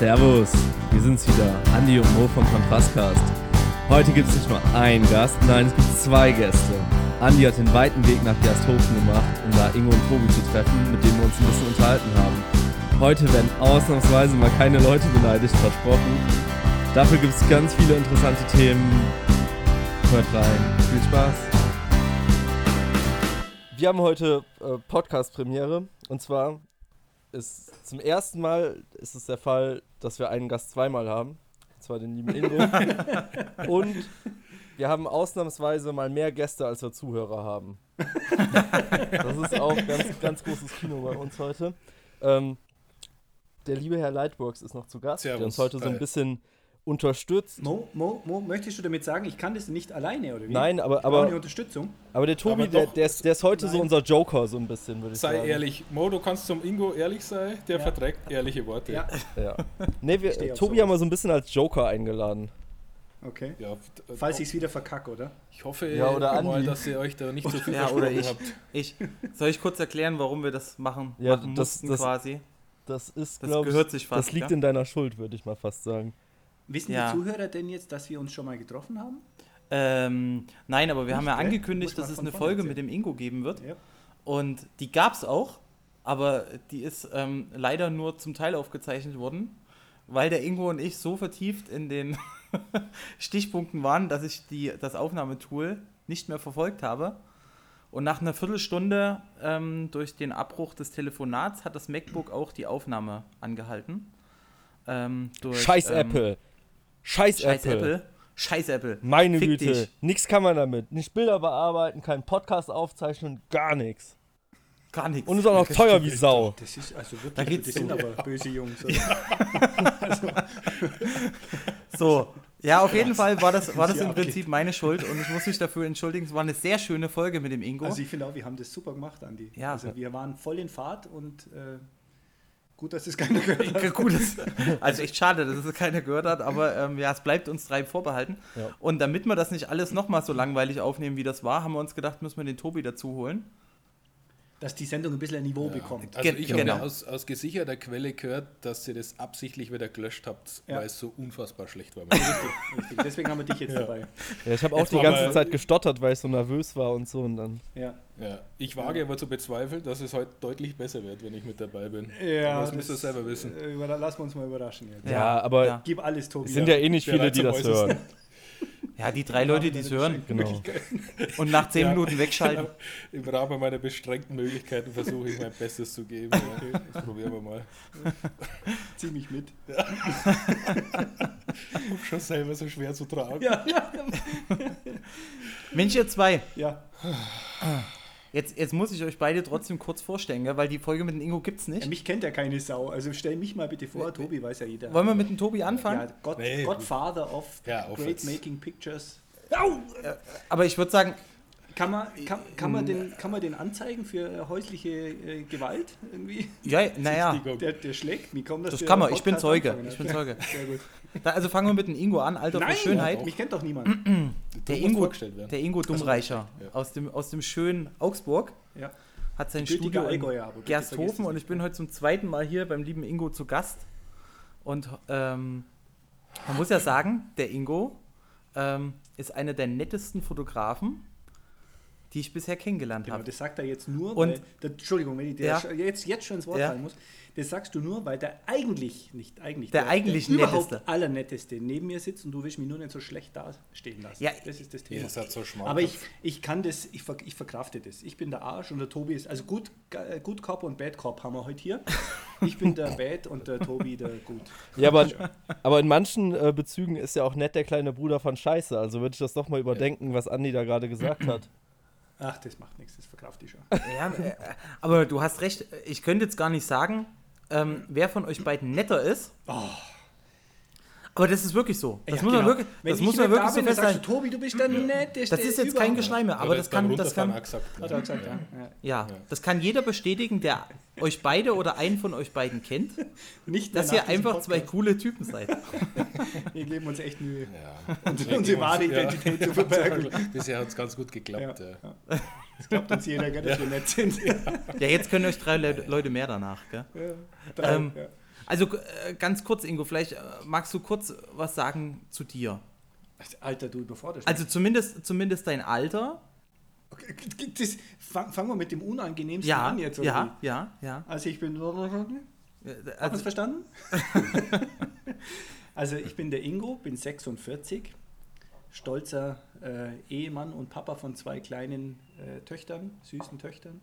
Servus, wir sind's wieder, Andi und Mo vom Kontrastcast. Heute gibt es nicht nur einen Gast, nein, es gibt zwei Gäste. Andi hat den weiten Weg nach Gersthofen gemacht, um da Ingo und Tobi zu treffen, mit denen wir uns ein bisschen unterhalten haben. Heute werden ausnahmsweise mal keine Leute beleidigt, versprochen. Dafür gibt es ganz viele interessante Themen. Hört rein. Viel Spaß. Wir haben heute äh, Podcast-Premiere und zwar ist zum ersten Mal ist es der Fall, dass wir einen Gast zweimal haben. Und zwar den lieben Ingo. und wir haben ausnahmsweise mal mehr Gäste, als wir Zuhörer haben. Das ist auch ganz, ganz großes Kino bei uns heute. Ähm, der liebe Herr Lightworks ist noch zu Gast, Servus. der uns heute so ein bisschen unterstützt. Mo, Mo, Mo, möchtest du damit sagen, ich kann das nicht alleine oder wie? Nein, aber, brauche eine aber, Unterstützung. aber der Tobi, Aber der, doch, der, ist, der ist heute so nein. unser Joker, so ein bisschen, würde ich Sei sagen. ehrlich. Mo, du kannst zum Ingo ehrlich sein, der Ja. verträgt ehrliche Worte. Ja, Ja. Nee, wir, Tobi sowas. haben wir so ein bisschen als Joker eingeladen. okay. Ja, Falls ich es wieder verkacke, oder? ich hoffe Ja, oder mal, Andi. dass ihr euch da nicht so viel Ja, oder ich. habt. Ich. Soll ich kurz erklären, warum wir das machen, Ja, machen das- mussten das- quasi? Das ist, Das glaube ich, gehört sich fast, das liegt ja? in deiner Schuld, würde ich mal fast sagen. Wissen Ja. die Zuhörer denn jetzt, dass wir uns schon mal getroffen haben? Ähm, nein, aber wir haben ja Nicht, angekündigt, dass es eine Folge erzählen. mit dem Ingo geben wird. Ja. Und die gab es auch, aber die ist ähm, leider nur zum Teil aufgezeichnet worden, weil der Ingo und ich so vertieft in den Stichpunkten waren, dass ich die, das Aufnahmetool nicht mehr verfolgt habe. Und nach einer Viertelstunde ähm, durch den Abbruch des Telefonats hat das MacBook auch die Aufnahme angehalten. Ähm, durch, Scheiß ähm, Apple. Scheiß, Scheiß Apple. Apple. Scheiß Apple. Meine Fick Güte. dich. Nix kann man damit. Nicht Bilder bearbeiten, keinen Podcast aufzeichnen, gar nichts. Gar nichts. Und ist auch noch teuer wie Sau. Das ist also wirklich, Da geht's das sind so. aber böse Jungs. So, ja, auf jeden Fall war das, war das Ja, im okay. Prinzip meine Schuld und ich muss mich dafür entschuldigen. Es war eine sehr schöne Folge mit dem Ingo. Also ich finde auch, wir haben das super gemacht, Andi. Ja. Also wir waren voll in Fahrt und äh, gut, dass es keiner gehört hat. Gut, das- also echt schade, dass es keiner gehört hat, aber ähm, ja, es bleibt uns drei vorbehalten. Ja. Und damit wir das nicht alles nochmal so langweilig aufnehmen, wie das war, haben wir uns gedacht, müssen wir den Tobi dazu holen. Dass die Sendung ein bisschen ein Niveau bekommt. Also ich habe genau. ja aus, aus gesicherter Quelle gehört, dass ihr das absichtlich wieder gelöscht habt, Ja. weil es so unfassbar schlecht war. Richtig. Deswegen haben wir dich jetzt dabei. Ja, ich habe auch Jetzt die ganze Zeit gestottert, weil ich so nervös war und so. Und dann. Ja. ja. Ich wage aber zu bezweifeln, dass es heute deutlich besser wird, wenn ich mit dabei bin. Ja, aber das müsst ihr selber wissen. Äh, lassen wir uns mal überraschen jetzt. Ja, aber ja. Gib alles, Tobi. es sind ja eh nicht viele, die das hören. Ja, die drei Leute, die es hören Genau. und nach zehn Ja. Minuten wegschalten. Im Rahmen meiner beschränkten Möglichkeiten versuche ich mein Bestes zu geben. Ja. Das probieren wir mal. Zieh mich mit. Schon selber so schwer zu tragen. Ja, ja. Mensch, ihr zwei, ja. Jetzt, jetzt muss ich euch beide trotzdem kurz vorstellen, gell, weil die Folge mit dem Ingo gibt's Ja, nicht. mich kennt ja keine Sau. Also stell mich mal bitte vor, Tobi weiß ja jeder. Wollen wir mit dem Tobi anfangen? ja, God, Nee, Godfather of Ja, Great jetzt. Making Pictures. Aber ich würde sagen, Kann man, kann, kann, man den, kann man den anzeigen für äh, häusliche äh, Gewalt irgendwie? ja, naja, Der, der schlägt mich. Komm, das kann man. Ich bin Zeuge. Ich bin Zeuge. Sehr gut. Da, also fangen wir mit dem Ingo an, Alter Nein, für Schönheit. mich kennt doch niemand. Der Ingo, der Ingo Dummreicher Ja. aus, dem, aus dem schönen Augsburg Ja. hat sein Studio in Gersthofen und ich bin heute zum zweiten Mal hier beim lieben Ingo zu Gast. Und ähm, man muss ja sagen, der Ingo ähm, ist einer der nettesten Fotografen, die ich bisher kennengelernt Genau, habe. das sagt er jetzt nur, Und- weil, der, Entschuldigung, wenn ich dir Ja. jetzt, jetzt schon ins Wort Ja. fallen muss, das sagst du nur, weil der eigentlich, nicht eigentlich, Der eigentlich überhaupt Netteste. allernetteste neben mir sitzt und du willst mich nur nicht so schlecht dastehen lassen. Ja, das ist das Thema. Ihr seid so. Aber ich, ich kann das, ich, ver, ich verkrafte das. Ich bin der Arsch und der Tobi ist, also gut, gut Cop und Bad Cop haben wir heute hier. Ich bin der Bad und der Tobi der Gut. Ja, aber, aber in manchen äh, Bezügen ist ja auch nett der kleine Bruder von Scheiße. Also würde ich das doch mal überdenken, was Andi da gerade gesagt hat. Ach, das macht nichts, das verkrafte ich schon. Ja, äh, aber du hast recht, ich könnte jetzt gar nicht sagen, ähm, wer von euch beiden netter ist. Aber das ist wirklich so. Das Ja, muss man genau. wirklich, Wenn das ich muss man wirklich da so bin, dann sagst festhalten. du, Tobi, du bist der Netteste Das ist jetzt kein. Geschleime, aber Oder das kann, das kann, auch gesagt. Ja. ja. ja, das kann jeder bestätigen, der euch beide oder einen von euch beiden kennt, Nicht dass mehr ihr einfach zwei coole Typen seid. Wir geben uns echt Mühe, Ja. unsere, unsere wahre Identität zu verbergen. Bisher hat es ganz gut geklappt. Das glaubt uns jeder, dass wir nett sind. Ja, jetzt können euch drei Le Leute mehr danach. Gell? Drei, Ähm, ja. Also äh, ganz kurz, Ingo, vielleicht äh, magst du kurz was sagen zu dir. Alter, du überforderst Also zumindest, zumindest dein Alter. mich. Das, fang, fangen wir mit dem Unangenehmsten Ja, an jetzt. oder ja, ja, ja. wie? Also ich bin... Äh, Hat man es Also, verstanden? also ich bin der Ingo, bin 46, stolzer äh, Ehemann und Papa von zwei kleinen äh, Töchtern, süßen Töchtern.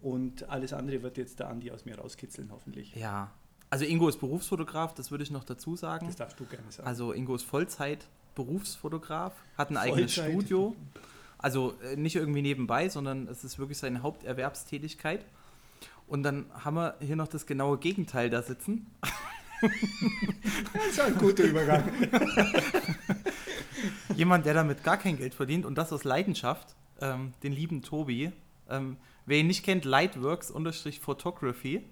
Und alles andere wird jetzt der Andi aus mir rauskitzeln, hoffentlich. ja. Also Ingo ist Berufsfotograf, das würde ich noch dazu sagen. Das darfst du gerne sagen. Also Ingo ist Vollzeit Berufsfotograf, hat ein eigenes Vollzeit? Studio. Also äh, nicht irgendwie nebenbei, sondern es ist wirklich seine Haupterwerbstätigkeit. Und dann haben wir hier noch das genaue Gegenteil da sitzen. das ist ein guter Übergang. Jemand, der damit gar kein Geld verdient und das aus Leidenschaft, ähm, den lieben Tobi. Ähm, wer ihn nicht kennt, Lightworks-Photography.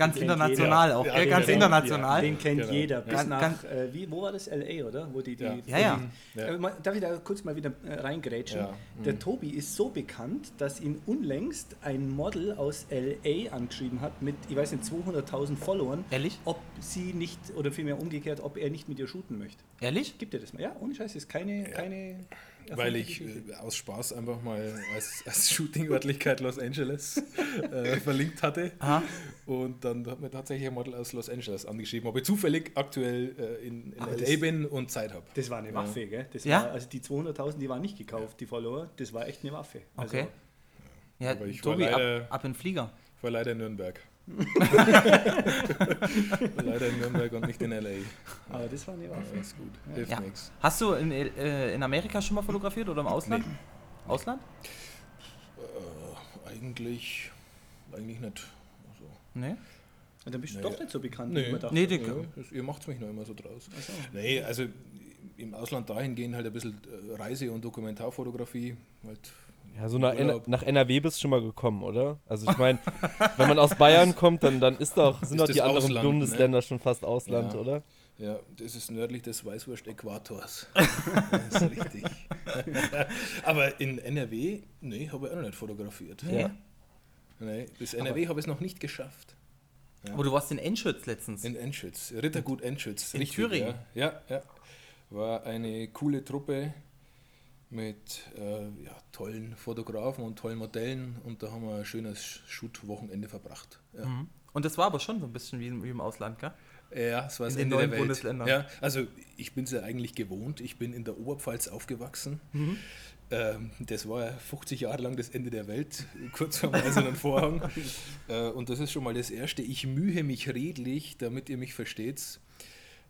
Ganz Den international auch, Ja, gell? den ganz kennt- international. Den kennt Genau. jeder. Bis Ganz- nach, ganz- äh, wie, wo war das? L.A., oder? Wo die, die, Ja. wo Ja, ja. Die. Äh, mal- darf ich da kurz mal wieder äh, reingrätschen? Ja. Der Tobi ist so bekannt, dass ihn unlängst ein Model aus L.A. angeschrieben hat mit, ich weiß nicht, 200.000 Followern, Ehrlich? ob sie nicht, oder vielmehr umgekehrt, ob er nicht mit ihr shooten möchte. Ehrlich? Gibt er das mal? Ja, ohne Scheiß, ist keine... keine Weil ich äh, aus Spaß einfach mal als, als Shooting-Örtlichkeit Los Angeles äh, verlinkt hatte. Aha. Und dann hat mir tatsächlich ein Model aus Los Angeles angeschrieben, ob ich zufällig aktuell äh, in, in Aber LA das- bin und Zeit habe. Das war eine Waffe, gell? Das Ja? war, also die 200.000, die waren nicht gekauft, die Follower. Das war echt eine Waffe. Also, Okay. Ja, Aber ich war Tobi, ab, leider- ab in den Flieger. Ich war leider in Nürnberg. leider in Nürnberg und nicht in LA. Aber das war eine Ja, Waffe. ist gut. Hilft Ja. nichts. Hast du in, äh, in Amerika schon mal fotografiert oder im Ausland? Ausland? Äh, eigentlich, eigentlich nicht. Also, Nee. Und dann bist du Nee. doch nicht so bekannt, Nee. wie man dachte. Nee, ja, das, ihr macht mich noch immer so draus. Ach so. Nee, also im Ausland dahingehend halt ein bisschen äh, Reise- und Dokumentarfotografie. Halt, Ja, so nach, N nach NRW bist du schon mal gekommen, oder? Also ich meine, wenn man aus Bayern kommt, dann, dann ist doch, sind Ist doch die anderen Ausland, ne? Bundesländer schon fast Ausland, Ja. oder? ja, das ist nördlich des Weißwurst-Äquators. das ist richtig. Aber in NRW, nee, habe ich auch noch nicht fotografiert. Ja. Nee, bis NRW habe ich es noch nicht geschafft. Oh, du warst in Enschütz letztens. In Enschütz, Rittergut Enschütz. In Thüringen? Ja. ja, ja. War eine coole Truppe mit äh, ja, tollen Fotografen und tollen Modellen und da haben wir ein schönes Shoot-Wochenende verbracht. Ja. Mhm. Und das war aber schon so ein bisschen wie, im- wie im Ausland, gell? Ja, es war In den Ende neuen der Welt. Bundesländern. Ja, also ich bin es ja eigentlich gewohnt. Ich bin in der Oberpfalz aufgewachsen. Mhm. Ähm, das war ja 50 Jahre lang das Ende der Welt, kurz vor dem Eisernen Vorhang. Äh, und das ist schon mal das Erste. Ich mühe mich redlich, damit ihr mich versteht,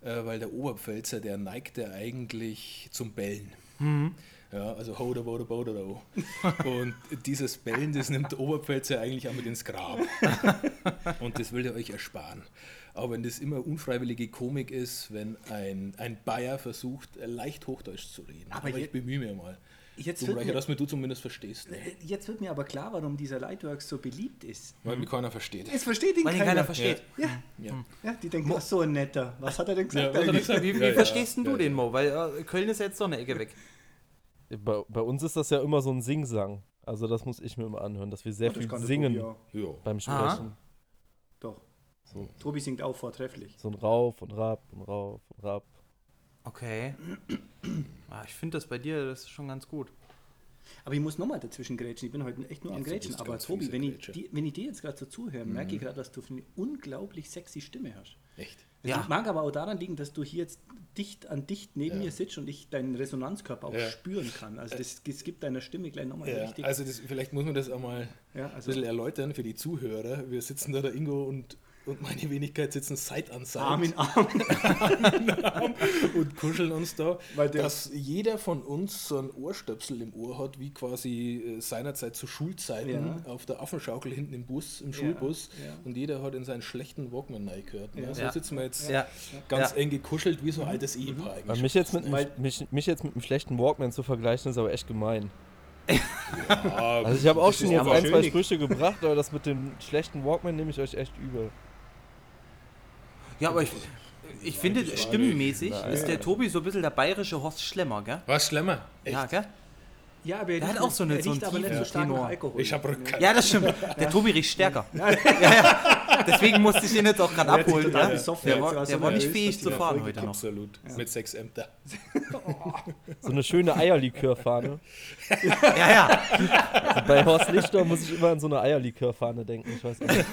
äh, weil der Oberpfälzer, der neigt ja eigentlich zum Bellen. Mhm. Ja, also ho da, bo da, bo da, do. Und dieses Bellen, das nimmt der Oberpfälzer eigentlich auch mit ins Grab. Und das will er euch ersparen. Aber wenn das immer unfreiwillige Komik ist, wenn ein, ein Bayer versucht, leicht Hochdeutsch zu reden. Aber Aber, ich bemühe mich mal. Jetzt Du, Reicher, mir, dass mir du zumindest verstehst. Ne? jetzt wird mir aber klar, warum dieser Lightworks so beliebt ist. Weil mich keiner versteht. Es versteht ihn Weil ihn keiner. keiner versteht. Ja, Ja. ja, die denken, ach so ein netter. Was hat er denn gesagt? Ja, er gesagt? Wie, wie Ja, ja. verstehst du Ja, den, ja. Mo? Weil äh, Köln ist ja jetzt doch eine Ecke weg. Bei, bei uns ist das ja immer so ein Singsang. Also das muss ich mir immer anhören, dass wir sehr Oh, das viel singen Tobi auch. Ja. beim Aha. Sprechen. Doch. So, Tobi singt auch vortrefflich. so ein Rauf und Rab und Rauf und Rab. Okay. Ah, ich finde das bei dir, das ist schon ganz gut. Aber ich muss nochmal dazwischen grätschen. Ich bin heute echt nur am Grätschen. Aber Tobi, wenn ich, die, wenn ich dir jetzt gerade so zuhöre, merke ich gerade, dass du eine unglaublich sexy Stimme hast. Echt? Das Ja. mag aber auch daran liegen, dass du hier jetzt dicht an dicht neben Ja. mir sitzt und ich deinen Resonanzkörper auch Ja. spüren kann. Also das, das gibt deiner Stimme gleich nochmal Ja, richtig. also das, vielleicht muss man das auch mal ja, ein also bisschen erläutern für die Zuhörer. Wir sitzen da, der Ingo und, und meine Wenigkeit sitzen Side an Side. Arm in Arm. und kuscheln uns da, Weil der- dass jeder von uns so ein Ohrstöpsel im Ohr hat, wie quasi äh, seinerzeit zu Schulzeiten Ja. auf der Affenschaukel hinten im Bus, im Schulbus. ja. Und jeder hat in seinen schlechten Walkman reingehört. Ne? Ja. So Ja. sitzen wir jetzt Ja. ganz Ja. eng gekuschelt, wie so ein altes Ehepaar Aber eigentlich. mich jetzt, mit, Weil- einem- mich, mich jetzt mit einem schlechten Walkman zu vergleichen, ist aber echt gemein. Ja, Also ich habe auch schon jetzt ein, zwei. Sprüche gebracht, aber das mit dem schlechten Walkman nehme ich euch echt übel. Ja, aber ich, ich finde, stimmenmäßig ist der Tobi so ein bisschen der bayerische Horst Schlemmer, gell? Was schlimmer? Echt? Ja, gell? Ja, aber er Der hat auch nicht- so eine- so einen aber nicht so stark Tenor. Alkohol. Ich habe Rückkehr. Ja, das stimmt. Der Tobi riecht stärker. Deswegen musste ich ihn jetzt auch gerade abholen. Ja? besoffen, Der war, der war nicht fähig zu fahren heute noch. Absolut. Mit sechs Ämter. So eine schöne Eierlikörfahne. Ja, ja. Bei Horst Lichter muss ich immer an so eine Eierlikörfahne denken. Ich weiß nicht.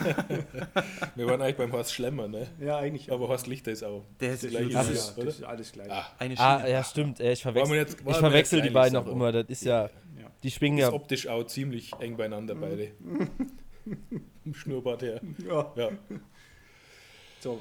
Wir waren eigentlich beim Horst Schlemmer, ne? Ja, eigentlich. Aber Horst Lichter ist auch. Der ist das das, ist, oder? das ist alles gleich. Ah, eine Ah, ja, stimmt. Ich verwechsel, jetzt- ich verwechsel jetzt die beiden auch immer. Das ist ja, Ja. die schwingen ist ja. optisch auch ziemlich eng beieinander, beide. Im Schnurrbart her. Ja. Ja. So,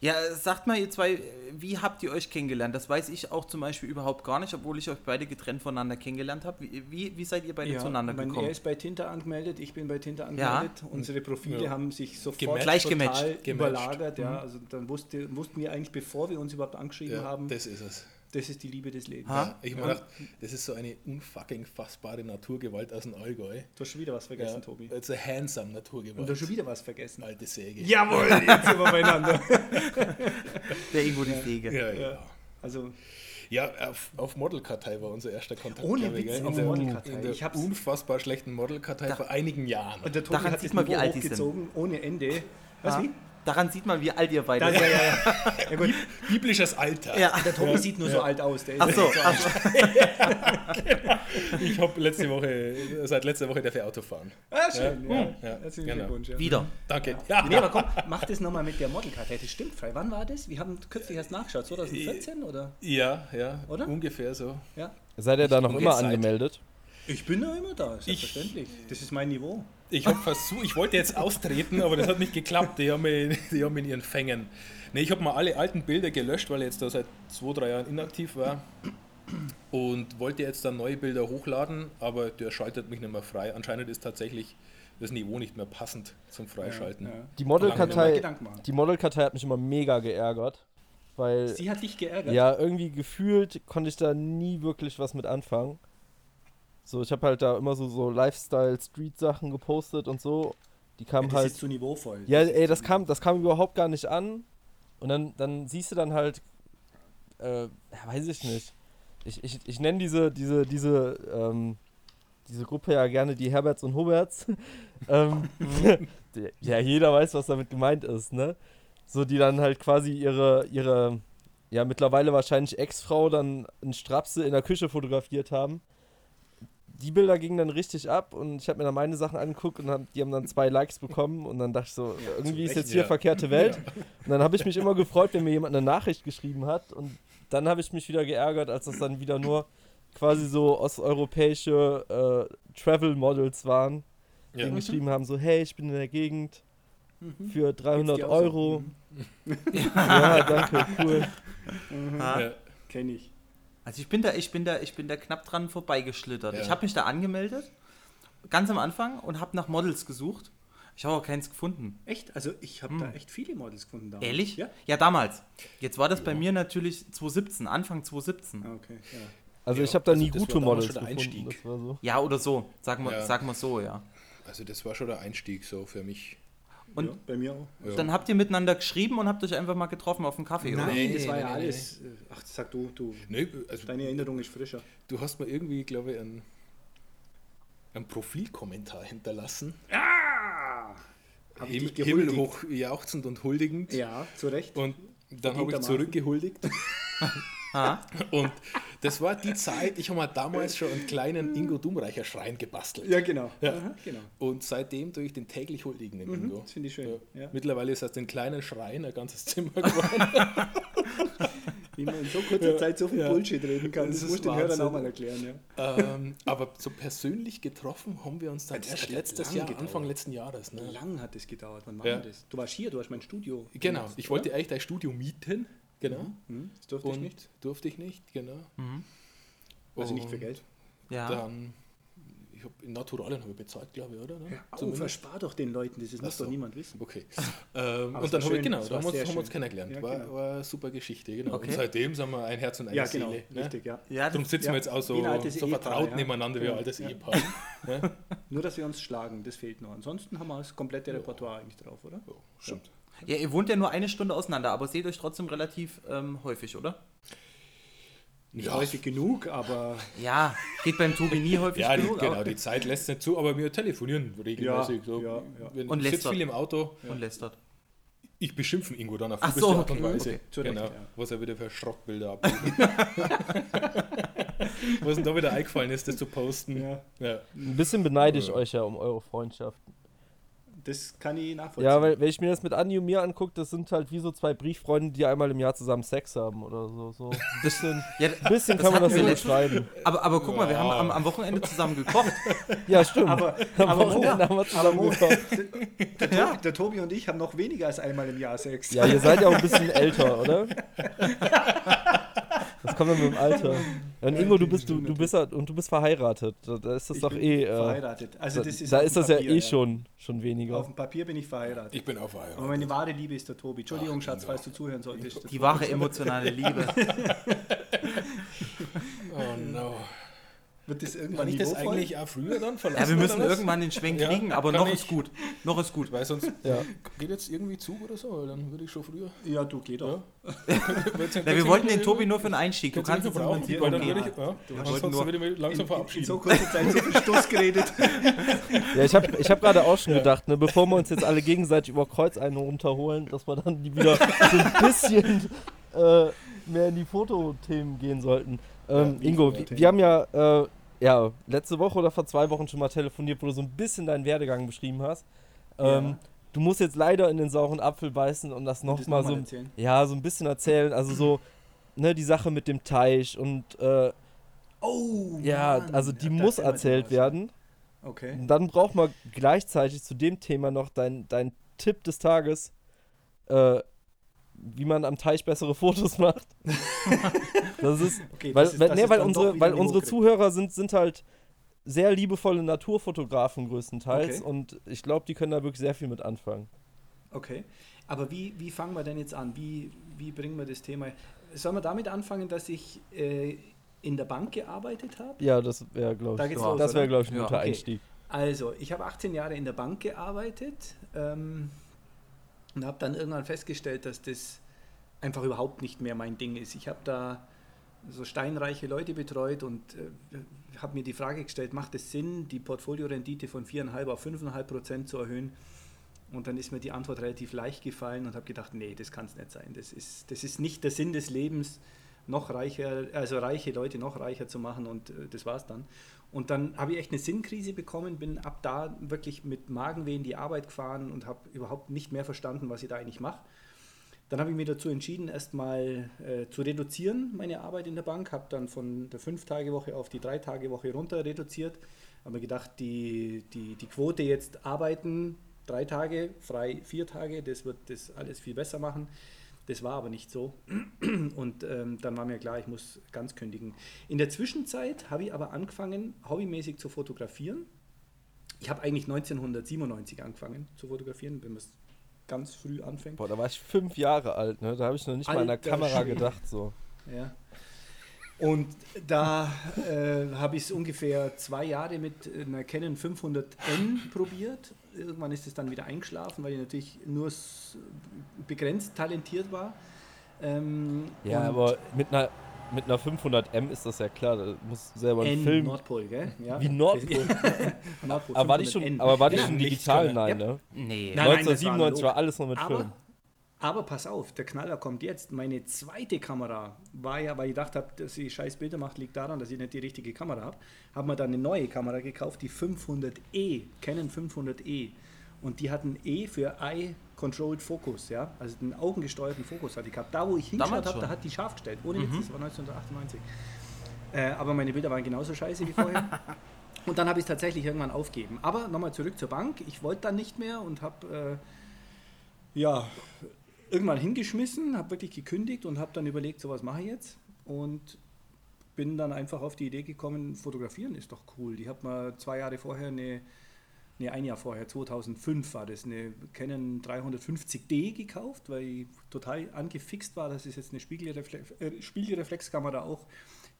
Ja, sagt mal, ihr zwei, wie habt ihr euch kennengelernt? Das weiß ich auch zum Beispiel überhaupt gar nicht, obwohl ich euch beide getrennt voneinander kennengelernt habe. Wie, wie, wie seid ihr beide ja, zueinander mein, gekommen? Er ist bei Tinter angemeldet, ich bin bei Tinter Ja. angemeldet. Unsere Profile Ja. haben sich sofort Gematcht. Gleich total gematcht. Gematcht. überlagert. Ja. Also dann wusste, wussten wir eigentlich, bevor wir uns überhaupt angeschrieben ja, haben, das ist es. Ist die Liebe des Lebens. Ha? Ja, ich habe mir gedacht, das ist so eine unfucking fassbare Naturgewalt aus dem Allgäu. Du hast schon wieder was vergessen, Ja, Tobi. it's a handsome Und Naturgewalt. du hast schon wieder was vergessen. Alte Säge. Jawohl, jetzt sind wir beieinander. Der Ingo die Säge. Ja, ja. Ja. Also, Ja, auf, auf Modelkartei war unser erster Kontakt. Ohne ich, Witz, gell? auf in der, Modelkartei. In der Ich hab's- unfassbar schlechten Modelkartei Da- vor einigen Jahren. und der Tobi Daran hat sieht sich man, Niveau wie alt die sind. ohne Ende. Was, Ja. wie? Daran sieht man, wie alt ihr beide ja, seid. ja, ja. ja gut. Biblisches Alter. Ja. Der Tobi sieht nur so alt aus. Der ist Ach so, nicht ach so. Ich habe letzte Woche, seit letzter Woche darf ich Auto fahren. Ah, schön. Ja, Ja, Herzlichen genau. Glückwunsch. Ja. Wieder. Danke. Ja. Nee, aber komm, mach das nochmal mit der Modelkartei. Das stimmt frei. Wann war das? Wir haben kürzlich erst nachgeschaut. 2014 oder? Ja, ja, Oder? ungefähr so. Ja. Seid ihr da noch immer angemeldet? Ich bin da immer da, selbstverständlich. Das ist mein Niveau. Ich habe versucht, ich wollte jetzt austreten, aber das hat nicht geklappt. Die haben mich, die haben mich in ihren Fängen. Nee, ich habe mal alle alten Bilder gelöscht, weil ich jetzt da seit zwei, drei Jahren inaktiv war. Und wollte jetzt dann neue Bilder hochladen, aber der schaltet mich nicht mehr frei. Anscheinend ist tatsächlich das Niveau nicht mehr passend zum Freischalten. Ja. Die Modelkartei, machen. die Modelkartei hat mich immer mega geärgert. Weil, Sie hat dich geärgert. ja, irgendwie gefühlt konnte ich da nie wirklich was mit anfangen. So, ich habe halt da immer so, so Lifestyle-Street-Sachen gepostet und so. Die kamen das halt. ist zu niveauvoll. Ja, ey, das kam, das kam überhaupt gar nicht an. Und dann, dann siehst du dann halt, äh, ja, weiß ich nicht. Ich, ich, ich nenne diese, diese, diese, ähm, diese Gruppe ja gerne die Herberts und Huberts. ähm, ja, jeder weiß, was damit gemeint ist, ne? So, die dann halt quasi ihre, ihre, ja, mittlerweile wahrscheinlich Ex-Frau dann in Strapse in der Küche fotografiert haben. Die Bilder gingen dann richtig ab und ich habe mir dann meine Sachen angeguckt und hab, die haben dann zwei Likes bekommen und dann dachte ich so, irgendwie ist jetzt hier ja. verkehrte Welt. Und dann habe ich mich immer gefreut, wenn mir jemand eine Nachricht geschrieben hat und dann habe ich mich wieder geärgert, als das dann wieder nur quasi so osteuropäische äh, Travel Models waren, die Ja. geschrieben haben so, hey, ich bin in der Gegend Mhm. für 300 Geht's dir auch so? Euro. Mhm. Ja, danke, cool. Ha? Ja. Kenn ich. Also ich bin da, ich bin da, ich bin da knapp dran vorbeigeschlittert. Ja. Ich habe mich da angemeldet, ganz am Anfang, und habe nach Models gesucht. Ich habe aber keins gefunden. Echt? Also ich habe da echt viele Models gefunden damals. Ehrlich? Ja. Ja, damals. Jetzt war das bei mir natürlich 2017, Anfang 2017. Ah, okay. Ja. Also Ja, ich habe da also nie gute Models schon der gefunden. Einstieg. Das war so. Ja, oder so. Sagen wir, Ja. sagen wir so, ja. Also das war schon der Einstieg so für mich. Und ja, bei mir auch. Ja. dann habt ihr miteinander geschrieben und habt euch einfach mal getroffen auf einen Kaffee, oder? Nein, Nee, das war ja alles. Ach, sag du, du. Nee, also Deine Erinnerung ist frischer. du hast mir irgendwie, glaube ich, einen, einen Profilkommentar hinterlassen. Ah! Hab ich Himmel, himmelhoch jauchzend und huldigend. Ja, zu Recht. Und dann habe ich zurückgehuldigt. Ah, Und das war die Zeit, ich habe mir damals schon einen kleinen Ingo Dummreicher Schrein gebastelt. ja, genau. Ja. Aha, genau. Und seitdem tue ich den täglich huldigen dem Mhm, Ingo. das finde ich schön. Ja. Mittlerweile ist aus den kleinen Schrein ein ganzes Zimmer geworden. Wie man in so kurzer Ja, Zeit so viel ja. Bullshit reden kann, Das das, muss ich den Hörern auch mal erklären. Ja. ähm, aber so persönlich getroffen haben wir uns dann Das erst hat ja letztes Jahr, gedauert. Anfang letzten Jahres. Ne? Lang hat es gedauert. Wann war Ja. denn das? Du warst hier, du hast mein Studio. Genau, gemacht, ich wollte eigentlich dein Studio mieten. Genau. Hm, das durfte ich Und nicht. durfte ich nicht, genau. mhm. Also nicht für Geld. ja. Dann, ich habe in Naturalien habe ich bezahlt, glaube ich, oder? Ne? Oh, Zumindest. verspar doch den Leuten, das, das muss so. doch niemand wissen. Okay. Ähm, und dann habe ich, genau, da haben wir, uns, sehr haben wir uns schön. kennengelernt. Ja, war, genau. war eine super Geschichte, genau. Okay. Und seitdem sind wir ein Herz und eine Ja, Seele. genau, ne? richtig, ja. ja, Darum sitzen Ja, wir jetzt auch so, altes so vertraut ja. nebeneinander wie Ja, ein altes ja. Ehepaar. ne? Nur, dass wir uns schlagen, das fehlt noch. Ansonsten haben wir das komplette Repertoire eigentlich drauf, oder? Stimmt. Ja, ihr wohnt ja nur eine Stunde auseinander, aber seht euch trotzdem relativ ähm, häufig, oder? nicht Ja. häufig genug, aber Ja, geht beim Tobi nie häufig Ja, genug. genau, aber- die Zeit lässt nicht zu, aber wir telefonieren regelmäßig. Ja, so. ja, ja. Und lästert. viel im Auto, Und lästert. ich beschimpfe Ingo dann auf übelste so, Art und. Weise. Okay, genau, ja. was er wieder für Schrottbilder abbildet. was ihm da wieder eingefallen ist, das zu posten. Ja. Ja. Ein bisschen beneide ich euch ja um eure Freundschaft. Das kann ich nachvollziehen. Ja, weil wenn ich mir das mit Andi und mir angucke, das sind halt wie so zwei Brieffreunde, die einmal im Jahr zusammen Sex haben oder so. So ein bisschen, Ja, ein bisschen Das kann man das so wir beschreiben. aber, aber guck mal, wir haben am, am Wochenende zusammen gekocht. Ja, stimmt. aber, Am aber, Mo, Wochenende haben wir zusammen Mo, gekocht. der, Tobi, der Tobi und ich haben noch weniger als einmal im Jahr Sex. Ja, ihr seid ja auch ein bisschen älter, oder? Das kommt dann mit dem Alter. Ja, und Ingo, du bist du, du bist ja, und du bist verheiratet. Da ist das Ich doch bin eh. Äh, verheiratet. Also da das ist da auf ist das ja Papier, eh schon, schon Auf weniger. dem Papier bin ich verheiratet. Ich bin auch Aber verheiratet. meine wahre Liebe ist der Tobi. Entschuldigung, Ach, Schatz, falls du zuhören solltest. Die wahre emotionale Liebe. Oh no. Wird das irgendwann Kann ich das eigentlich auch früher dann verlassen? Ja, wir müssen irgendwann den Schwenk Ja, kriegen, aber noch ich. ist gut. Noch ist gut. Weil sonst Ja. geht jetzt irgendwie Zug oder so, weil dann würde ich schon früher. Ja, du, geh doch. Ja. Ja, wir wollten den Tobi nur für den Einstieg. Du kannst jetzt im Prinzip weil auch dann würde ich. Ja, wollten ansonsten nur- würde ich langsam In, in, in verabschieden. so kurzer Zeit so viel Stoß geredet. Ja, ich habe ich hab gerade auch schon gedacht, ne, bevor wir uns jetzt alle gegenseitig über Kreuz einen runterholen, dass wir dann die wieder so ein bisschen äh, mehr in die Fotothemen gehen sollten. Ähm, Ingo, wir, wir haben ja, äh, ja letzte Woche oder vor zwei Wochen schon mal telefoniert, wo du so ein bisschen deinen Werdegang beschrieben hast. Ähm, Ja. Du musst jetzt leider in den sauren Apfel beißen und das nochmal noch so, erzählen. ja, so ein bisschen erzählen. Also so, ne, die Sache mit dem Teich und äh, Oh, ja, Mann. also die Ja, muss erzählt werden. Okay. Und dann braucht man gleichzeitig zu dem Thema noch dein, dein Tipp des Tages, äh, wie man am Teich bessere Fotos macht. das ist, okay weil, das ist- weil, nee, weil unsere, weil unsere. Zuhörer sind, sind halt sehr liebevolle Naturfotografen größtenteils Okay. und ich glaube, die können da wirklich sehr viel mit anfangen. Okay. Aber wie, wie fangen wir denn jetzt an? Wie, wie bringen wir das Thema? Sollen wir damit anfangen, dass ich äh, in der Bank gearbeitet habe? Ja, das wäre, glaube ich, ja, los, das wäre, oder? glaube ich, ein Ja, guter okay. Einstieg. Also, ich habe 18 Jahre in der Bank gearbeitet ähm, und habe dann irgendwann festgestellt, dass das einfach überhaupt nicht mehr mein Ding ist. Ich habe da so steinreiche Leute betreut und äh, habe mir die Frage gestellt, macht es Sinn, die Portfoliorendite von 4,5 auf 5,5 Prozent zu erhöhen? Und dann ist mir die Antwort relativ leicht gefallen und habe gedacht, nee, das kann es nicht sein. Das ist, das ist nicht der Sinn des Lebens, noch reicher, also reiche Leute noch reicher zu machen und äh, das war's dann. Und dann habe ich echt eine Sinnkrise bekommen, bin ab da wirklich mit Magenweh in die Arbeit gefahren und habe überhaupt nicht mehr verstanden, was ich da eigentlich mache. Dann habe ich mich dazu entschieden, erstmal äh, zu reduzieren, meine Arbeit in der Bank. Habe dann von der Fünf-Tage-Woche auf die Drei-Tage-Woche runter reduziert. Habe mir gedacht, die, die, die Quote jetzt arbeiten, drei Tage, frei vier Tage, das wird das alles viel besser machen. Das war aber nicht so. Und ähm, dann war mir klar, ich muss ganz kündigen. In der Zwischenzeit habe ich aber angefangen, hobbymäßig zu fotografieren. Ich habe eigentlich 1997 angefangen zu fotografieren, wenn man es ganz früh anfängt. Boah, da war ich fünf Jahre alt, ne? Da habe ich noch nicht mal an der Alter Kamera Schwede. gedacht. So. Ja. Und da äh, habe ich es ungefähr zwei Jahre mit einer Canon 500N probiert. Irgendwann ist es dann wieder eingeschlafen, weil ich natürlich nur begrenzt talentiert war. Ähm, Ja, aber mit einer, mit einer 500M ist das ja klar. Da muss selber ein N Film. Nordpol, gell? Ja. Wie Nordpol? Nordpol aber war die 500N. schon, aber war die Ja. schon digital? Nein, Ja. ne? Nee. Nein, nein, das war 1997 war analog. alles noch mit Film. Aber, pass auf, der Knaller kommt jetzt. Meine zweite Kamera war ja, weil ich gedacht habe, dass ich scheiß Bilder mache, liegt daran, dass ich nicht die richtige Kamera habe. Habe mir dann eine neue Kamera gekauft, die 500E, Canon 500E. Und die hatten E für Eye Controlled Focus, ja, also einen augengesteuerten Fokus hatte ich gehabt. Da, wo ich hingeschaut habe, da hat die scharf gestellt. Ohne Witz, das war 1998. Äh, aber meine Bilder waren genauso scheiße wie vorher. Und dann habe ich es tatsächlich irgendwann aufgegeben. Aber nochmal zurück zur Bank. Ich wollte dann nicht mehr und habe äh, ja irgendwann hingeschmissen, habe wirklich gekündigt und habe dann überlegt, so was mache ich jetzt. Und bin dann einfach auf die Idee gekommen, fotografieren ist doch cool. Ich habe mal zwei Jahre vorher eine, nee, ein Jahr vorher, 2005 war das, eine Canon 350D gekauft, weil ich total angefixt war, dass es jetzt eine Spiegelreflex, äh, Spiegelreflexkamera auch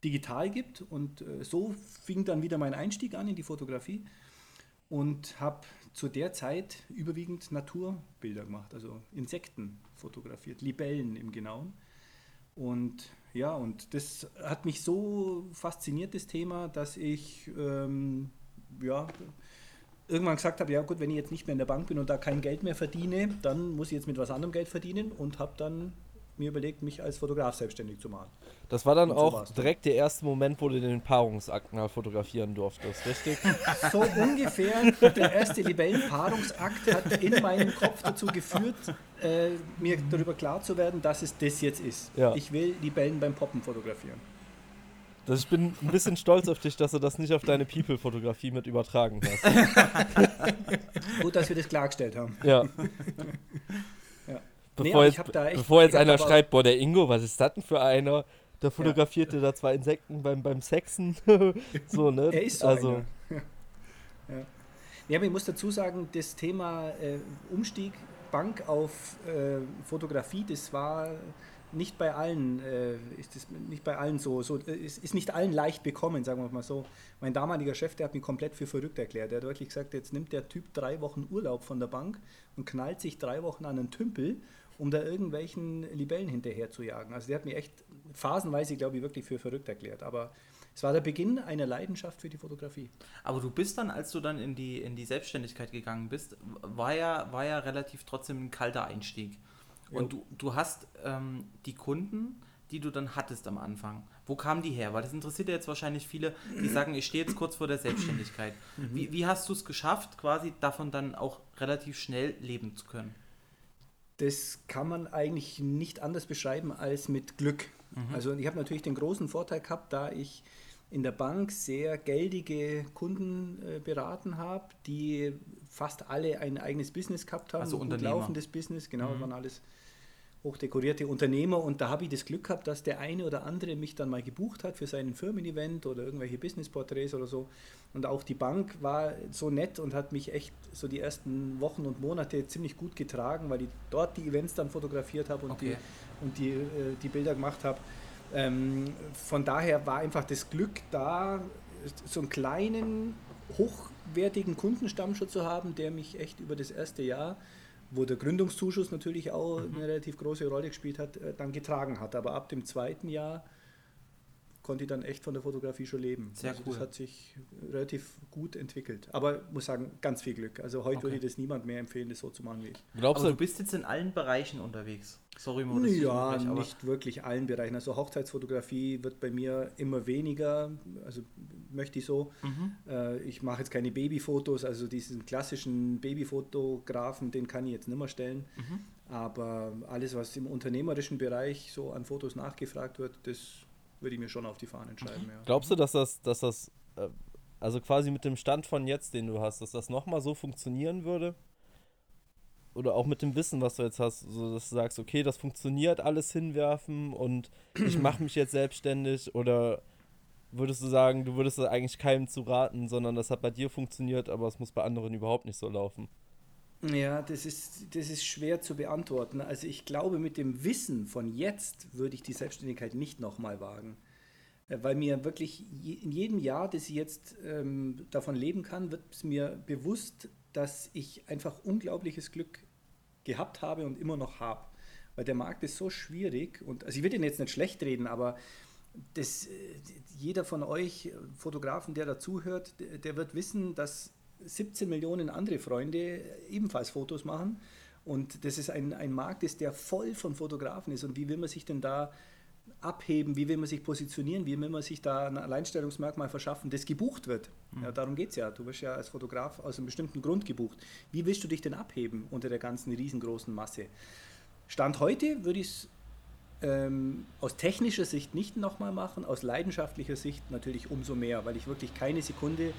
digital gibt. Und äh, so fing dann wieder mein Einstieg an in die Fotografie und habe zu der Zeit überwiegend Naturbilder gemacht, also Insekten fotografiert, Libellen im Genauen. Und ja, und das hat mich so fasziniert, das Thema, dass ich ähm, ja, irgendwann gesagt habe, ja gut, wenn ich jetzt nicht mehr in der Bank bin und da kein Geld mehr verdiene, dann muss ich jetzt mit was anderem Geld verdienen und habe dann mir überlegt, mich als Fotograf selbstständig zu machen. Das war dann Und so auch dann. direkt der erste Moment, wo du den Paarungsakt mal fotografieren durftest, richtig? So ungefähr der erste Libellenpaarungsakt hat in meinem Kopf dazu geführt, äh, mir darüber klar zu werden, dass es das jetzt ist. Ja. Ich will Libellen beim Poppen fotografieren. Das, ich bin ein bisschen stolz auf dich, dass du das nicht auf deine People-Fotografie mit übertragen hast. Gut, dass wir das klargestellt haben. Ja. Ja. Bevor, Nee, jetzt, echt- bevor jetzt einer schreibt, boah, der Ingo, was ist das denn für einer? Der fotografierte da zwei Insekten beim, beim Sexen. so, ne? Er ist so also, einer. Ja. Ja, aber ich muss dazu sagen, das Thema äh, Umstieg Bank auf äh, Fotografie, das war nicht bei allen, äh, ist das nicht bei allen so, so äh, ist, ist nicht allen leicht bekommen, sagen wir mal so. Mein damaliger Chef, der hat mich komplett für verrückt erklärt. Der hat wirklich gesagt, jetzt nimmt der Typ drei Wochen Urlaub von der Bank und knallt sich drei Wochen an einen Tümpel, um da irgendwelchen Libellen hinterher zu jagen. Also der hat mich echt phasenweise, glaube ich, wirklich für verrückt erklärt. Aber es war der Beginn einer Leidenschaft für die Fotografie. Aber du bist dann, als du dann in die, in die Selbstständigkeit gegangen bist, war ja, war ja relativ trotzdem ein kalter Einstieg. Und du, du hast ähm, die Kunden, die du dann hattest am Anfang. Wo kamen die her? Weil das interessiert ja jetzt wahrscheinlich viele, die sagen, ich stehe jetzt kurz vor der Selbstständigkeit. Wie, wie hast du es geschafft, quasi davon dann auch relativ schnell leben zu können? Das kann man eigentlich nicht anders beschreiben als mit Glück. Also ich habe natürlich den großen Vorteil gehabt, da ich in der Bank sehr geldige Kunden äh, beraten habe, die fast alle ein eigenes Business gehabt haben, Also ein gut laufendes Business, genau, das waren alles hochdekorierte Unternehmer und da habe ich das Glück gehabt, dass der eine oder andere mich dann mal gebucht hat für seinen Firmen-Event oder irgendwelche Business-Porträts oder so. Und auch die Bank war so nett und hat mich echt so die ersten Wochen und Monate ziemlich gut getragen, weil ich dort die Events dann fotografiert habe und, Okay. die, und die, äh, die Bilder gemacht habe. Ähm, von daher war einfach das Glück da, so einen kleinen, hochwertigen Kundenstamm schon zu haben, der mich echt über das erste Jahr, wo der Gründungszuschuss natürlich auch Mhm. eine relativ große Rolle gespielt hat, äh, dann getragen hat. Aber ab dem zweiten Jahr konnte ich dann echt von der Fotografie schon leben. Sehr also cool. Das hat sich relativ gut entwickelt. Aber muss sagen, ganz viel Glück. Also heute Okay. würde ich das niemand mehr empfehlen, das so zu machen wie ich. glaubst Aber du, du bist jetzt in allen Bereichen unterwegs. Sorry, Mo, dass ich Ja, aber- nicht wirklich allen Bereichen. Also Hochzeitsfotografie wird bei mir immer weniger, also möchte ich so. Mhm. Äh, ich mache jetzt keine Babyfotos, also diesen klassischen Babyfotografen, den kann ich jetzt nicht mehr stellen. Mhm. Aber alles, was im unternehmerischen Bereich so an Fotos nachgefragt wird, das würde ich mir schon auf die Fahnen schreiben. Ja. glaubst du, dass das, dass das, äh, also quasi mit dem Stand von jetzt, den du hast, dass das nochmal so funktionieren würde? Oder auch mit dem Wissen, was du jetzt hast, so dass du sagst, okay, das funktioniert, alles hinwerfen und ich mache mich jetzt selbstständig oder würdest du sagen, du würdest das eigentlich keinem zu raten, sondern das hat bei dir funktioniert, aber es muss bei anderen überhaupt nicht so laufen? Ja, das ist, das ist schwer zu beantworten. Also ich glaube, mit dem Wissen von jetzt würde ich die Selbstständigkeit nicht nochmal wagen. Äh, Weil mir wirklich in jedem Jahr, das ich jetzt ähm, davon leben kann, wird es mir bewusst, dass ich einfach unglaubliches Glück gehabt habe und immer noch habe. Weil der Markt ist so schwierig und also ich will den jetzt nicht schlecht reden, aber das, äh, jeder von euch Fotografen, der dazuhört, der wird wissen, dass 17 Millionen andere Freunde ebenfalls Fotos machen. Und das ist ein, ein Markt, ist, der voll von Fotografen ist. Und wie will man sich denn da abheben? Wie will man sich positionieren? Wie will man sich da ein Alleinstellungsmerkmal verschaffen, das gebucht wird? Ja, darum geht es ja. Du wirst ja als Fotograf aus einem bestimmten Grund gebucht. Wie willst du dich denn abheben unter der ganzen riesengroßen Masse? Stand heute würde ich es ähm, aus technischer Sicht nicht nochmal machen, aus leidenschaftlicher Sicht natürlich umso mehr, weil ich wirklich keine Sekunde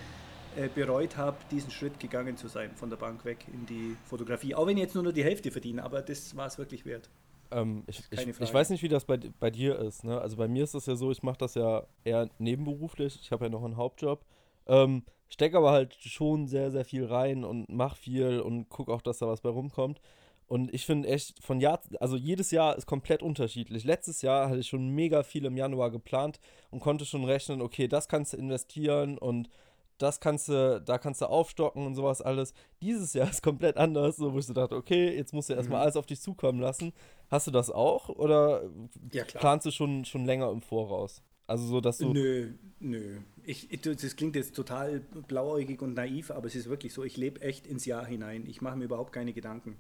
bereut habe, diesen Schritt gegangen zu sein, von der Bank weg in die Fotografie. Auch wenn ich jetzt nur, nur die Hälfte verdiene, aber das war es wirklich wert. Ähm, ich, ich, ich weiß nicht, wie das bei, bei dir ist. Ne? Also bei mir ist das ja so, ich mache das ja eher nebenberuflich. Ich habe ja noch einen Hauptjob. Ähm, stecke aber halt schon sehr, sehr viel rein und mache viel und gucke auch, dass da was bei rumkommt. Und ich finde echt, von Jahr, also jedes Jahr ist komplett unterschiedlich. Letztes Jahr hatte ich schon mega viel im Januar geplant und konnte schon rechnen, okay, das kannst du investieren und das kannst du, da kannst du aufstocken und sowas alles. Dieses Jahr ist komplett anders, so wo ich so dachte, okay, jetzt musst du erstmal Mhm. alles auf dich zukommen lassen. Hast du das auch oder Ja, planst du schon, schon länger im Voraus? Also so, dass du. Nö, nö. Ich, ich- das klingt jetzt total blauäugig und naiv, aber es ist wirklich so. Ich lebe echt ins Jahr hinein. Ich mache mir überhaupt keine Gedanken.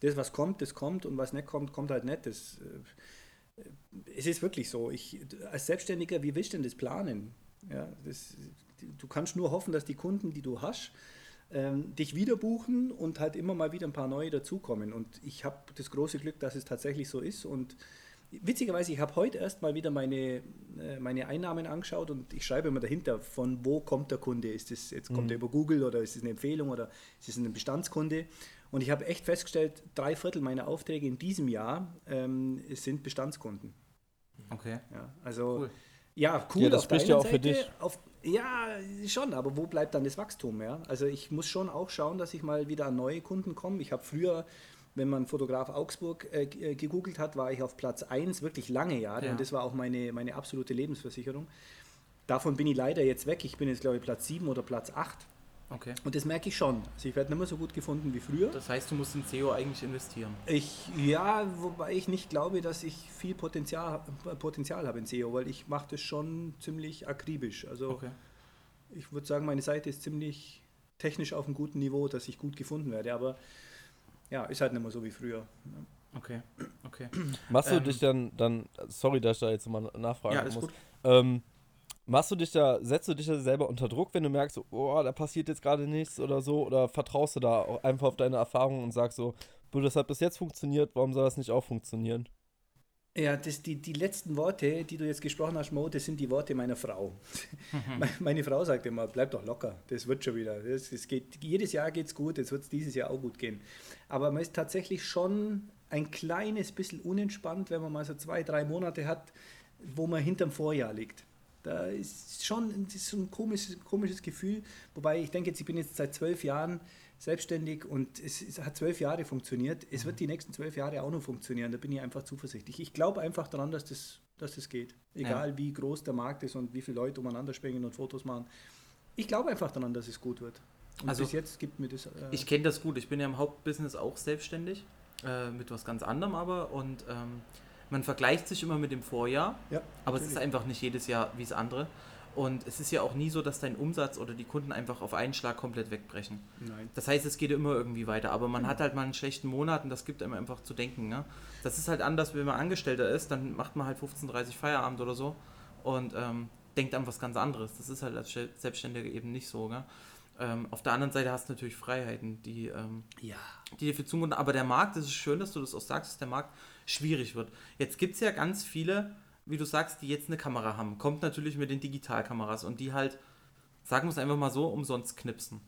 Das, was kommt, das kommt und was nicht kommt, kommt halt nicht. Das, äh, es ist wirklich so. Ich, als Selbstständiger, wie willst du denn das planen? Ja, das, du kannst nur hoffen, dass die Kunden, die du hast, ähm, dich wieder buchen und halt immer mal wieder ein paar neue dazukommen. Und ich habe das große Glück, dass es tatsächlich so ist. Und witzigerweise, ich habe heute erst mal wieder meine, äh, meine Einnahmen angeschaut und ich schreibe immer dahinter, von wo kommt der Kunde? Ist das jetzt kommt er über Google oder ist es eine Empfehlung oder ist es ein Bestandskunde? Und ich habe echt festgestellt, drei Viertel meiner Aufträge in diesem Jahr ähm, sind Bestandskunden. Okay. Ja, also Cool. Ja, cool. Ja, das spricht ja auch für Seite, dich. Auf, ja, schon, aber wo bleibt dann das Wachstum? Ja? Also ich muss schon auch schauen, dass ich mal wieder an neue Kunden komme. Ich habe früher, wenn man Fotograf Augsburg äh, äh, gegoogelt hat, war ich auf Platz 1 wirklich lange Jahre Ja. und das war auch meine, meine absolute Lebensversicherung. Davon bin ich leider jetzt weg. Ich bin jetzt, glaube ich, Platz 7 oder Platz 8. Okay. Und das merke ich schon. Also ich werde nicht mehr so gut gefunden wie früher. Das heißt, du musst in SEO eigentlich investieren. Ich, ja, wobei ich nicht glaube, dass ich viel Potenzial, Potenzial habe in SEO, weil ich mache das schon ziemlich akribisch. Also Okay. ich würde sagen, meine Seite ist ziemlich technisch auf einem guten Niveau, dass ich gut gefunden werde. Aber ja, ist halt nicht mehr so wie früher. Okay. Okay. Machst du Ähm, dich dann, dann, sorry, dass ich da jetzt mal nachfragen Ja, muss. gut. Ähm, machst du dich da, setzt du dich da selber unter Druck, wenn du merkst, so, oh, da passiert jetzt gerade nichts oder so? Oder vertraust du da auch einfach auf deine Erfahrungen und sagst so, du, das hat bis jetzt funktioniert, warum soll das nicht auch funktionieren? Ja, das, die, die letzten Worte, die du jetzt gesprochen hast, Mo, das sind die Worte meiner Frau. Me- Meine Frau sagt immer, bleib doch locker, das wird schon wieder. Das, das geht, jedes Jahr geht es gut, jetzt wird es dieses Jahr auch gut gehen. Aber man ist tatsächlich schon ein kleines bisschen unentspannt, wenn man mal so zwei, drei Monate hat, wo man hinterm Vorjahr liegt. Da ist schon ist so ein komisches, komisches Gefühl, wobei ich denke jetzt, ich bin jetzt seit zwölf Jahren selbstständig und es, es hat zwölf Jahre funktioniert. Es wird die nächsten zwölf Jahre auch noch funktionieren, da bin ich einfach zuversichtlich. Ich glaube einfach daran, dass das, dass das geht. Egal wie groß der Markt ist und wie viele Leute umeinander springen und Fotos machen. Ich glaube einfach daran, dass es gut wird. Und Also, bis jetzt gibt mir das. Äh, Ich kenne das gut. Ich bin ja im Hauptbusiness auch selbstständig, äh, mit was ganz anderem aber. Und ähm, man vergleicht sich immer mit dem Vorjahr, ja, aber es ist natürlich. einfach nicht jedes Jahr wie das andere. Und es ist ja auch nie so, dass dein Umsatz oder die Kunden einfach auf einen Schlag komplett wegbrechen. Nein. Das heißt, es geht immer irgendwie weiter, aber man hat halt mal einen schlechten Monat und das gibt einem einfach zu denken. Ne? Das ist halt anders, wenn man Angestellter ist, dann macht man halt 15, 30 Feierabend oder so und ähm, denkt an was ganz anderes. Das ist halt als Sel- Selbstständiger eben nicht so. Ne? Ähm, auf der anderen Seite hast du natürlich Freiheiten, die, ähm, Ja. die dir viel zumuten. Aber der Markt, das ist schön, dass du das auch sagst, dass der Markt schwierig wird. Jetzt gibt es ja ganz viele, wie du sagst, die jetzt eine Kamera haben. Kommt natürlich mit den Digitalkameras und die halt, sagen wir es einfach mal so, umsonst knipsen.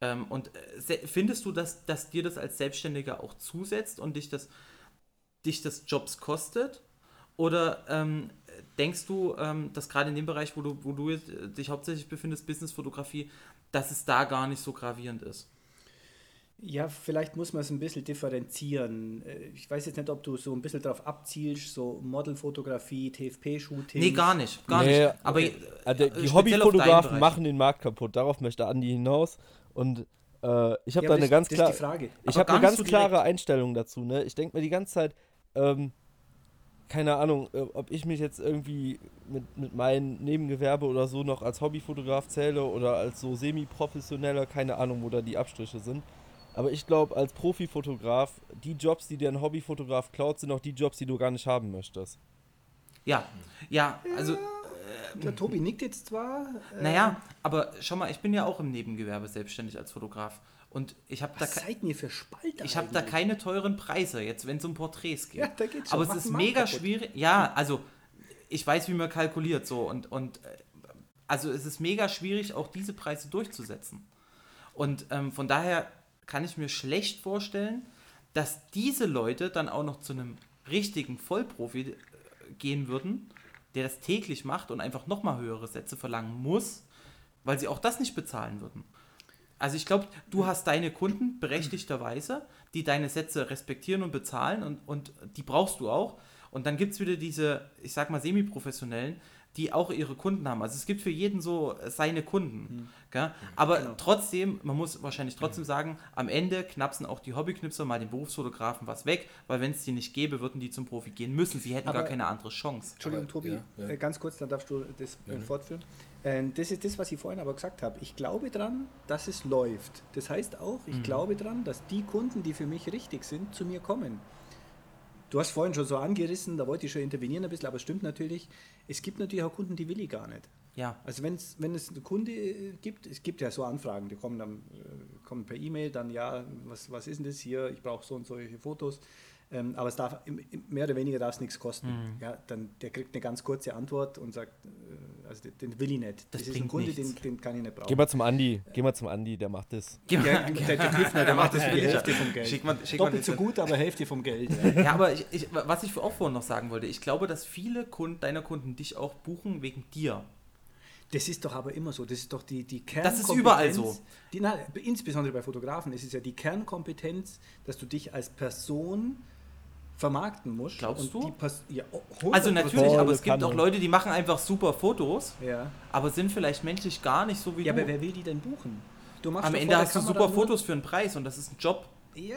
Ähm, und äh, findest du, dass, dass dir das als Selbstständiger auch zusetzt und dich das, dich das Jobs kostet? Oder ähm, denkst du, ähm, dass gerade in dem Bereich, wo du, wo du äh, dich hauptsächlich befindest, Businessfotografie, dass es da gar nicht so gravierend ist? Ja, vielleicht muss man es ein bisschen differenzieren. Äh, Ich weiß jetzt nicht, ob du so ein bisschen darauf abzielst, so Modelfotografie, TFP-Shooting. Nee, gar nicht. Gar Nee, nicht. Aber okay. äh, Also die Hobbyfotografen machen den Markt kaputt, darauf möchte Andi hinaus. Und äh, ich habe Ja, da eine ganz das klar. ist die Frage. Ich habe eine ganz klare. Einstellung dazu. Ne? Ich denke mir die ganze Zeit, ähm, keine Ahnung, äh, ob ich mich jetzt irgendwie mit, mit meinem Nebengewerbe oder so noch als Hobbyfotograf zähle oder als so semi-professioneller, keine Ahnung, wo da die Abstriche sind. Aber ich glaube, als Profifotograf, die Jobs, die dir ein Hobbyfotograf klaut, sind auch die Jobs, die du gar nicht haben möchtest. Ja, ja, also, Der Tobi nickt jetzt zwar. äh, naja, aber schau mal, ich bin ja auch im Nebengewerbe selbstständig als Fotograf. Und ich habe da, seid ihr für Spalter? ich hab da keine teuren Preise, jetzt wenn es um Porträts geht. Ja, da geht's schon. aber es ist mega kaputt. schwierig. Ja, also, ich weiß, wie man kalkuliert so. Und, und äh, also es ist mega schwierig, auch diese Preise durchzusetzen. Und ähm, von daher kann ich mir schlecht vorstellen, dass diese Leute dann auch noch zu einem richtigen Vollprofi äh, gehen würden, der das täglich macht und einfach nochmal höhere Sätze verlangen muss, weil sie auch das nicht bezahlen würden. Also ich glaube, du hast deine Kunden berechtigterweise, die deine Sätze respektieren und bezahlen und, und die brauchst du auch. Und dann gibt es wieder diese, ich sag mal, semi-professionellen, die auch ihre Kunden haben. Also es gibt für jeden so seine Kunden. Mhm. Gell? Aber trotzdem, man muss wahrscheinlich trotzdem sagen, am Ende knapsen auch die Hobbyknipser mal den Berufsfotografen was weg, weil wenn es die nicht gäbe, würden die zum Profi gehen müssen. Sie hätten gar Aber- keine andere Chance. Entschuldigung, Aber, Tobi, ja, ja. äh, ganz kurz, dann darfst du das äh, fortführen. Äh, das ist das, was ich vorhin aber gesagt habe. Ich glaube dran, dass es läuft. Das heißt auch, ich Mhm. glaube dran, dass die Kunden, die für mich richtig sind, zu mir kommen. Du hast vorhin schon so angerissen, da wollte ich schon intervenieren ein bisschen, aber es stimmt natürlich. Es gibt natürlich auch Kunden, die will ich gar nicht. Ja. Also wenn's, wenn es eine Kunde äh, gibt, es gibt ja so Anfragen, die kommen dann äh, kommen per E-Mail, dann ja, was, was ist denn das hier? Ich brauche so und solche Fotos. Ähm, aber es darf mehr oder weniger darf es nichts kosten. Mhm. Ja, dann der kriegt eine ganz kurze Antwort und sagt, äh, also den, den will ich nicht. Das ist ein Kunde, den, den kann ich nicht brauchen. Geh mal zum Andi, geh mal zum Andi, der macht das. ja, der, der Küffner, der macht das für die Hälfte vom Geld. Schick mal- schick mal Doppelt so das- gut, aber Hälfte vom Geld. Ja, aber ich, ich, was ich auch vorhin noch sagen wollte, ich glaube, dass viele Kunden, deiner Kunden dich auch buchen wegen dir. Das ist doch aber immer so. Das ist doch die, die Das ist Kernkompetenz. überall so. Die, na, insbesondere bei Fotografen ist es ja die Kernkompetenz, dass du dich als Person vermarkten musst. Glaubst Und du? Ja, oh, Also 100%. natürlich, aber es gibt auch Leute, die machen einfach super Fotos, Ja. aber sind vielleicht menschlich gar nicht so wie ja, du. aber wer will die denn buchen? Du machst Am Ende hast du super Fotos für einen Preis und das ist ein Job. Ja,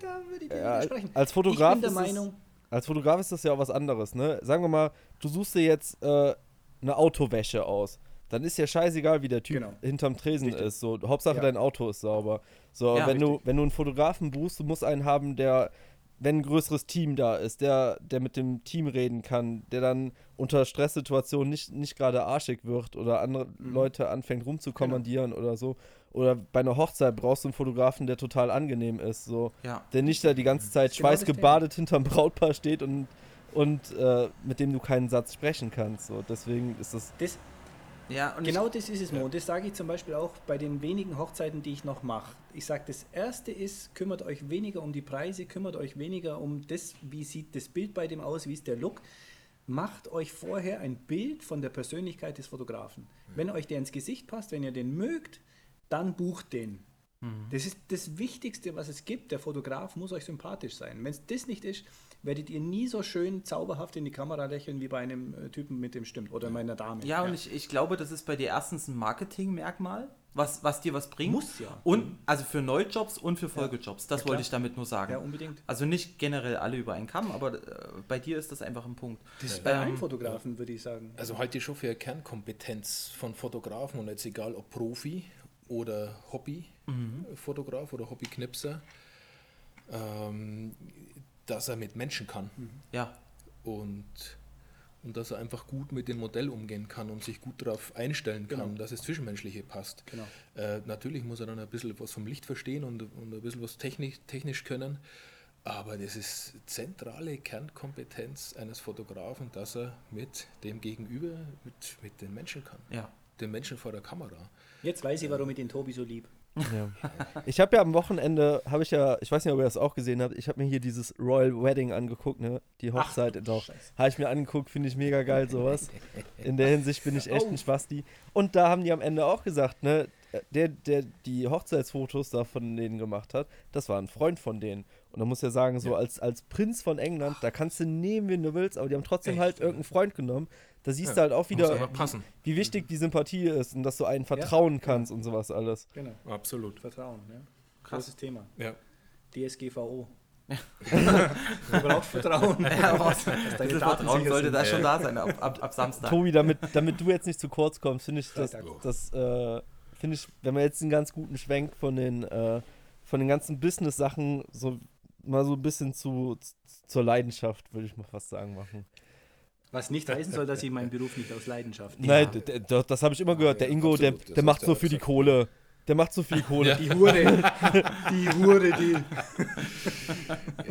da würde ich dir Ja, widersprechen. als Fotograf ich bin der ist es- Meinung, Als Fotograf ist das ja auch was anderes, ne? Sagen wir mal, du suchst dir jetzt äh, eine Autowäsche aus. Dann ist ja scheißegal, wie der Typ Genau. hinterm Tresen Richtig. ist. So, Hauptsache Ja. dein Auto ist sauber. So, Ja, wenn du, wenn du einen Fotografen buchst, du musst einen haben, der, wenn ein größeres Team da ist, der, der mit dem Team reden kann, der dann unter Stresssituationen nicht, nicht gerade arschig wird oder andere Mhm. Leute anfängt rumzukommandieren Genau. oder so. Oder bei einer Hochzeit brauchst du einen Fotografen, der total angenehm ist. So Ja. der nicht da die ganze Zeit Genau schweißgebadet hinterm Brautpaar steht und, und äh, mit dem du keinen Satz sprechen kannst. So, deswegen ist das. das, Ja, und genau das ist es, Mo. Und das sage ich zum Beispiel auch bei den wenigen Hochzeiten, die ich noch mache. Ich sage, das Erste ist, kümmert euch weniger um die Preise, kümmert euch weniger um das, wie sieht das Bild bei dem aus, wie ist der Look. Macht euch vorher ein Bild von der Persönlichkeit des Fotografen. Wenn euch der ins Gesicht passt, wenn ihr den mögt, dann bucht den. Das ist das Wichtigste, was es gibt. Der Fotograf muss euch sympathisch sein. Wenn es das nicht ist, werdet ihr nie so schön zauberhaft in die Kamera lächeln wie bei einem äh, Typen, mit dem stimmt. Oder meiner Dame. Ja, und Ich, ich glaube, das ist bei dir erstens ein Marketingmerkmal, was, was dir was bringt. Muss ja. Und also für Neujobs und für Folgejobs. Das Ja, wollte ich damit nur sagen. Ja, unbedingt. Also nicht generell alle über einen Kamm, aber äh, bei dir ist das einfach ein Punkt. Das ist bei Ähm, allen Fotografen, würde ich sagen. Also halte ich schon für eine Kernkompetenz von Fotografen und jetzt egal ob Profi oder Hobbyfotograf oder Hobbyknipser, ähm, dass er mit Menschen kann Ja, und, und dass er einfach gut mit dem Modell umgehen kann und sich gut darauf einstellen kann, Genau. dass es Zwischenmenschliche passt. Genau. Äh, natürlich muss er dann ein bisschen was vom Licht verstehen und, und ein bisschen was technisch, technisch können, aber das ist zentrale Kernkompetenz eines Fotografen, dass er mit dem Gegenüber, mit, mit den Menschen kann. ja. Den Menschen vor der Kamera. Jetzt weiß ich, warum ich den Tobi so lieb. Ja. Ich habe ja am Wochenende, habe ich ja, ich weiß nicht, ob ihr das auch gesehen habt, ich habe mir hier dieses Royal Wedding angeguckt, ne? Die Hochzeit doch. Habe ich mir angeguckt, finde ich mega geil, sowas. In der Hinsicht bin ich echt ein Spasti. Und da haben die am Ende auch gesagt, ne? Der, der die Hochzeitsfotos da von denen gemacht hat, das war ein Freund von denen. Und da muss ja sagen, so als, als Prinz von England, da kannst du nehmen, wen du willst, aber die haben trotzdem Echt, halt ja. irgendeinen Freund genommen. Da siehst Ja, du halt auch wieder, passen. wie wichtig die Sympathie ist und dass du einen vertrauen kannst und sowas alles. Genau. Absolut. Vertrauen, ja. Großes Thema. Ja. DSGVO. du brauchst Vertrauen. Ja, was? Vertrauen sollte da schon da sein, ab, ab, ab Samstag. Tobi, damit, damit du jetzt nicht zu kurz kommst, finde ich das, danke. das äh, finde ich, wenn man jetzt einen ganz guten Schwenk von den, äh, von den ganzen Business-Sachen so mal so ein bisschen zu, zur Leidenschaft, würde ich mal fast sagen, machen. Was nicht heißen soll, dass ich meinen Beruf nicht aus Leidenschaft Nein, d- d- d- das habe ich immer gehört. Der ja, Ingo, der. Das der macht so für die. Kohle. Der macht so viel Kohle. Die Hure. Die Hure, die.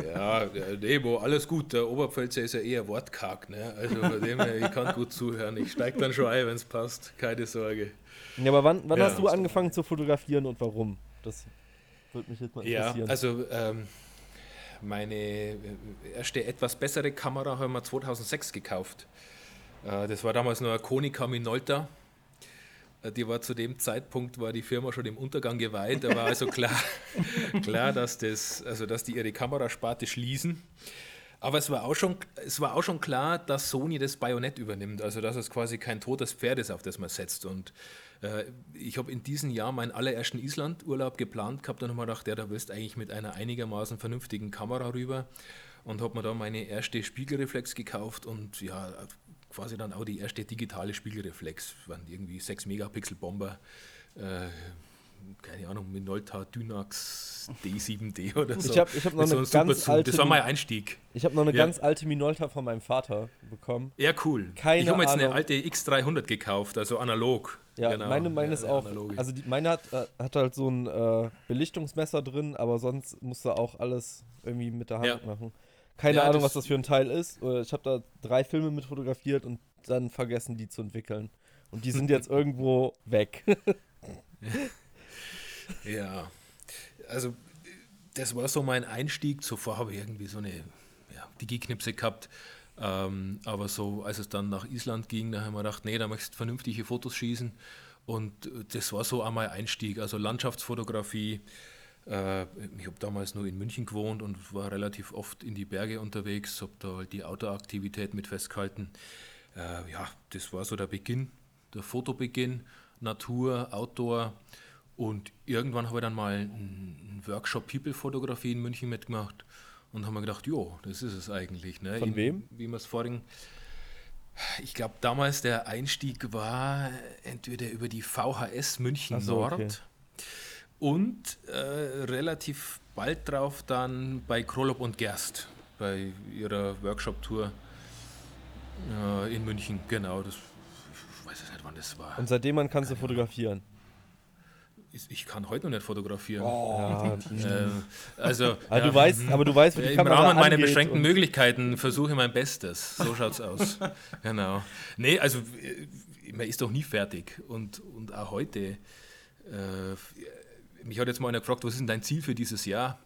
Ja, der Debo, alles gut. Der Oberpfälzer ist ja eher wortkarg. Ne? Also bei dem her, ich kann gut zuhören. Ich steige dann schon ein, wenn es passt. Keine Sorge. Ja, aber wann, wann Ja, hast du das angefangen zu fotografieren und warum? Das würde mich jetzt mal Ja, interessieren. also ähm, meine äh, erste etwas bessere Kamera haben wir 2006 gekauft. Äh, das war damals noch eine Konica Minolta. Äh, Die war zu dem Zeitpunkt, war die Firma schon dem Untergang geweiht. Da war also klar, klar dass, das, also dass die ihre Kamerasparte schließen. Aber es war, auch schon, es war auch schon klar, dass Sony das Bajonett übernimmt, also dass es quasi kein totes Pferd ist, auf das man setzt. Und ich habe in diesem Jahr meinen allerersten Island-Urlaub geplant gehabt und habe mir gedacht, ja, da willst eigentlich mit einer einigermaßen vernünftigen Kamera rüber und habe mir da meine erste Spiegelreflex gekauft und ja, quasi dann auch die erste digitale Spiegelreflex, waren irgendwie 6 Megapixel Bomber. Äh, keine Ahnung, Minolta Dynax D7D oder so. Ich habe ich hab noch so eine ganz alte. Das war mein Einstieg. ich habe noch eine Ja. ganz alte Minolta von meinem Vater bekommen. Ja, cool. Keine ich habe mir jetzt eine alte X300 gekauft, also analog. Ja, Genau. meine, meine Ja, ist ja, auch. analoge. Also die, meine hat, äh, hat halt so ein äh, Belichtungsmesser drin, aber sonst musst du auch alles irgendwie mit der Hand Ja. machen. Keine Ja, Ahnung, was das für ein Teil ist. Äh, Ich habe da drei Filme mit fotografiert und dann vergessen, die zu entwickeln. Und die sind jetzt irgendwo weg. Ja, also das war so mein Einstieg. Zuvor habe ich irgendwie so eine ja, Digi-Knipse gehabt. Ähm, aber so, als es dann nach Island ging, da haben wir gedacht, nee, da möchtest du vernünftige Fotos schießen. Und äh, das war so mein Einstieg. Also Landschaftsfotografie. Äh, ich habe damals nur in München gewohnt und war relativ oft in die Berge unterwegs, habe da halt die Outdoor-Aktivität mit festgehalten. Äh, ja, das war so der Beginn, der Fotobeginn, Natur, Outdoor. Und irgendwann habe ich dann mal einen Workshop People-Fotografie in München mitgemacht und habe mir gedacht, jo, das ist es eigentlich. Ne? Von Eben, wem? Wie wir es vorhin. Ich glaube, damals der Einstieg war entweder über die VHS München so, Nord okay. und äh, relativ bald drauf dann bei Krolop und Gerst bei ihrer Workshop-Tour äh, in München. Genau, das, ich weiß nicht, wann das war. Und seitdem man kannst du fotografieren. Ich, kann heute noch nicht fotografieren. Ja, Äh, also, Oh. aber, ja, du weißt, aber du weißt, wie die im Kamera Rahmen meiner beschränkten Möglichkeiten versuche ich mein Bestes. So schaut's aus. genau. Nee, also äh, man ist doch nie fertig. Und, und auch heute. Äh, mich hat jetzt mal einer gefragt, was ist denn dein Ziel für dieses Jahr?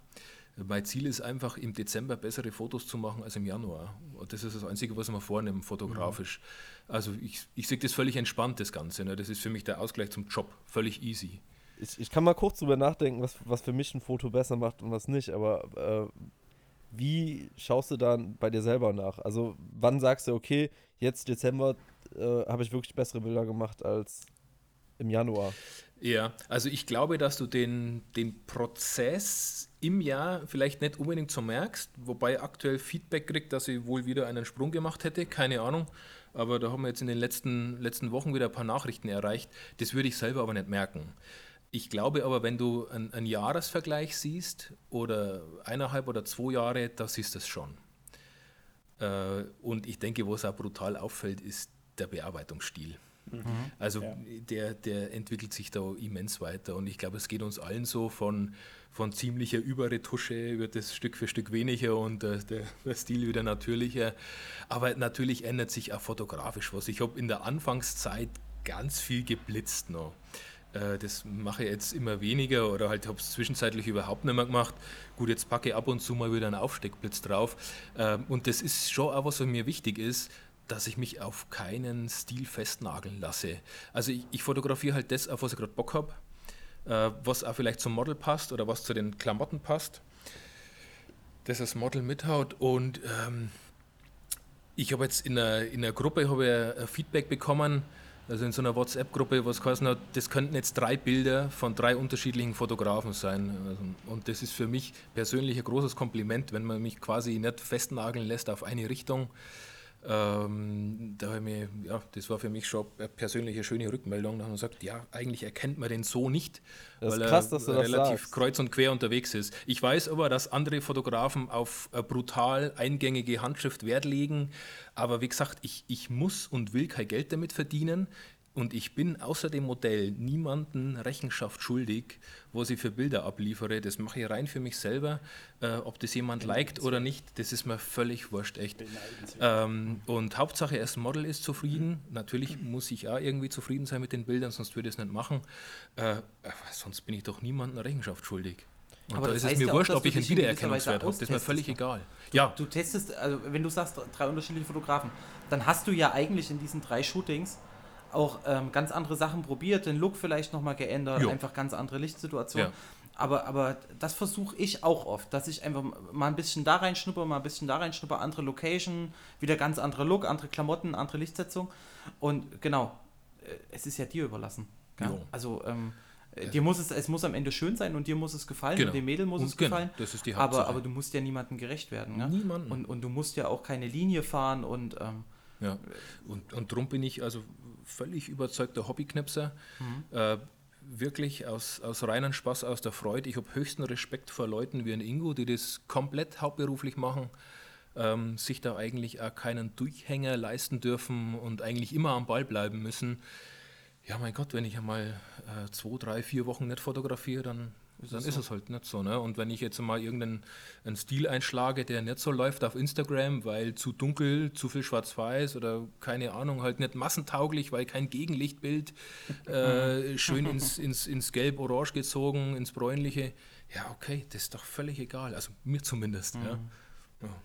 Mein Ziel ist einfach, im Dezember bessere Fotos zu machen als im Januar. Und das ist das Einzige, was ich mir vornehme, fotografisch. Also ich, ich sehe das völlig entspannt, das Ganze. Ne? Das ist für mich der Ausgleich zum Job. Völlig easy. Ich, ich kann mal kurz drüber nachdenken, was, was für mich ein Foto besser macht und was nicht, aber äh, wie schaust du dann bei dir selber nach? Also wann sagst du, okay, jetzt Dezember äh, habe ich wirklich bessere Bilder gemacht als im Januar? Ja, also ich glaube, dass du den, den Prozess im Jahr vielleicht nicht unbedingt so merkst, wobei aktuell Feedback kriegt, dass ich wohl wieder einen Sprung gemacht hätte, keine Ahnung. Aber da haben wir jetzt in den letzten, letzten Wochen wieder ein paar Nachrichten erreicht. Das würde ich selber aber nicht merken. Ich glaube aber, wenn du einen, Jahresvergleich siehst oder eineinhalb oder zwei Jahre, da siehst du es schon. Äh, und ich denke, was auch brutal auffällt, ist der Bearbeitungsstil. Also Ja. der, der entwickelt sich da immens weiter und ich glaube, es geht uns allen so von, von ziemlicher Überretusche wird es Stück für Stück weniger und äh, der, der Stil wieder natürlicher. Aber natürlich ändert sich auch fotografisch was. Ich habe in der Anfangszeit ganz viel geblitzt noch. Äh, Das mache ich jetzt immer weniger oder halt habe es zwischenzeitlich überhaupt nicht mehr gemacht. Gut, jetzt packe ich ab und zu mal wieder einen Aufsteckblitz drauf. Ähm, Und das ist schon auch was, was mir wichtig ist, dass ich mich auf keinen Stil festnageln lasse. Also ich, ich fotografiere halt das, auf was ich gerade Bock habe, äh, was auch vielleicht zum Model passt oder was zu den Klamotten passt, das das Model mithaut und ähm, ich habe jetzt in einer, in einer Gruppe ich Feedback bekommen, also in so einer WhatsApp-Gruppe, was geheißen hat, das könnten jetzt drei Bilder von drei unterschiedlichen Fotografen sein. Also, und das ist für mich persönlich ein großes Kompliment, wenn man mich quasi nicht festnageln lässt auf eine Richtung. Ähm, da habe ich mir, ja, das war für mich schon eine persönliche schöne Rückmeldung, dass man sagt, ja, eigentlich erkennt man den so nicht, Das ist weil krass, er dass du das relativ sagst. kreuz und quer unterwegs ist. Ich weiß aber, dass andere Fotografen auf brutal eingängige Handschrift Wert legen, aber wie gesagt, ich, ich muss und will kein Geld damit verdienen. Und ich bin außer dem Modell niemanden Rechenschaft schuldig, was ich für Bilder abliefere. Das mache ich rein für mich selber. Äh, ob das jemand liked oder nicht, das ist mir völlig wurscht, echt. Ähm, und Hauptsache, erst ein Model ist zufrieden. Natürlich muss ich auch irgendwie zufrieden sein mit den Bildern, sonst würde ich es nicht machen. Äh, sonst bin ich doch niemandem Rechenschaft schuldig. Und Aber da das ist es mir ja wurscht, ob du ich einen Wiedererkennungswert habe. Das ist mir völlig ne? egal. Ja, Du testest, also wenn du sagst, drei unterschiedliche Fotografen, dann hast du ja eigentlich in diesen drei Shootings auch ähm, ganz andere Sachen probiert, den Look vielleicht nochmal geändert, Jo. einfach ganz andere Lichtsituationen. Ja. aber, aber das versuche ich auch oft, dass ich einfach mal ein bisschen da reinschnuppe, mal ein bisschen da reinschnuppe, andere Location, wieder ganz anderer Look, andere Klamotten, andere Lichtsetzung. Und genau, äh, es ist ja dir überlassen. Ja? Also ähm, äh, dir muss es, es muss am Ende schön sein und dir muss es gefallen Genau. und dem Mädel muss Und es genau, gefallen. das ist die aber, Hauptsache. aber du musst ja niemandem gerecht werden. Ne? Niemandem. Und, und du musst ja auch keine Linie fahren und ähm, Ja, und, und darum bin ich also völlig überzeugter Hobbyknipser. Mhm. Äh, wirklich aus, aus reinem Spaß, aus der Freude. Ich habe höchsten Respekt vor Leuten wie ein Ingo, die das komplett hauptberuflich machen, ähm, sich da eigentlich auch keinen Durchhänger leisten dürfen und eigentlich immer am Ball bleiben müssen. Ja, mein Gott, wenn ich einmal äh, zwei, drei, vier Wochen nicht fotografiere, dann, dann ist es halt nicht so. Ne? Und wenn ich jetzt mal irgendeinen einen Stil einschlage, der nicht so läuft auf Instagram, weil zu dunkel, zu viel schwarz-weiß oder keine Ahnung, halt nicht massentauglich, weil kein Gegenlichtbild, äh, schön ins, ins, ins Gelb-Orange gezogen, ins Bräunliche, ja, okay, das ist doch völlig egal. Also mir zumindest. Ja. Ja.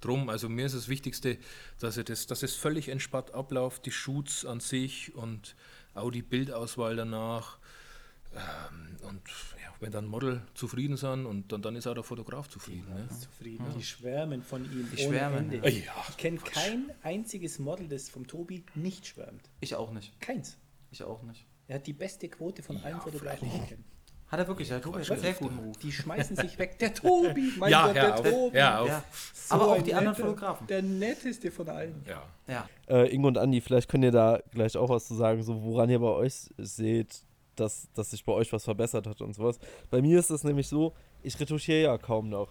Drum, also mir ist das Wichtigste, dass, ich das, dass es völlig entspannt abläuft, die Shoots an sich und auch die Bildauswahl danach. Ähm, und ja, wenn dann Model zufrieden sind und dann, dann ist auch der Fotograf zufrieden. Ne? Zufrieden. Die schwärmen von ihm. Die ohne schwärmen, Ende. ja. Ja, ich kenne kein einziges Model, das vom Tobi nicht schwärmt. ich auch nicht. Keins. Ich auch nicht. Er hat die beste Quote von allen Fotografen, die ich kenne. Hat er wirklich, ja, Tobi hat einen sehr guten Ruf. Die schmeißen sich weg. Der Tobi, mein Ja, Gott, der auf. Tobi. Hör auf. Ja. So Aber auch die anderen netter- Fotografen. Der netteste von allen. Ja. Ja. Äh, Ingo und Andi, vielleicht könnt ihr da gleich auch was zu sagen, so woran ihr bei euch seht, dass, dass sich bei euch was verbessert hat und sowas. Bei mir ist es nämlich so, ich retuschiere ja kaum noch.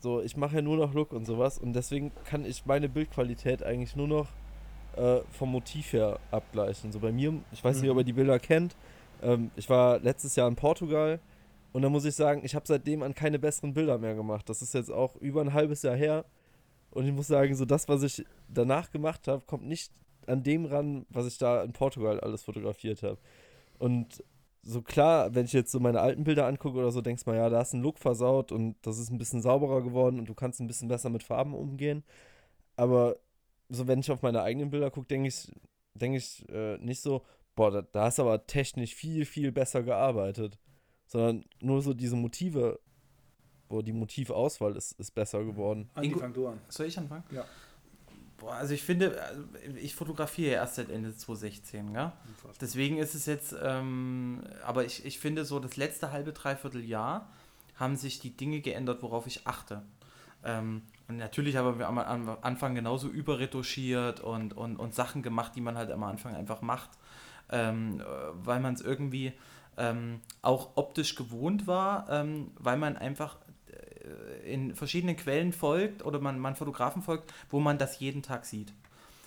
So, ich mache ja nur noch Look und sowas und deswegen kann ich meine Bildqualität eigentlich nur noch äh, vom Motiv her abgleichen. So bei mir, ich weiß nicht, ob ihr die Bilder kennt, ähm, ich war letztes Jahr in Portugal und da muss ich sagen, ich habe seitdem an keine besseren Bilder mehr gemacht. Das ist jetzt auch über ein halbes Jahr her und ich muss sagen, so das, was ich danach gemacht habe, kommt nicht an dem ran, was ich da in Portugal alles fotografiert habe. Und so klar, wenn ich jetzt so meine alten Bilder angucke oder so, denkst du mal, ja, da ist ein Look versaut und das ist ein bisschen sauberer geworden und du kannst ein bisschen besser mit Farben umgehen. Aber so, wenn ich auf meine eigenen Bilder gucke, denke ich, denke ich äh, nicht so, boah, da, da hast du aber technisch viel, viel besser gearbeitet. Sondern nur so diese Motive, wo die Motivauswahl ist, ist besser geworden. Andi, Ingo- fang du an. Soll ich anfangen? Ja. Boah, also ich finde, also ich fotografiere erst seit Ende 2016, ja. Deswegen ist es jetzt, ähm, aber ich, ich finde so, das letzte halbe, dreiviertel Jahr haben sich die Dinge geändert, worauf ich achte. Ähm, und natürlich haben wir am Anfang genauso überretuschiert und, und, und Sachen gemacht, die man halt am Anfang einfach macht, ähm, äh, weil man es irgendwie ähm, auch optisch gewohnt war, ähm, weil man einfach in verschiedenen Quellen folgt oder man, man Fotografen folgt, wo man das jeden Tag sieht.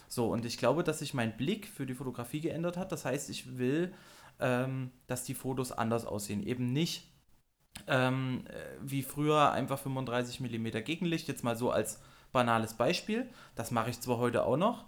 So, und ich glaube, dass sich mein Blick für die Fotografie geändert hat. Das heißt, ich will, ähm, dass die Fotos anders aussehen. Eben nicht ähm, äh, wie früher einfach 35 mm Gegenlicht, jetzt mal so als banales Beispiel. Das mache ich zwar heute auch noch,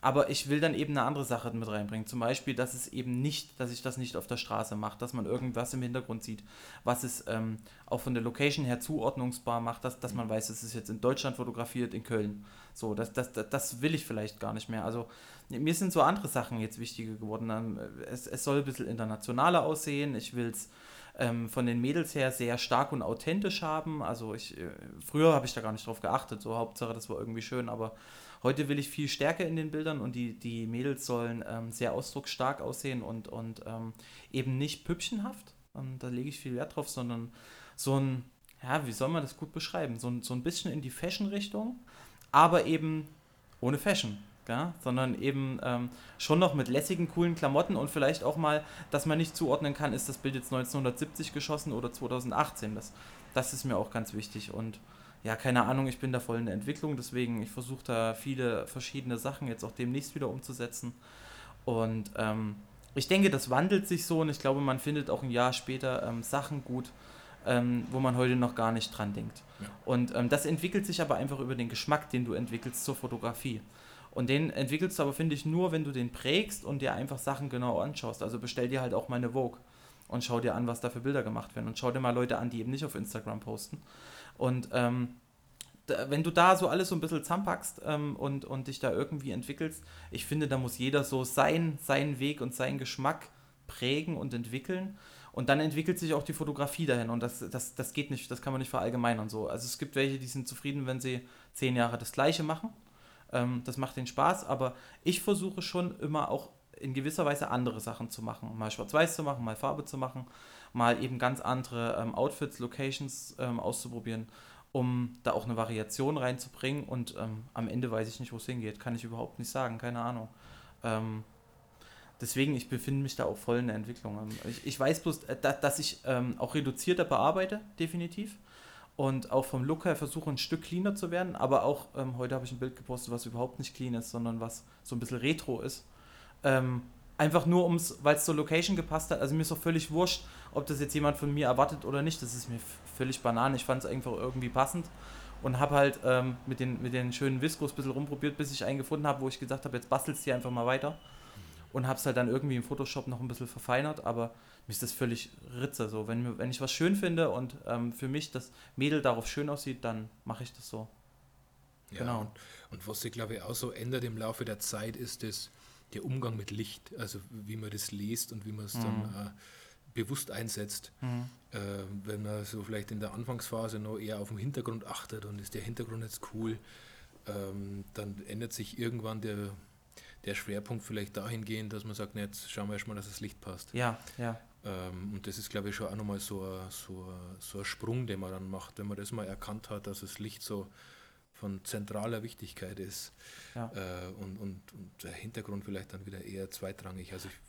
aber ich will dann eben eine andere Sache mit reinbringen. Zum Beispiel, dass es eben nicht, dass ich das nicht auf der Straße mache, dass man irgendwas im Hintergrund sieht, was es ähm, auch von der Location her zuordnungsbar macht, dass, dass man weiß, es ist jetzt in Deutschland fotografiert, in Köln. So, das, das, das, das will ich vielleicht gar nicht mehr. Also mir sind so andere Sachen jetzt wichtiger geworden. Ähm, Es, es soll ein bisschen internationaler aussehen. Ich will es ähm, von den Mädels her sehr stark und authentisch haben. Also ich, äh, früher habe ich da gar nicht drauf geachtet. So Hauptsache, das war irgendwie schön, aber heute will ich viel stärker in den Bildern und die, die Mädels sollen ähm, sehr ausdrucksstark aussehen und, und ähm, eben nicht püppchenhaft. Und da lege ich viel Wert drauf, sondern so ein, ja, wie soll man das gut beschreiben? So ein, so ein bisschen in die Fashion-Richtung, aber eben ohne Fashion. Ja, sondern eben ähm, schon noch mit lässigen, coolen Klamotten und vielleicht auch mal, dass man nicht zuordnen kann, ist das Bild jetzt 1970 geschossen oder 2018. Das, das ist mir auch ganz wichtig. Und ja, keine Ahnung, ich bin da voll in der Entwicklung, deswegen ich versuche da viele verschiedene Sachen jetzt auch demnächst wieder umzusetzen. Und ähm, ich denke, das wandelt sich so und ich glaube, man findet auch ein Jahr später ähm, Sachen gut, ähm, wo man heute noch gar nicht dran denkt. Ja. Und ähm, das entwickelt sich aber einfach über den Geschmack, den du entwickelst zur Fotografie. Und den entwickelst du aber, finde ich, nur, wenn du den prägst und dir einfach Sachen genau anschaust. Also bestell dir halt auch meine Vogue und schau dir an, was da für Bilder gemacht werden. Und schau dir mal Leute an, die eben nicht auf Instagram posten. Und ähm, da, wenn du da so alles so ein bisschen zusammenpackst ähm, und, und dich da irgendwie entwickelst, ich finde, da muss jeder so sein, seinen Weg und seinen Geschmack prägen und entwickeln. Und dann entwickelt sich auch die Fotografie dahin und das, das, das geht nicht, das kann man nicht verallgemeinern so. Also es gibt welche, die sind zufrieden, wenn sie zehn Jahre das Gleiche machen. Ähm, das macht den Spaß, aber ich versuche schon immer auch in gewisser Weise andere Sachen zu machen. Mal schwarz-weiß zu machen, mal Farbe zu machen, mal eben ganz andere ähm, Outfits, Locations ähm, auszuprobieren, um da auch eine Variation reinzubringen. Und ähm, am Ende weiß ich nicht, wo es hingeht. Kann ich überhaupt nicht sagen, keine Ahnung. Ähm, deswegen, ich befinde mich da auch voll in der Entwicklung. Ähm, ich, ich weiß bloß, äh, dass ich ähm, auch reduzierter bearbeite, definitiv. Und auch vom Look her versuche ein Stück cleaner zu werden. Aber auch heute habe ich ein Bild gepostet, was überhaupt nicht clean ist, sondern was so ein bisschen retro ist. Einfach nur, weil es zur Location gepasst hat. Also mir ist auch völlig wurscht, ob das jetzt jemand von mir erwartet oder nicht. Das ist mir völlig banal. Ich fand es einfach irgendwie passend und habe halt ähm, mit, den, mit den schönen Viskos ein bisschen rumprobiert, bis ich einen gefunden habe, wo ich gesagt habe, jetzt bastelst du hier einfach mal weiter und habe es halt dann irgendwie im Photoshop noch ein bisschen verfeinert, aber mir ist das völlig Ritze. So. Wenn, wenn ich was schön finde und ähm, für mich das Mädel darauf schön aussieht, dann mache ich das so. Ja, genau. Und, und was sich, glaube ich, auch so ändert im Laufe der Zeit, ist das, der Umgang mit Licht, also wie man das liest und wie man es mhm. dann äh, bewusst einsetzt. Mhm. Äh, wenn man so vielleicht in der Anfangsphase noch eher auf den Hintergrund achtet und ist der Hintergrund jetzt cool, ähm, dann ändert sich irgendwann der, der Schwerpunkt vielleicht dahingehend, dass man sagt, na, jetzt schauen wir erstmal, dass das Licht passt. Ja, ja. Ähm, und das ist, glaube ich, schon auch nochmal so, ein, so, so ein Sprung, den man dann macht, wenn man das mal erkannt hat, dass das Licht so von zentraler Wichtigkeit ist ja. äh, und, und, und, der Hintergrund vielleicht dann wieder eher zweitrangig. Also ich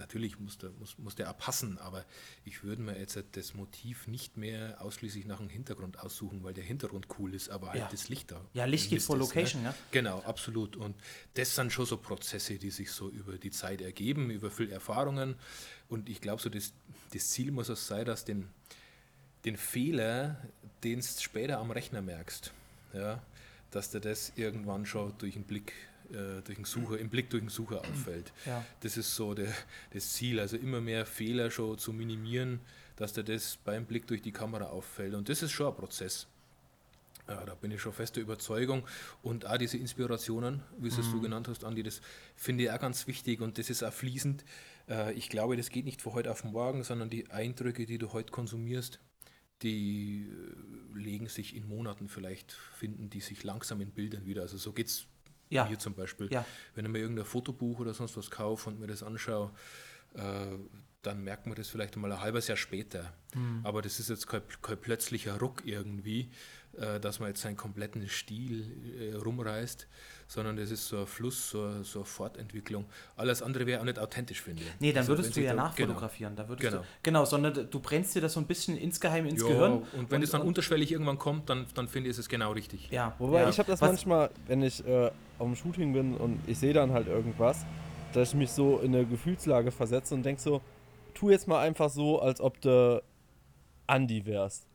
natürlich muss der, muss, muss der auch passen, aber ich würde mir jetzt das Motiv nicht mehr ausschließlich nach dem Hintergrund aussuchen, weil der Hintergrund cool ist, aber halt das Licht da. Ja, Licht geht vor ne? Location, ne? ja. Genau, absolut. Und das sind schon so Prozesse, die sich so über die Zeit ergeben, über viele Erfahrungen. Und ich glaube, so das, das Ziel muss es sein, dass den, den Fehler, den du später am Rechner merkst, ja, dass du das irgendwann schon durch den Blick äh, durch den Sucher, im Blick durch den Sucher auffällt. Ja. Das ist so der, das Ziel, also immer mehr Fehler schon zu minimieren, dass dir das beim Blick durch die Kamera auffällt. Und das ist schon ein Prozess. Ja, da bin ich schon fester Überzeugung. Und auch diese Inspirationen, wie es mhm. du genannt hast, Andi, das finde ich auch ganz wichtig und das ist auch fließend. Äh, ich glaube, das geht nicht von heute auf morgen, sondern die Eindrücke, die du heute konsumierst, die äh, legen sich in Monaten vielleicht, finden die sich langsam in Bildern wieder. Also so geht es ja. Hier zum Beispiel. Ja. Wenn ich mir irgendein Fotobuch oder sonst was kaufe und mir das anschaue, dann merkt man das vielleicht mal ein halbes Jahr später. Mhm. Aber das ist jetzt kein, kein plötzlicher Ruck irgendwie, äh, dass man jetzt seinen kompletten Stil äh, rumreißt, sondern das ist so ein Fluss, so, so eine Fortentwicklung. Alles andere wäre auch nicht authentisch, finde ich. Nee, dann also, würdest du ja da, nachfotografieren. Genau, da würdest genau. Du, genau, sondern du brennst dir das so ein bisschen insgeheim ins ja, Gehirn. Und wenn es dann und, unterschwellig irgendwann kommt, dann, dann finde ich es genau richtig. Ja, wobei ja. ich habe das Was? manchmal, wenn ich äh, auf dem Shooting bin und ich sehe dann halt irgendwas, dass ich mich so in eine Gefühlslage versetze und denke so, tu jetzt mal einfach so, als ob du Andi wärst.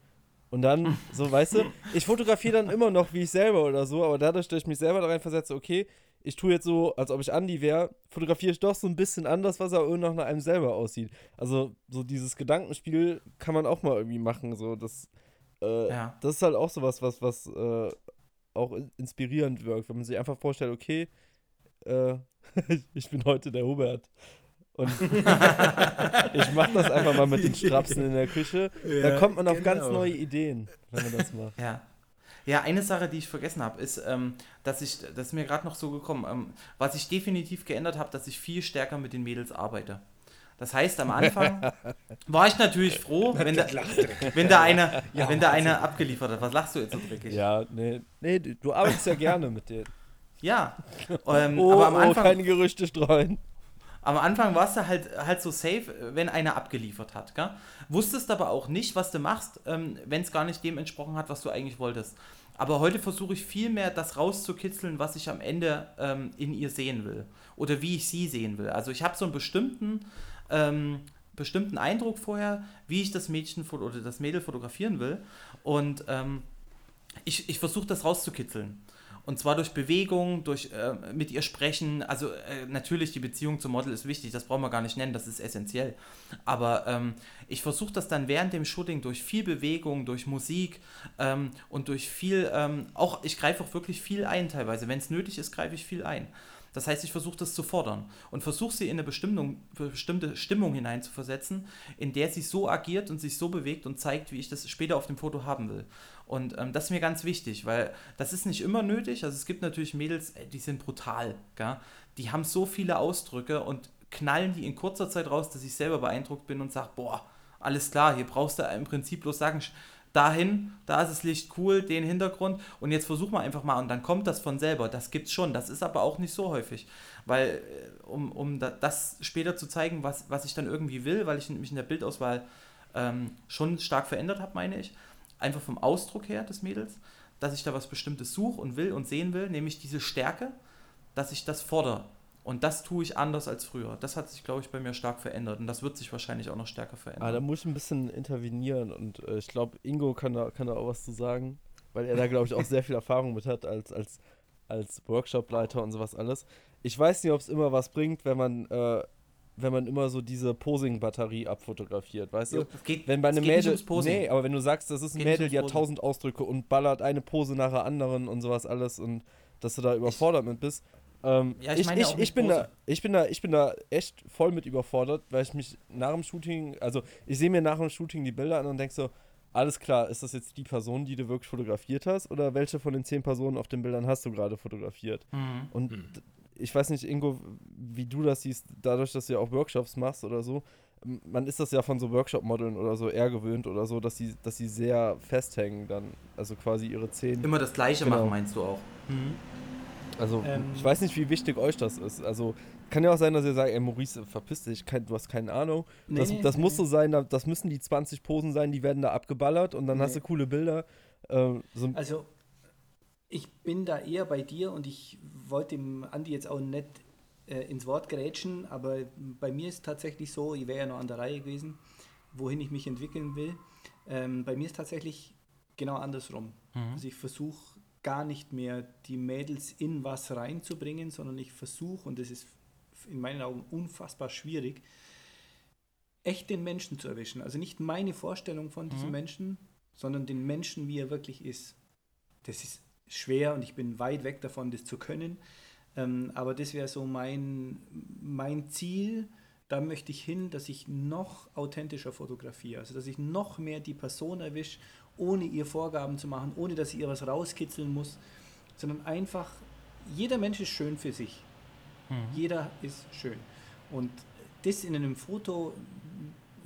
Und dann, so, weißt du, ich fotografiere dann immer noch wie ich selber oder so, aber dadurch, dass ich mich selber da rein versetze, okay, ich tue jetzt so, als ob ich Andi wäre, fotografiere ich doch so ein bisschen anders, was auch noch nach einem selber aussieht. Also, so dieses Gedankenspiel kann man auch mal irgendwie machen. So, das, äh, ja. das ist halt auch sowas, was, was äh, auch inspirierend wirkt, wenn man sich einfach vorstellt, okay, äh, ich bin heute der Hubert. Und ich mache das einfach mal mit den Strapsen in der Küche. Ja, da kommt man auf genau. ganz neue Ideen, wenn man das macht. Ja. Ja, eine Sache, die ich vergessen habe, ist, ähm, dass ich, das ist mir gerade noch so gekommen, ähm, was ich definitiv geändert habe, dass ich viel stärker mit den Mädels arbeite. Das heißt, am Anfang war ich natürlich froh, wenn da, wenn da eine, ja, wenn da eine abgeliefert hat. Was lachst du jetzt so dreckig? Ja, nee, nee, du arbeitest ja gerne mit denen. Ja. Ähm, oh, aber am oh, Anfang, oh, keine Gerüchte streuen. Am Anfang warst du halt, halt so safe, wenn einer abgeliefert hat. Gell? Wusstest aber auch nicht, was du machst, ähm, wenn es gar nicht dem entsprochen hat, was du eigentlich wolltest. Aber heute versuche ich viel mehr, das rauszukitzeln, was ich am Ende ähm, in ihr sehen will. Oder wie ich sie sehen will. Also ich habe so einen bestimmten, ähm, bestimmten Eindruck vorher, wie ich das Mädchen oder das Mädel fotografieren will. Und ähm, ich, ich versuche das rauszukitzeln. Und zwar durch Bewegung, durch äh, mit ihr sprechen. Also äh, natürlich, die Beziehung zum Model ist wichtig, das brauchen wir gar nicht nennen, das ist essentiell. Aber ähm, ich versuche das dann während dem Shooting durch viel Bewegung, durch Musik ähm, und durch viel, ähm, auch ich greife auch wirklich viel ein teilweise. Wenn es nötig ist, greife ich viel ein. Das heißt, ich versuche das zu fordern und versuche sie in eine bestimmte, bestimmte Stimmung hineinzuversetzen, in der sie so agiert und sich so bewegt und zeigt, wie ich das später auf dem Foto haben will. Und ähm, das ist mir ganz wichtig, weil das ist nicht immer nötig. Also es gibt natürlich Mädels, die sind brutal, gell? die haben so viele Ausdrücke und knallen die in kurzer Zeit raus, dass ich selber beeindruckt bin und sage, boah, alles klar, hier brauchst du im Prinzip bloß sagen, dahin, da ist das Licht cool, den Hintergrund und jetzt versuch mal einfach mal und dann kommt das von selber. Das gibt's schon, das ist aber auch nicht so häufig, weil äh, um, um das später zu zeigen, was, was ich dann irgendwie will, weil ich mich in der Bildauswahl ähm, schon stark verändert habe, meine ich, einfach vom Ausdruck her des Mädels, dass ich da was Bestimmtes suche und will und sehen will, nämlich diese Stärke, dass ich das fordere. Und das tue ich anders als früher. Das hat sich, glaube ich, bei mir stark verändert. Und das wird sich wahrscheinlich auch noch stärker verändern. Ah, da muss ich ein bisschen intervenieren. Und äh, ich glaube, Ingo kann da, kann da auch was zu sagen, weil er da, glaube ich, auch sehr viel Erfahrung mit hat als, als, als Workshopleiter und sowas alles. Ich weiß nicht, ob es immer was bringt, wenn man, äh, wenn man immer so diese Posing-Batterie abfotografiert, weißt du? geht, wenn bei einem Mädel, nee, aber wenn du sagst, das ist ein Mädel, die hat tausend Ausdrücke und ballert eine Pose nach der anderen und sowas alles und dass du da überfordert mit bist. Ähm, Ja, ich ich, meine ich, auch ich, bin Pose. da, ich, bin da, ich bin da echt voll mit überfordert, weil ich mich nach dem Shooting, also ich sehe mir nach dem Shooting die Bilder an und denke so, alles klar, ist das jetzt die Person, die du wirklich fotografiert hast oder welche von den zehn Personen auf den Bildern hast du gerade fotografiert? Mhm. Und Hm. d- ich weiß nicht, Ingo, wie du das siehst, dadurch, dass du ja auch Workshops machst oder so. Man ist das ja von so Workshop-Modeln oder so eher gewöhnt oder so, dass sie, dass sie sehr festhängen dann. Also quasi ihre zehn. Immer das Gleiche Genau. machen, meinst du auch? Mhm. Also Ähm, ich weiß nicht, wie wichtig euch das ist. Also kann ja auch sein, dass ihr sagt, ey Maurice, verpiss dich, kein, du hast keine Ahnung. Nee, das nee, das nee, muss so sein, da- das müssen die 20 Posen sein, die werden da abgeballert und dann hast Nee. du coole Bilder. Ähm, so, Also, ich bin da eher bei dir und ich wollte dem Andi jetzt auch nicht äh, ins Wort grätschen, aber bei mir ist tatsächlich so, ich wäre ja noch an der Reihe gewesen, wohin ich mich entwickeln will. Ähm, bei mir ist tatsächlich genau andersrum. Also ich versuche gar nicht mehr die Mädels in was reinzubringen, sondern ich versuche, und das ist in meinen Augen unfassbar schwierig, echt den Menschen zu erwischen. Also nicht meine Vorstellung von diesem Mhm. Menschen, sondern den Menschen, wie er wirklich ist. Das ist schwer und ich bin weit weg davon, das zu können. Ähm, aber das wäre so mein, mein Ziel. Da möchte ich hin, dass ich noch authentischer fotografiere. Also dass ich noch mehr die Person erwische, ohne ihr Vorgaben zu machen, ohne dass ich ihr was rauskitzeln muss, sondern einfach, jeder Mensch ist schön für sich. Jeder ist schön. Und das in einem Foto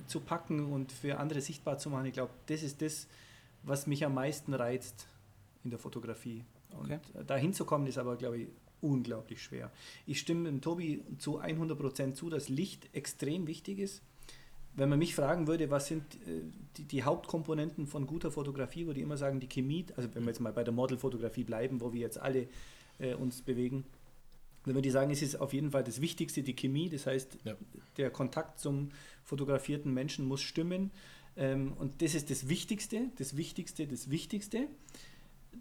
zu packen und für andere sichtbar zu machen, ich glaube, das ist das, was mich am meisten reizt in der Fotografie. Und Okay. da hinzukommen ist aber, glaube ich, unglaublich schwer. Ich stimme dem Tobi zu 100% zu, dass Licht extrem wichtig ist. Wenn man mich fragen würde, was sind äh, die, die Hauptkomponenten von guter Fotografie, würde ich immer sagen, die Chemie, also wenn wir jetzt mal bei der Modelfotografie bleiben, wo wir jetzt alle äh, uns bewegen, dann würde ich sagen, es ist auf jeden Fall das Wichtigste, die Chemie. Das heißt, Ja. der Kontakt zum fotografierten Menschen muss stimmen. Ähm, und das ist das Wichtigste, das Wichtigste, das Wichtigste.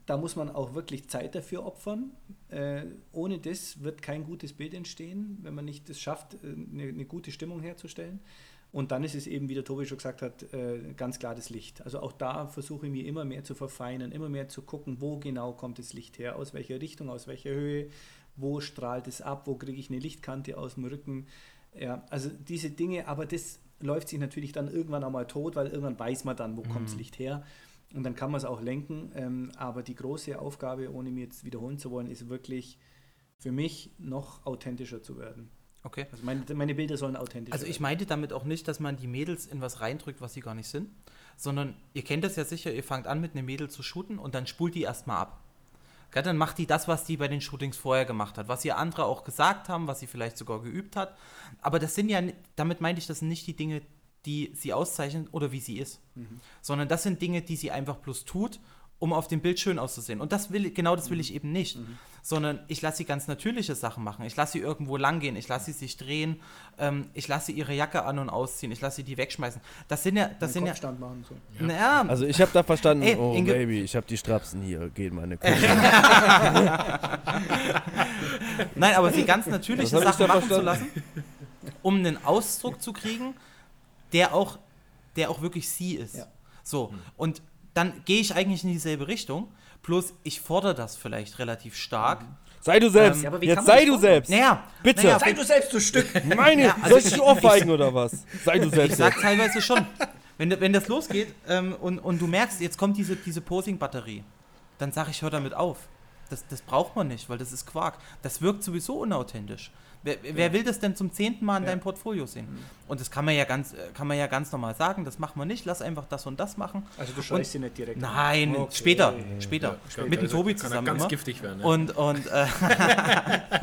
Da muss man auch wirklich Zeit dafür opfern. Äh, ohne das wird kein gutes Bild entstehen, wenn man nicht es schafft, äh, eine, eine gute Stimmung herzustellen. Und dann ist es eben, wie der Tobi schon gesagt hat, äh, ganz klar das Licht. Also auch da versuche ich mir immer mehr zu verfeinern, immer mehr zu gucken, wo genau kommt das Licht her, aus welcher Richtung, aus welcher Höhe, wo strahlt es ab, wo kriege ich eine Lichtkante aus dem Rücken. Ja, also diese Dinge, aber das läuft sich natürlich dann irgendwann auch mal tot, weil irgendwann weiß man dann, wo kommt das Licht her. Und dann kann man es auch lenken. Ähm, aber die große Aufgabe, ohne mir jetzt wiederholen zu wollen, ist wirklich für mich noch authentischer zu werden. Okay. Also meine, meine Bilder sollen authentisch Also ich meinte damit auch nicht, dass man die Mädels in was reindrückt, was sie gar nicht sind, sondern ihr kennt das ja sicher, ihr fangt an mit einem Mädel zu shooten und dann spult die erstmal ab. Gell, dann macht die das, was die bei den Shootings vorher gemacht hat, was ihr andere auch gesagt haben, was sie vielleicht sogar geübt hat. Aber das sind ja, damit meinte ich, das sind nicht die Dinge, die sie auszeichnen oder wie sie ist, sondern das sind Dinge, die sie einfach bloß tut, um auf dem Bild schön auszusehen. Und das will, genau das will ich eben nicht, sondern ich lasse sie ganz natürliche Sachen machen. Ich lasse sie irgendwo langgehen, ich lasse sie sich drehen, ähm, ich lasse sie ihre Jacke an und ausziehen, ich lasse sie die wegschmeißen. Das sind ja, das sind ja, machen. So. naja, also ich habe da verstanden, Ey, oh Baby, ich habe die Strapsen hier, geht meine Kuh. Nein, aber sie ganz natürliche Sachen machen zu verstanden? lassen, um einen Ausdruck zu kriegen, der auch, der auch wirklich sie ist. Ja. So, und dann gehe ich eigentlich in dieselbe Richtung, Plus, ich fordere das vielleicht relativ stark. Sei du selbst. Ähm, ja, Jetzt sei du selbst. Naja, Bitte. Naja, Sei du selbst du Stück. Meine, Ja, also soll ich ich- dich ohrfeigen oder was? Sei du ich selbst. sag teilweise schon. Wenn, wenn das losgeht ähm, und, und du merkst, jetzt kommt diese, diese Posing-Batterie, dann sage ich, hör damit auf. Das, das braucht man nicht, weil das ist Quark. Das wirkt sowieso unauthentisch. Wer, wer will das denn zum zehnten Mal in deinem Portfolio sehen? Und das kann man ja ganz, äh, kann man ja ganz normal sagen, das machen wir nicht, lass einfach das und das machen. Also du schreist sie nicht direkt. Nein, Okay. später, später. Ja, Mit dem also Tobi kann zusammen ganz immer. giftig werden. Ja. Und, und äh,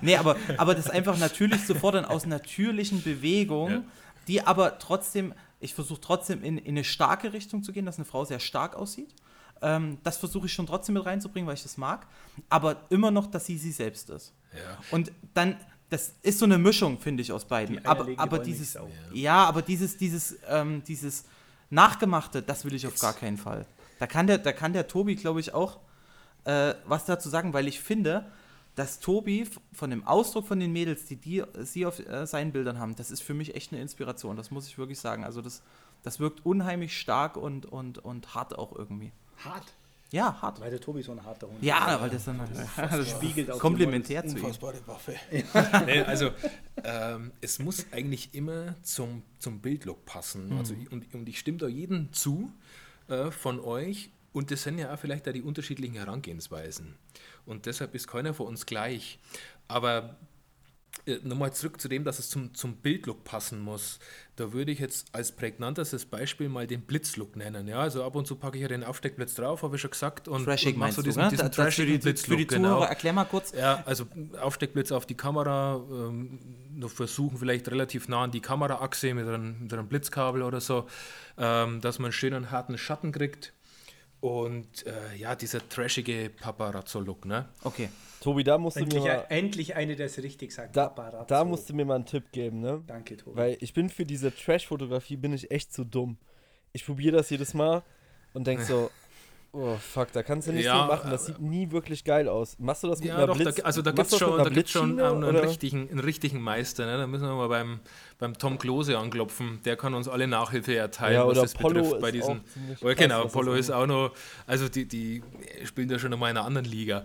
nee, aber, aber das einfach natürlich zu fordern aus natürlichen Bewegungen, Ja. die aber trotzdem, ich versuche trotzdem in, in eine starke Richtung zu gehen, dass eine Frau sehr stark aussieht. Ähm, das versuche ich schon trotzdem mit reinzubringen, weil ich das mag. Aber immer noch, dass sie sie selbst ist. ja. Und dann, das ist so eine Mischung, finde ich, aus beiden. Die Aber, aber dieses, ja, aber dieses, dieses, ähm, dieses Nachgemachte, das will ich auf gar keinen Fall. Da kann der, da kann der Tobi, glaube ich, auch äh, was dazu sagen, weil ich finde, dass Tobi von dem Ausdruck von den Mädels, die, die sie auf äh, seinen Bildern haben, das ist für mich echt eine Inspiration. Das muss ich wirklich sagen. Also das, das wirkt unheimlich stark und, und, und hart auch irgendwie. Hart. Ja, hart. Weil der Tobi so ein harter Hund Ja, weil das dann das spiegelt auf komplementär zu ihm. Unfassbare Waffe. nee, also, ähm, es muss eigentlich immer zum, zum Bildlook passen. Also, und, und ich stimme da jedem zu äh, von euch. Und das sind ja auch vielleicht da die unterschiedlichen Herangehensweisen. Und deshalb ist keiner von uns gleich. Aber äh, nochmal zurück zu dem, dass es zum, zum Bildlook passen muss. Da würde ich jetzt als prägnantestes Beispiel mal den Blitzlook nennen. Ja, also ab und zu packe ich ja den Aufsteckblitz drauf, habe ich schon gesagt. Und, Trashig und mach so du, diesen, ne? diesen Da- trashigen die, für Blitzlook. die genau. Zuhörer, erklär mal kurz. Ja, also Aufsteckblitz auf die Kamera, ähm, noch versuchen vielleicht relativ nah an die Kameraachse mit einem, mit einem Blitzkabel oder so, ähm, dass man einen schönen harten Schatten kriegt. Und äh, ja, dieser trashige Paparazzo-Look, ne? Okay. Tobi, da musst du mir Endlich, mal, endlich eine, der es richtig sagt. da, Paparazzo. da musst du mir mal einen Tipp geben, ne? Danke, Tobi. Weil ich bin für diese Trash-Fotografie bin ich echt zu dumm. Ich probiere das jedes Mal und denk so, oh fuck, da kannst du nicht Ja, so machen. Das sieht nie wirklich geil aus. Machst du das mit Ja, einer doch, Blitz? da, also da machst gibt es du das schon, da gibt's schon Blitzschiene, einen, einen, richtigen, einen richtigen Meister. Ne? Da müssen wir mal beim, beim Tom Klose anklopfen. Der kann uns alle Nachhilfe erteilen, Ja, was oder das Polo betrifft. Bei diesen, krass, genau, was Polo das ist auch noch, also die, die spielen da schon nochmal in einer anderen Liga.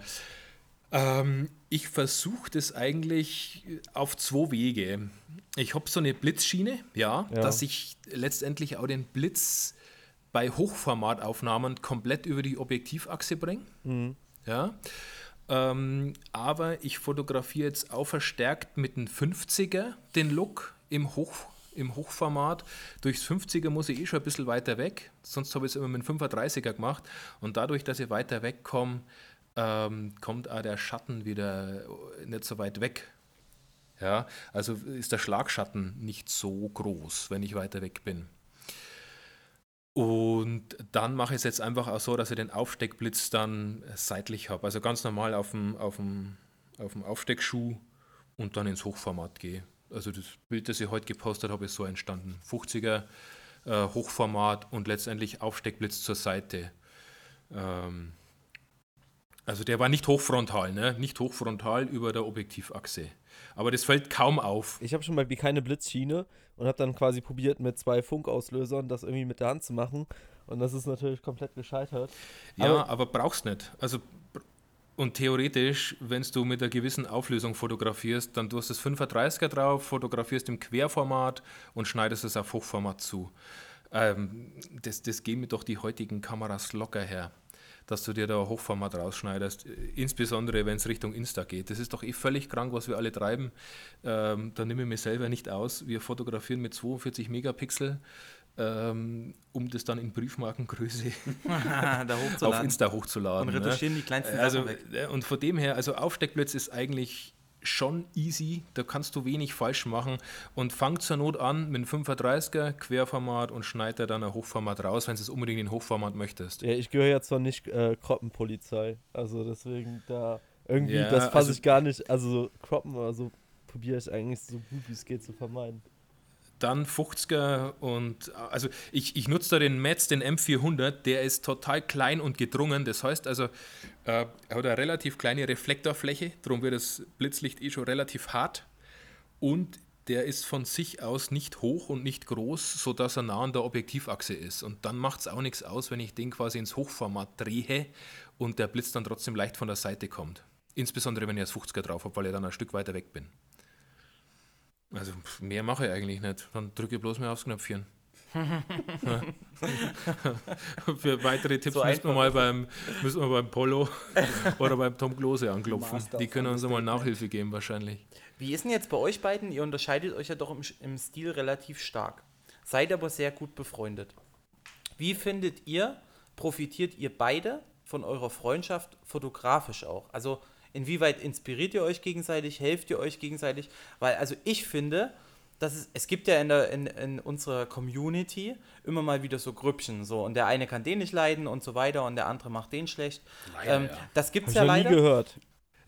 Ähm, ich versuche das eigentlich auf zwei Wege. Ich habe so eine Blitzschiene, ja, Ja. dass ich letztendlich auch den Blitz bei Hochformataufnahmen komplett über die Objektivachse bringe. Ja. Ähm, aber ich fotografiere jetzt auch verstärkt mit einem 50er den Look im, Hoch, im Hochformat. Durchs 50er muss ich eh schon ein bisschen weiter weg, sonst habe ich es immer mit einem 35er gemacht. Und dadurch, dass ich weiter wegkomme, ähm, kommt auch der Schatten wieder nicht so weit weg. Ja, also ist der Schlagschatten nicht so groß, wenn ich weiter weg bin. Und dann mache ich es jetzt einfach auch so, dass ich den Aufsteckblitz dann seitlich habe. Also ganz normal auf dem, auf dem, auf dem Aufsteckschuh und dann ins Hochformat gehe. Also das Bild, das ich heute gepostet habe, ist so entstanden. 50er äh, Hochformat und letztendlich Aufsteckblitz zur Seite. Ähm, also der war nicht hochfrontal, ne? Nicht hochfrontal über der Objektivachse. Aber das fällt kaum auf. Ich habe schon mal wie keine Blitzschiene und habe dann quasi probiert, mit zwei Funkauslösern das irgendwie mit der Hand zu machen. Und das ist natürlich komplett gescheitert. Ja, Aber- aber, brauchst nicht. Also und theoretisch, wenn du mit einer gewissen Auflösung fotografierst, dann tust du das 35er drauf, fotografierst im Querformat und schneidest es auf Hochformat zu. Ähm, das, das gehen mir doch die heutigen Kameras locker her, dass du dir da Hochformat rausschneidest, insbesondere wenn es Richtung Insta geht. Das ist doch eh völlig krank, was wir alle treiben. Ähm, da nehme ich mir selber nicht aus. Wir fotografieren mit 42 Megapixel, ähm, um das dann in Briefmarkengröße da auf. Insta hochzuladen. Und retuschieren die kleinsten also, Sachen weg. äh, Und von dem her, also Aufsteckblitz ist eigentlich schon easy, da kannst du wenig falsch machen und fang zur Not an mit einem 35er Querformat und schneid dir dann ein Hochformat raus, wenn du es unbedingt in Hochformat möchtest. Ja, ich gehöre ja zwar nicht äh, Kroppenpolizei. Also deswegen da irgendwie, Ja, das fasse also- ich gar nicht. Also so Kroppen oder so probiere ich eigentlich so gut wie es geht zu vermeiden. Dann 50er und also ich, ich nutze da den Metz, den M400, der ist total klein und gedrungen. Das heißt also, äh, er hat eine relativ kleine Reflektorfläche, darum wird das Blitzlicht eh schon relativ hart. Und der ist von sich aus nicht hoch und nicht groß, sodass er nah an der Objektivachse ist. Und dann macht es auch nichts aus, wenn ich den quasi ins Hochformat drehe und der Blitz dann trotzdem leicht von der Seite kommt. Insbesondere, wenn ich das 50er drauf habe, weil ich dann ein Stück weiter weg bin. Also mehr mache ich eigentlich nicht. Dann drücke ich bloß mehr aufs Knöpfchen. Für weitere Tipps So müssen, wir mal beim, müssen wir beim Polo oder beim Tom Klose anklopfen. Master Die können uns mal. Nachhilfe geben wahrscheinlich. Wie ist denn jetzt bei euch beiden? Ihr unterscheidet euch ja doch im, im Stil relativ stark. Seid aber sehr gut befreundet. Wie findet ihr, profitiert ihr beide von eurer Freundschaft fotografisch auch? Also inwieweit inspiriert ihr euch gegenseitig, helft ihr euch gegenseitig? Weil also ich finde, dass es, es gibt ja in, der, in, in unserer Community immer mal wieder so Grüppchen so und der eine kann den nicht leiden und so weiter und der andere macht den schlecht. Leider, ähm, ja. Das gibt es ich ja noch nie leider. gehört.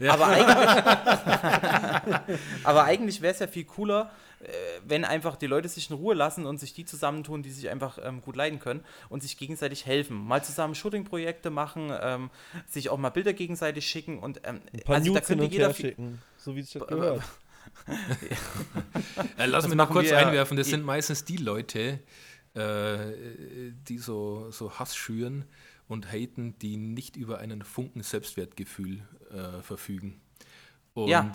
Aber eigentlich, aber eigentlich wäre es ja viel cooler, wenn einfach die Leute sich in Ruhe lassen und sich die zusammentun, die sich einfach ähm, gut leiden können und sich gegenseitig helfen. Mal zusammen Shooting-Projekte machen, ähm, sich auch mal Bilder gegenseitig schicken und ähm, Ein paar also da Nudes hin könnte jeder schicken, so wie es das gehört. Äh, lass Das mich noch kurz wir ja- einwerfen, das i- sind meistens die Leute, äh, die so, so Hass schüren und haten, die nicht über einen Funken Selbstwertgefühl äh, verfügen. Und Ja.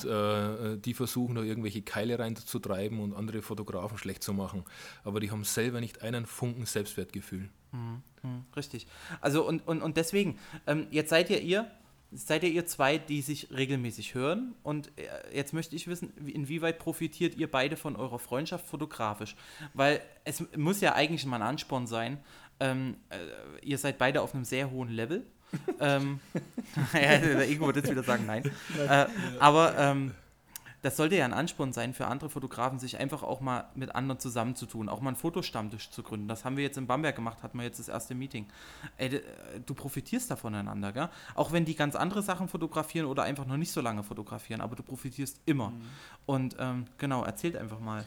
äh, die versuchen da irgendwelche Keile reinzutreiben und andere Fotografen schlecht zu machen. Aber die haben selber nicht einen Funken Selbstwertgefühl. Hm, Richtig. Also und, und, und deswegen, ähm, jetzt seid ihr ihr, seid ihr ihr zwei, die sich regelmäßig hören und äh, jetzt möchte ich wissen, wie- inwieweit profitiert ihr beide von eurer Freundschaft fotografisch? Weil es muss ja eigentlich mal ein Ansporn sein, ähm, äh, ihr seid beide auf einem sehr hohen Level. ähm, ja, der Ingo wird jetzt wieder sagen, nein. Äh, aber ähm, das sollte ja ein Ansporn sein für andere Fotografen, sich einfach auch mal mit anderen zusammenzutun, auch mal einen Fotostammtisch zu gründen. Das haben wir jetzt in Bamberg gemacht, hatten wir jetzt das erste Meeting. Ey, du profitierst da voneinander, gell? Auch wenn die ganz andere Sachen fotografieren oder einfach noch nicht so lange fotografieren, aber du profitierst immer. Und ähm, genau, erzählt einfach mal.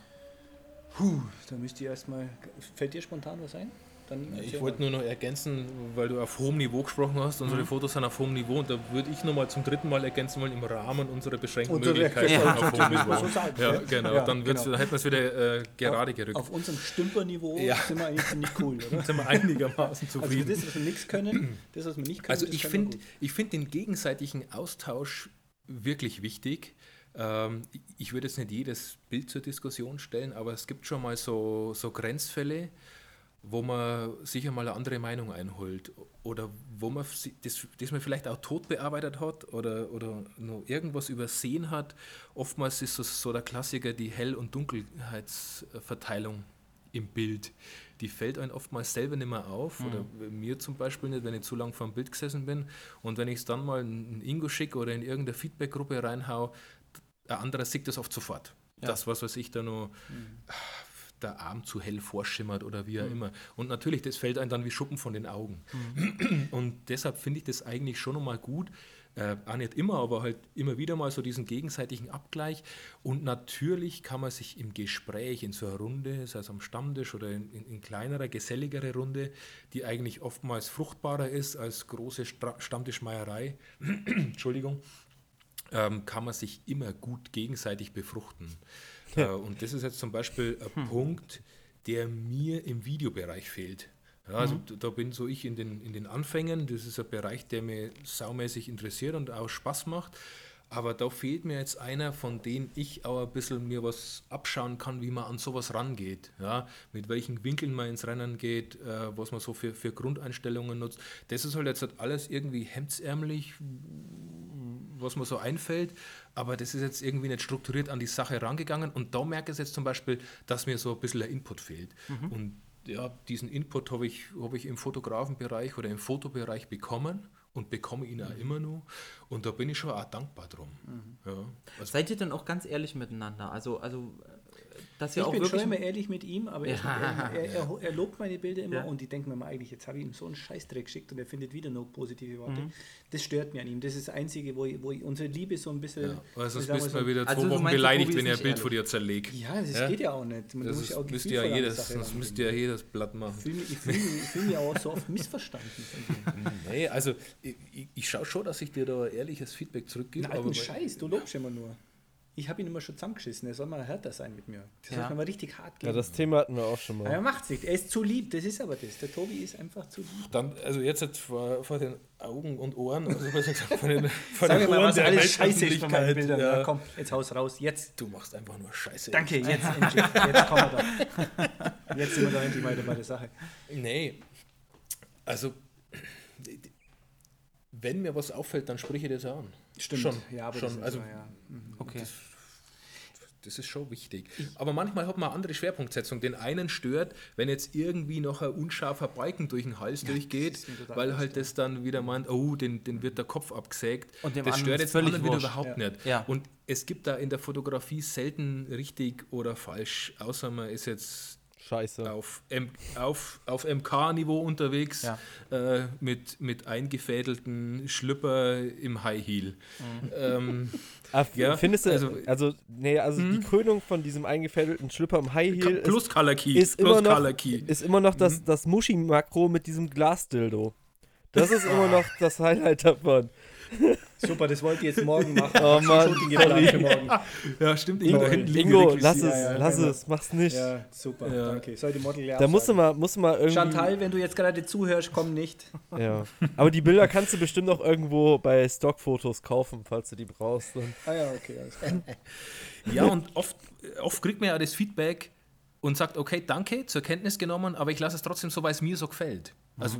Puh, da müsst ihr erstmal. Fällt dir spontan was ein? Dann Ich wollte nur noch ergänzen, weil du auf hohem Niveau gesprochen hast. Mhm. Unsere Fotos sind auf hohem Niveau und da würde ich nochmal zum dritten Mal ergänzen wollen, im Rahmen unserer beschränkten Unsere- Möglichkeiten Ja, auf hohem Niveau. so sagen, ja, gell? genau, Ja, dann, genau. dann hätten wir es wieder äh, gerade gerückt. Auf unserem Stümperniveau Ja. sind wir eigentlich ziemlich cool, oder? sind wir einigermaßen Also zufrieden. das, was wir nichts können, das, was wir nicht können, Also ich finde find den gegenseitigen Austausch wirklich wichtig. Ähm, ich würde jetzt nicht jedes Bild zur Diskussion stellen, aber es gibt schon mal so, so Grenzfälle, wo man sicher mal eine andere Meinung einholt oder wo man das, das man vielleicht auch tot bearbeitet hat oder, oder nur irgendwas übersehen hat. Oftmals ist es so der Klassiker die Hell- und Dunkelheitsverteilung im Bild. Die fällt einem oftmals selber nicht mehr auf oder mir zum Beispiel nicht, wenn ich zu lang vor dem Bild gesessen bin und wenn ich es dann mal in Ingo schicke oder in irgendeine Feedbackgruppe reinhau, ein anderer sieht das oft sofort. Das, was weiß ich, da nur der Arm zu hell vorschimmert oder wie auch immer. Und natürlich, das fällt einem dann wie Schuppen von den Augen. Und deshalb finde ich das eigentlich schon nochmal gut. Äh, auch nicht immer, aber halt immer wieder mal so diesen gegenseitigen Abgleich. Und natürlich kann man sich im Gespräch in so einer Runde, sei es am Stammtisch oder in, in, in kleinerer, geselligere Runde, die eigentlich oftmals fruchtbarer ist als große Stra Stammtischmeierei, Entschuldigung, ähm, kann man sich immer gut gegenseitig befruchten. Äh, und das ist jetzt zum Beispiel ein Punkt, der mir im Videobereich fehlt. Ja, also d- da bin so ich in den, in den Anfängen. Das ist ein Bereich, der mir saumäßig interessiert und auch Spaß macht. Aber da fehlt mir jetzt einer, von dem ich auch ein bisschen mir was abschauen kann, wie man an sowas rangeht. Ja, mit welchen Winkeln man ins Rennen geht, äh, was man so für, für Grundeinstellungen nutzt. Das ist halt jetzt halt alles irgendwie hemdsärmlich, was mir so einfällt, aber das ist jetzt irgendwie nicht strukturiert an die Sache rangegangen und da merke ich jetzt zum Beispiel, dass mir so ein bisschen der Input fehlt. Und ja, diesen Input habe ich, hab ich im Fotografenbereich oder im Fotobereich bekommen und bekomme ihn auch immer noch und da bin ich schon auch dankbar drum. Ja, also, Seid ihr denn auch ganz ehrlich miteinander? Also, also dass ihr Ich auch bin schon wirklich. immer ehrlich mit ihm, aber er, Ja. er, er, er lobt meine Bilder immer Ja. und ich denke mir mal eigentlich, jetzt habe ich ihm so einen Scheißdreck geschickt und er findet wieder nur positive Worte. Mhm. Das stört mich an ihm. Das ist das Einzige, wo, ich, wo ich unsere Liebe so ein bisschen. ja. Sonst bist wir du so- wieder zwei Also Wochen beleidigt, wenn ich ein Bild ehrlich. von dir zerlegt. Ja, das Ja? geht ja auch nicht. Man Das muss ja auch ist, müsste gefühlvoll ja die jedes, Sache das rangehen. müsste ja jedes Blatt machen. Ich fühle mich, ich fühl mich, ich fühl mich auch so oft missverstanden. Nee, also ich, ich, schaue schon, dass ich dir da ehrliches Feedback zurückgebe. Alten bei- Scheiß, du lobst immer nur. Ich habe ihn immer schon zusammengeschissen. Er soll mal härter sein mit mir. Das Ja. soll mal richtig hart gehen. Ja, das Thema hatten wir auch schon Aber er mal. macht's nicht. Er ist zu lieb. Das ist aber das. Der Tobi ist einfach zu lieb. Dann, also jetzt halt vor, vor den Augen und Ohren, also gesagt, vor den, vor Sag den mir mal, Ohren was der alles scheiße ist bei meinen Bildern. ja. Ja. komm, jetzt haus raus. Jetzt. Du machst einfach nur Scheiße. Danke, jetzt endlich. Jetzt kommen wir da. Jetzt sind wir da endlich weiter bei der Sache. Nee, also wenn mir was auffällt, dann spreche ich das an. Stimmt. Schon, Ja, aber schon. das ist also so, ja. Mhm. Okay. Das, das ist schon wichtig. Aber manchmal hat man eine andere Schwerpunktsetzung. Den einen stört, wenn jetzt irgendwie noch ein unscharfer Balken durch den Hals durchgeht, mir total weil halt das dann wieder meint, oh, den, den wird der Kopf abgesägt. Und dem das stört jetzt den völlig anderen wieder überhaupt Ja. nicht. Ja. Und es gibt da in der Fotografie selten richtig oder falsch, außer man ist jetzt Scheiße. auf, M auf, auf MK-Niveau unterwegs Ja. äh, mit, mit eingefädelten Schlüpper im High Heel. Ähm, Ah, Ja, findest du, also, also- nee, also die Krönung von diesem eingefädelten Schlüpper im High Heel ist, plus Color Key. ist, plus immer noch, Color Key. ist immer noch Mhm. das, das Muschi-Makro mit diesem Glasdildo. Das ist immer noch das Highlight davon. Super, das wollte ich jetzt morgen machen. Oh Mann, sorry. für morgen. Ja, stimmt. Ingo, Ingo lass es, Ja, ja, lass keine- es, mach's nicht. Ja, super, Ja. danke. Soll die Model ja Da musst du mal, musst du mal irgendwie. Chantal, wenn du jetzt gerade zuhörst, komm nicht. Ja. Aber die Bilder kannst du bestimmt auch irgendwo bei Stockfotos kaufen, falls du die brauchst. Ah ja, okay, alles klar. Ja, und oft, oft kriegt man ja das Feedback und sagt, okay, danke, zur Kenntnis genommen, aber ich lasse es trotzdem so, weil es mir so gefällt. Also,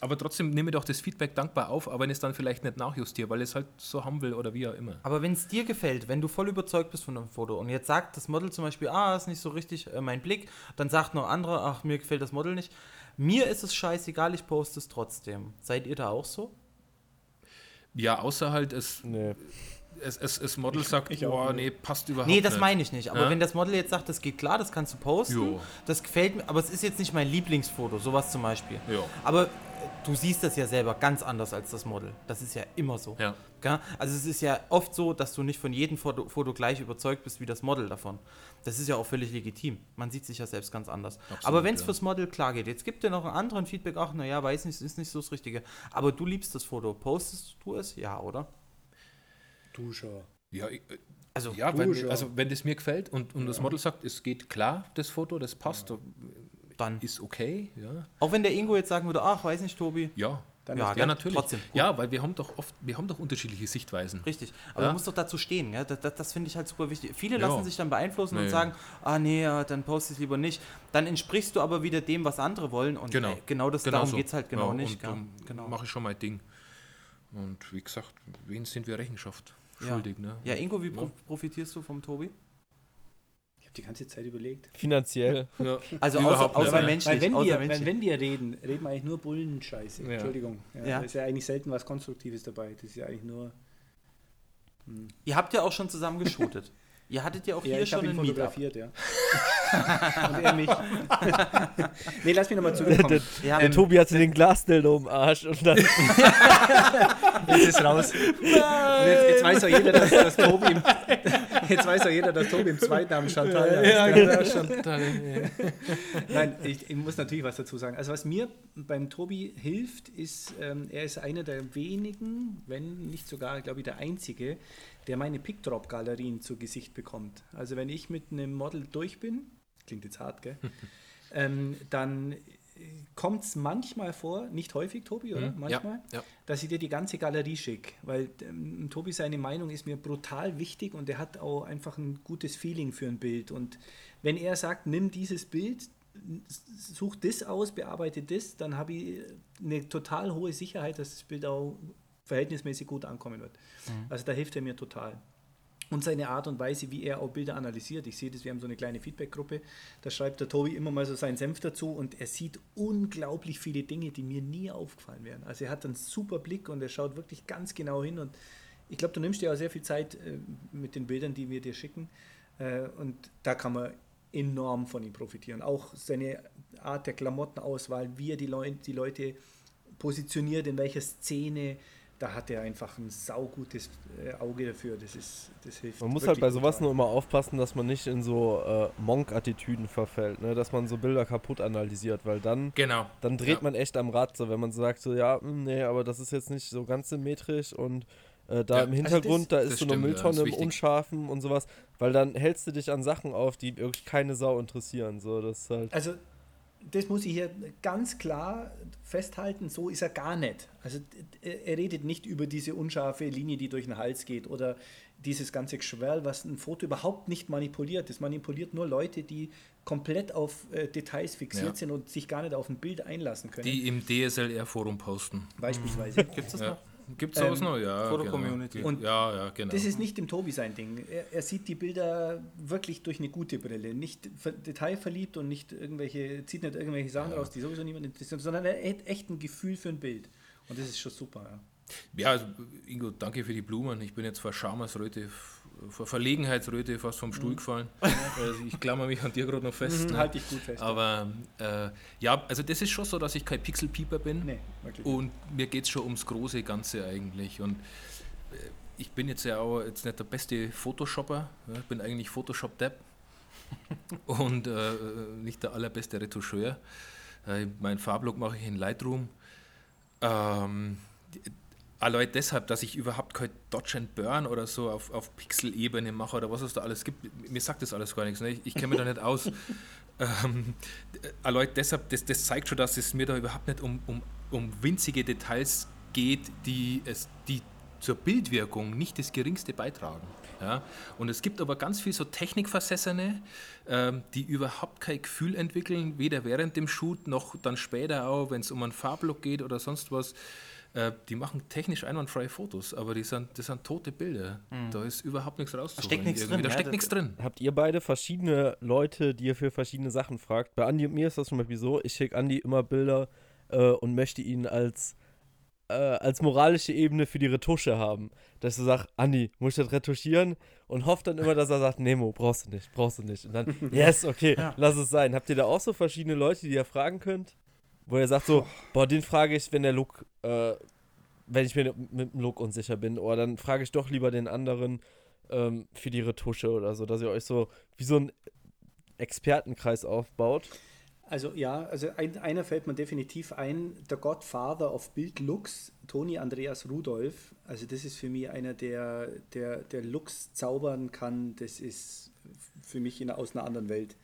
aber trotzdem nehme ich doch das Feedback dankbar auf, aber wenn ich es dann vielleicht nicht nachjustiere, weil ich es halt so haben will oder wie auch immer. Aber wenn es dir gefällt, wenn du voll überzeugt bist von einem Foto und jetzt sagt das Model zum Beispiel, ah, ist nicht so richtig äh, mein Blick, dann sagt noch andere, ach, mir gefällt das Model nicht. Mir ist es scheißegal, ich poste es trotzdem. Seid ihr da auch so? Ja, außer halt, es, nee. Es, es, das Model sagt, ich auch boah, nicht. nee, passt überhaupt Nee, das nicht. meine ich nicht. Aber Ja? wenn das Model jetzt sagt, das geht klar, das kannst du posten, Jo. das gefällt mir, aber es ist jetzt nicht mein Lieblingsfoto, sowas zum Beispiel. Ja. Aber äh, du siehst das ja selber ganz anders als das Model. Das ist ja immer so. Ja. Gell? Also es ist ja oft so, dass du nicht von jedem Foto, Foto gleich überzeugt bist wie das Model davon. Das ist ja auch völlig legitim. Man sieht sich ja selbst ganz anders. Aber wenn es ja. fürs Model klar geht, jetzt gibt dir noch einen anderen Feedback, ach naja, weiß nicht, ist nicht so das Richtige. Aber du liebst das Foto. Postest du es? Ja, oder? Du schon. Ja, ich, Also ja wenn, also wenn das mir gefällt und, und das Model sagt, es geht klar, das Foto, das passt, dann. ist okay, ja. Auch wenn der Ingo jetzt sagen würde, ach, weiß nicht, Tobi. Ja, Dann Ja, ja gell? natürlich. Trotzdem. Gut. Ja, weil wir haben doch oft, wir haben doch unterschiedliche Sichtweisen. Richtig. Aber Ja. du musst doch dazu stehen. Ja? Das, das, das finde ich halt super wichtig. Viele Ja. lassen sich dann beeinflussen und Nee. sagen, ah nee, ja, dann poste ich lieber nicht. Dann entsprichst du aber wieder dem, was andere wollen. Und Genau. äh, genau das, Genau darum so. geht es halt genau Ja, nicht. Und gell? genau. mache ich schon mein Ding. Und wie gesagt, wen sind wir Rechenschaft Ja. schuldig? Ne? Ja, Ingo, wie pro Ja. profitierst du vom Tobi? Ich habe die ganze Zeit überlegt. Finanziell. Ja. Also Überhaupt außer, außer menschlich. Weil wenn außer wir, menschlich. wenn, wenn wir reden, reden wir eigentlich nur Bullenscheiße. Ja. Entschuldigung. Ja, Ja. Da ist ja eigentlich selten was Konstruktives dabei. Das ist ja eigentlich nur. Ihr habt ja auch schon zusammen geshootet. Ihr hattet ja auch Ja, hier ich schon habe ihn ein Meetup. fotografiert, ja. Und er mich. nee, lass mich nochmal zurückkommen. Ja, Der Tobi hatte den Glasdildo im Arsch und dann Jetzt ist raus. Und jetzt, jetzt weiß auch jeder, dass, dass Tobi im, jetzt weiß auch jeder, dass Tobi im Zweitnamen Chantal heißt. Ja, genau, Chantal. Nein, ich, ich muss natürlich was dazu sagen. Also was mir beim Tobi hilft, ist, ähm, er ist einer der wenigen, wenn nicht sogar, glaube ich, der einzige, der meine Pickdrop-Galerien zu Gesicht bekommt. Also wenn ich mit einem Model durch bin, klingt jetzt hart, gell? ähm, dann kommt es manchmal vor, nicht häufig, Tobi, oder? Mhm, Manchmal, ja, ja. dass ich dir die ganze Galerie schicke. Weil ähm, Tobi seine Meinung ist mir brutal wichtig und er hat auch einfach ein gutes Feeling für ein Bild. Und wenn er sagt, nimm dieses Bild, such das aus, bearbeite das, dann habe ich eine total hohe Sicherheit, dass das Bild auch verhältnismäßig gut ankommen wird. Also da hilft er mir total. Und seine Art und Weise, wie er auch Bilder analysiert. Ich sehe das, wir haben so eine kleine Feedback-Gruppe, da schreibt der Tobi immer mal so seinen Senf dazu und er sieht unglaublich viele Dinge, die mir nie aufgefallen wären. Also er hat einen super Blick und er schaut wirklich ganz genau hin und ich glaube, du nimmst dir auch sehr viel Zeit äh, mit den Bildern, die wir dir schicken äh, und da kann man enorm von ihm profitieren. Auch seine Art der Klamottenauswahl, wie er die, Leu die Leute positioniert, in welcher Szene, da hat er einfach ein saugutes äh, Auge dafür. Das, ist, das hilft. Man muss halt bei sowas nur immer aufpassen, dass man nicht in so äh, Monk-Attitüden verfällt, ne? dass man so Bilder kaputt analysiert, weil dann, Genau. dann dreht Ja. man echt am Rad, so wenn man sagt, so ja, hm, nee, aber das ist jetzt nicht so ganz symmetrisch und Äh, da Ja, im also Hintergrund, da das ist so eine stimmt, Mülltonne im. Unscharfen und sowas, weil dann hältst du dich an Sachen auf, die wirklich keine Sau interessieren. So, das ist halt. Also, das muss ich hier ganz klar festhalten, so ist er gar nicht. Also, er redet nicht über diese unscharfe Linie, die durch den Hals geht oder dieses ganze Geschwärl, was ein Foto überhaupt nicht manipuliert. Das manipuliert nur Leute, die komplett auf äh, Details fixiert Ja. sind und sich gar nicht auf ein Bild einlassen können. Die im DSLR-Forum posten. beispielsweise. Gibt es das Ja. Gibt es sowas Ähm, noch? Ja. Foto-Community. Genau. Und ja, ja, genau. Das ist nicht dem Tobi sein Ding. Er, er sieht die Bilder wirklich durch eine gute Brille. Nicht ver- detailverliebt und nicht irgendwelche, zieht nicht irgendwelche Sachen raus, die sowieso niemand interessieren, sondern er hat echt ein Gefühl für ein Bild. Und das ist schon super. Ja. Ja, also Ingo, danke für die Blumen. Ich bin jetzt vor Schamersröte, vor Verlegenheitsröte fast vom Stuhl gefallen. Also ich klammer mich an dir gerade noch fest. Mhm, ne? Halte ich gut fest. Aber äh, ja, also das ist schon so, dass ich kein Pixelpieper bin. Nee, wirklich. Und mir geht es schon ums große Ganze eigentlich. Und äh, ich bin jetzt ja auch jetzt nicht der beste Photoshopper. Ja, ich bin eigentlich Photoshop-Depp und äh, nicht der allerbeste Retoucheur. Äh, mein Farblook mache ich in Lightroom. Ähm, allein deshalb, dass ich überhaupt kein Dodge and Burn oder so auf, auf Pixel-Ebene mache oder was es da alles gibt. Mir sagt das alles gar nichts. Ne? Ich, ich kenne mich da nicht aus. Ähm, äh, allein deshalb, das, das zeigt schon, dass es mir da überhaupt nicht um, um, um winzige Details geht, die, es, die zur Bildwirkung nicht das geringste beitragen. Ja? Und es gibt aber ganz viel so Technikversessene, ähm, die überhaupt kein Gefühl entwickeln, weder während dem Shoot noch dann später auch, wenn es um einen Farblook geht oder sonst was. Äh, die machen technisch einwandfreie Fotos, aber die sind, das sind tote Bilder. Da ist überhaupt nichts rauszuholen. steckt nichts drin, Da ja, steckt nichts drin. Habt ihr beide verschiedene Leute, die ihr für verschiedene Sachen fragt? Bei Andi und mir ist das zum Beispiel so, ich schicke Andi immer Bilder äh, und möchte ihn als, äh, als moralische Ebene für die Retusche haben. Dass du sagst, Andi, muss ich das retuschieren? Und hofft dann immer, dass er sagt, Nemo, brauchst du nicht, brauchst du nicht. Und dann, yes, okay, lass es sein. Habt ihr da auch so verschiedene Leute, die ihr fragen könnt? Wo ihr sagt so, boah, den frage ich, wenn der Look, äh, wenn ich mir mit dem Look unsicher bin. Oder dann frage ich doch lieber den anderen ähm, für die Retusche oder so, dass ihr euch so wie so ein Expertenkreis aufbaut. Also ja, also ein, einer fällt mir definitiv ein, der Godfather of Bildlooks, Toni Andreas Rudolph. Also das ist für mich einer, der, der, der Looks zaubern kann. Das ist für mich in, aus einer anderen Welt.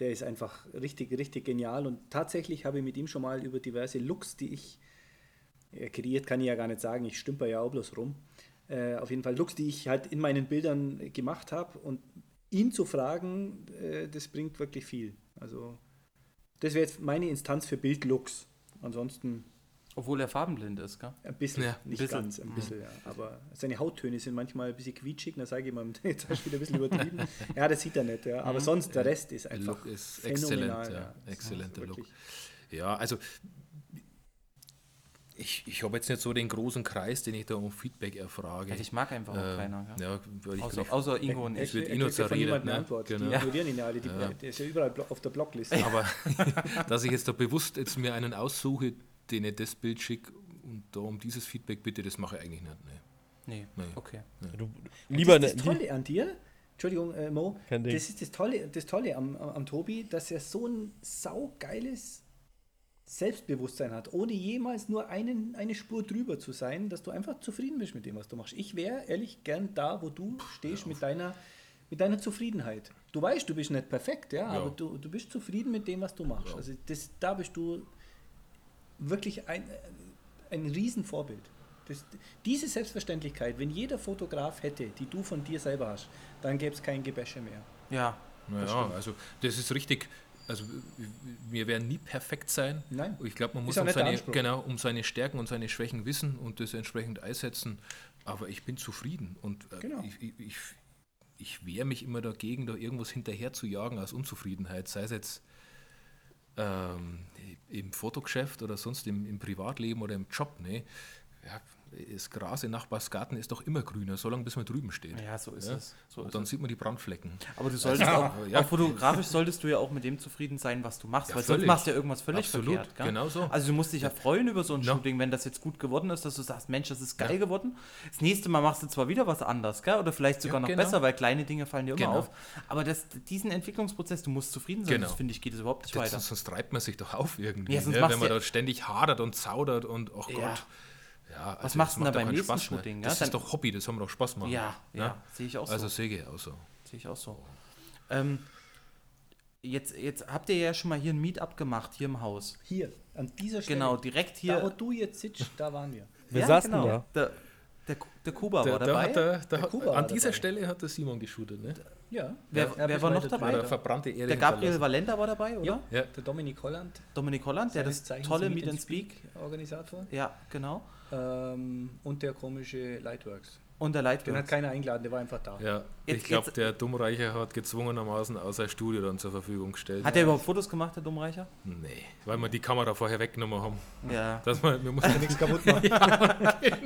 Der ist einfach richtig, richtig genial. Und tatsächlich habe ich mit ihm schon mal über diverse Looks, die ich ja, kreiert, kann ich ja gar nicht sagen. Ich stümper ja auch bloß rum. Äh, auf jeden Fall Looks, die ich halt in meinen Bildern gemacht habe. Und ihn zu fragen, äh, das bringt wirklich viel. Also das wäre jetzt meine Instanz für Bildlooks. Ansonsten Obwohl er farbenblind ist, gell? ein bisschen, Ja, nicht bisschen. ganz, ein bisschen, ja. Aber seine Hauttöne sind manchmal ein bisschen quietschig, da sage ich mal, jetzt hast du wieder ein bisschen übertrieben. ja, das sieht er nicht, ja. Aber sonst der Rest ist Der einfach Look ist exzellent, ja. Ist Exzellenter Look. Ja, also ich, ich habe jetzt nicht so den großen Kreis, den ich da um Feedback erfrage. Ja, ich mag einfach auch Ähm, keiner. Gell? Ja, weil ich Außer, vielleicht- außer Ingo und Er- ich. wird nur kriegt ja von zerredet, niemandem ne? eine Antwort. Genau. Die Ja. ignorieren ihn ja alle. Die, Ja. Der ist ja überall auf der Blockliste. Aber dass ich jetzt da bewusst jetzt mir einen aussuche, den ich das Bild schicke und da um dieses Feedback bitte, das mache ich eigentlich nicht. Ne. Nee, Nee. okay. Du, Und lieber das ist ne, das Tolle an dir, Entschuldigung, äh, Mo, das ist das Tolle, das Tolle am, am, am Tobi, dass er so ein saugeiles Selbstbewusstsein hat, ohne jemals nur einen, eine Spur drüber zu sein, dass du einfach zufrieden bist mit dem, was du machst. Ich wäre ehrlich gern da, wo du stehst mit deiner, mit deiner Zufriedenheit. Du weißt, du bist nicht perfekt, ja, aber du, du bist zufrieden mit dem, was du machst. Also das, da bist du wirklich ein, ein Riesenvorbild. Das, diese Selbstverständlichkeit, wenn jeder Fotograf hätte, die du von dir selber hast, dann gäbe es kein Gebäsche mehr. Ja, Naja, also das ist richtig. Also wir werden nie perfekt sein. Nein. Ich glaube, man muss um seine, genau, um seine Stärken und seine Schwächen wissen und das entsprechend einsetzen. Aber ich bin zufrieden und äh, Genau. ich, ich, ich, ich wehre mich immer dagegen, da irgendwas hinterher zu jagen aus Unzufriedenheit, sei es jetzt ähm, im Fotogeschäft oder sonst im, im Privatleben oder im Job. Ne? Ja, das Gras in Nachbarsgarten ist doch immer grüner, solange bis man drüben steht. ja, so ist Ja? es. So und ist dann es. sieht man die Brandflecken. Aber du solltest Ja, auch, ja. auch fotografisch solltest du ja auch mit dem zufrieden sein, was du machst, Ja, weil sonst völlig. machst du ja irgendwas völlig Absolut, verkehrt. Gell? genau so. Also du musst dich ja freuen über so ein Ja. Shooting, wenn das jetzt gut geworden ist, dass du sagst, Mensch, das ist geil geworden. Das nächste Mal machst du zwar wieder was anders, gell? oder vielleicht sogar noch genau. besser, weil kleine Dinge fallen dir immer Genau. auf. Aber das, diesen Entwicklungsprozess, du musst zufrieden sein, Genau. das finde ich, geht es überhaupt nicht Das, weiter. sonst, sonst treibt man sich doch auf irgendwie, Ja, sonst ne? wenn man da ständig hadert und zaudert und oh. Gott. Ja, Was also machst das du denn da beim nächsten Spaß. Shooting, ja? Das Dann- ist doch Hobby, das haben wir doch Spaß machen. Ja, ja, Ne? sehe ich auch so. Also sehe ich auch so. Sehe ich auch so. Ähm, jetzt, jetzt habt ihr ja schon mal hier ein Meetup gemacht, hier im Haus. Hier, an dieser Stelle. Genau, direkt Da, wo hier. du jetzt sitzt, da waren wir. Wer saß denn da? Der, der, der Kuba Da, war da dabei. der, Der hat, Kuba war an dieser dabei. Stelle hat der Simon geshootet, ne? Ja. Wer- Ja, wer bis war noch dabei? Weiter. verbrannte Erde der Gabriel. Valenda war dabei, oder? Ja, Ja. der Dominik Holland. Dominik Holland, der das tolle Meet and Speak. Organisator. Ja, genau. Ähm, und der komische Lightworks. Und der Den hat keiner eingeladen, der war einfach da. Ja, Jetzt- ich glaube, der Dummreicher hat gezwungenermaßen auch sein Studio dann zur Verfügung gestellt. Hat er überhaupt Fotos gemacht, der Dummreicher? Nee, weil wir die Kamera vorher weggenommen haben. Ja. Dass wir, wir mussten Nichts kaputt machen.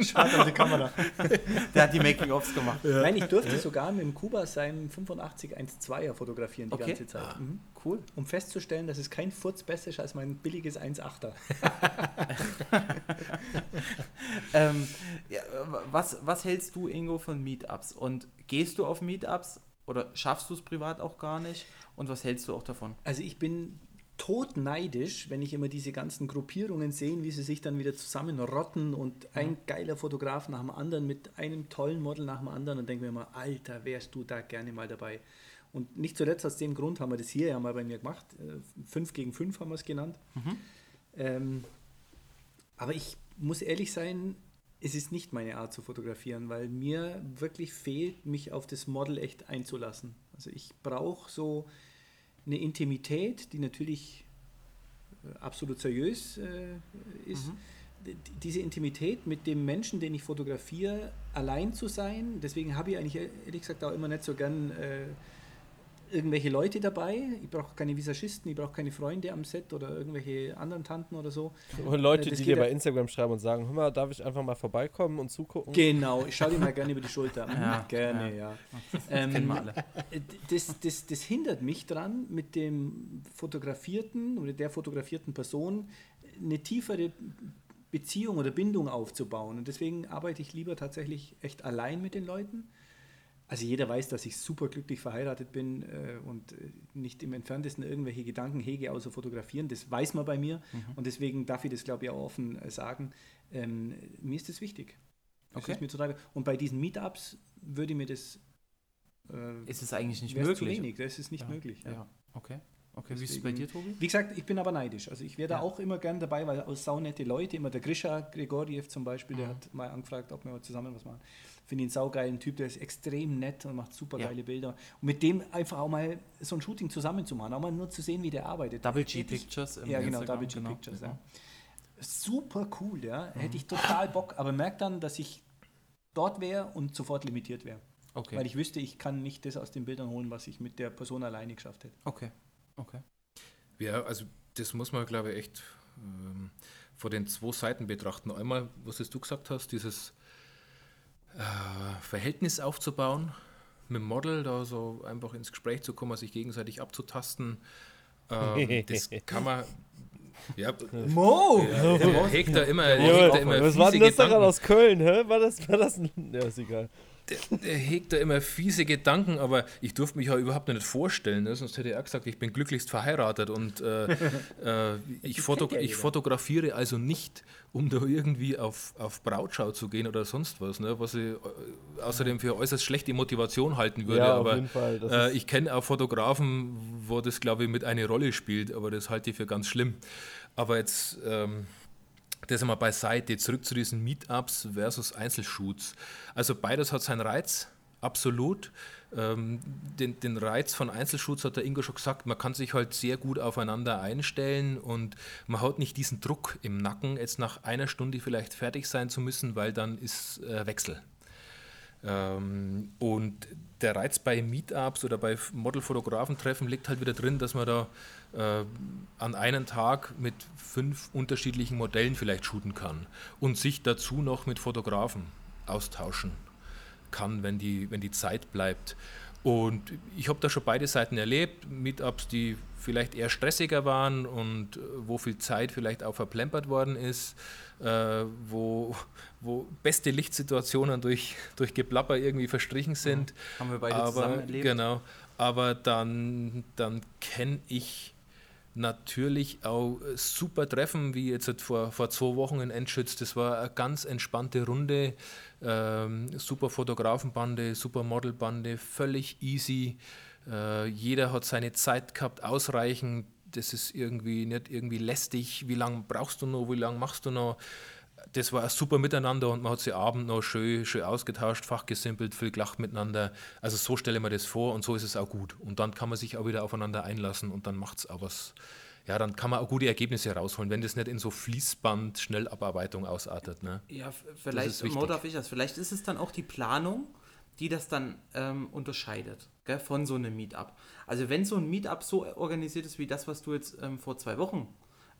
Schwarz auf die Kamera. Der hat die Making-ofs gemacht. Nein, ich durfte sogar mit dem Kuba seinem 8512er fotografieren die Okay. ganze Zeit. Mhm. Cool. Um festzustellen, dass es kein Furz besser ist als mein billiges 1,8er. Ähm, ja, was, was hältst du, Ingo, von Meetups? Und gehst du auf Meetups oder schaffst du es privat auch gar nicht? Und was hältst du auch davon? Also ich bin todneidisch, wenn ich immer diese ganzen Gruppierungen sehe, wie sie sich dann wieder zusammenrotten und ein geiler Fotograf nach dem anderen mit einem tollen Model nach dem anderen und denke mir immer, Alter, wärst du da gerne mal dabei. Und nicht zuletzt aus dem Grund haben wir das hier ja mal bei mir gemacht. Äh, Fünf gegen fünf haben wir es genannt. Ähm, aber ich muss ehrlich sein, es ist nicht meine Art zu fotografieren, weil mir wirklich fehlt, mich auf das Model echt einzulassen. Also ich brauche so eine Intimität, die natürlich äh, absolut seriös äh, ist. D- Diese Intimität mit dem Menschen, den ich fotografiere, allein zu sein. Deswegen habe ich eigentlich ehrlich gesagt auch immer nicht so gern äh, irgendwelche Leute dabei. Ich brauche keine Visagisten, ich brauche keine Freunde am Set oder irgendwelche anderen Tanten oder so. Und Leute, Das die dir bei ja- Instagram schreiben und sagen, hör mal, darf ich einfach mal vorbeikommen und zugucken? Genau, ich schaue dir mal gerne über die Schulter. Mhm, Ja, gerne, ja. Ähm, Kennen wir alle. äh, Das, das, das hindert mich daran, mit dem Fotografierten oder der fotografierten Person eine tiefere Beziehung oder Bindung aufzubauen. Und deswegen arbeite ich lieber tatsächlich echt allein mit den Leuten. Also jeder weiß, dass ich super glücklich verheiratet bin äh, und äh, nicht im entferntesten irgendwelche Gedanken hege, außer fotografieren. Das weiß man bei mir und deswegen darf ich das, glaube ich, auch offen äh, sagen. Ähm, mir ist das wichtig. Das Okay. ist mir total, und bei diesen Meetups würde mir das äh, Ist es eigentlich nicht möglich? zu wenig. Das ist nicht Ja, möglich. Ja. Ja, okay. Okay, wie ist es bei Deswegen- dir, Tobi? Wie gesagt, ich bin aber neidisch. Also ich wäre da Ja. auch immer gern dabei, weil aus saunette Leute, immer der Grisha Gregoriev zum Beispiel, der Mhm. hat mal angefragt, ob wir mal zusammen was machen. Finde ihn saugeilen Typ, der ist extrem nett und macht super geile Ja. Bilder. Und mit dem einfach auch mal so ein Shooting zusammen zu machen, auch mal nur zu sehen, wie der arbeitet. Double G Hätte ich- Pictures. im Ja, genau, Instagram, Double G genau. Pictures, ja. Super cool, ja. Hätte ich total Bock, aber merke dann, dass ich dort wäre und sofort limitiert wäre. Okay. Weil ich wüsste, ich kann nicht das aus den Bildern holen, was ich mit der Person alleine geschafft hätte. okay. Okay. Ja, also das muss man, glaube ich, echt ähm, vor den zwei Seiten betrachten. Einmal, was es du gesagt hast, dieses äh, Verhältnis aufzubauen mit dem Model, da so einfach ins Gespräch zu kommen, sich gegenseitig abzutasten. Ähm, das kann man. Ja, Mo! ja, der hegt da immer, hegt da immer was war denn das da gerade Gedanken. aus Köln, hä? War das, war das ein. Ja, ist egal. Der, der hegt da immer fiese Gedanken, aber ich durfte mich ja überhaupt nicht vorstellen. Ne? Sonst hätte er auch gesagt, ich bin glücklichst verheiratet und äh, äh, ich, foto ich fotografiere also nicht, um da irgendwie auf, auf Brautschau zu gehen oder sonst was, ne? was ich äh, außerdem für äußerst schlechte Motivation halten würde. Ja, auf aber jeden Fall. Äh, ich kenne auch Fotografen, wo das, glaube ich, mit eine Rolle spielt, aber das halte ich für ganz schlimm. Aber jetzt ähm, das einmal beiseite, zurück zu diesen Meetups versus Einzelshoots. Also beides hat seinen Reiz, absolut. Ähm, den, den Reiz von Einzelshoots hat der Ingo schon gesagt, man kann sich halt sehr gut aufeinander einstellen und man hat nicht diesen Druck im Nacken, jetzt nach einer Stunde vielleicht fertig sein zu müssen, weil dann ist äh, Wechsel. Ähm, und der Reiz bei Meetups oder bei Modelfotografentreffen liegt halt wieder drin, dass man da äh, an einem Tag mit fünf unterschiedlichen Modellen vielleicht shooten kann und sich dazu noch mit Fotografen austauschen kann, wenn die, wenn die Zeit bleibt. Und ich habe da schon beide Seiten erlebt, Meetups, die vielleicht eher stressiger waren und äh, wo viel Zeit vielleicht auch verplempert worden ist, äh, wo, wo beste Lichtsituationen durch, durch Geplapper irgendwie verstrichen sind. Haben wir beide aber, zusammen erlebt. Genau, aber dann, dann kenne ich natürlich auch äh, super Treffen, wie jetzt vor, vor zwei Wochen in Endschütz. Das war eine ganz entspannte Runde. Ähm, super Fotografenbande, super Modelbande, völlig easy. Äh, jeder hat seine Zeit gehabt, ausreichend. Das ist irgendwie nicht irgendwie lästig. Wie lange brauchst du noch? Wie lange machst du noch? Das war ein super Miteinander und man hat sich abend noch schön, schön ausgetauscht, fachgesimpelt, viel gelacht miteinander. Also so stelle ich mir das vor und so ist es auch gut. Und dann kann man sich auch wieder aufeinander einlassen und dann macht es auch was. Ja, dann kann man auch gute Ergebnisse rausholen, wenn das nicht in so Fließband Schnellabarbeitung ausartet. Ne? Ja, vielleicht, darf ich das, vielleicht ist es dann auch die Planung, die das dann ähm, unterscheidet gell, von so einem Meetup. Also wenn so ein Meetup so organisiert ist wie das, was du jetzt ähm, vor zwei Wochen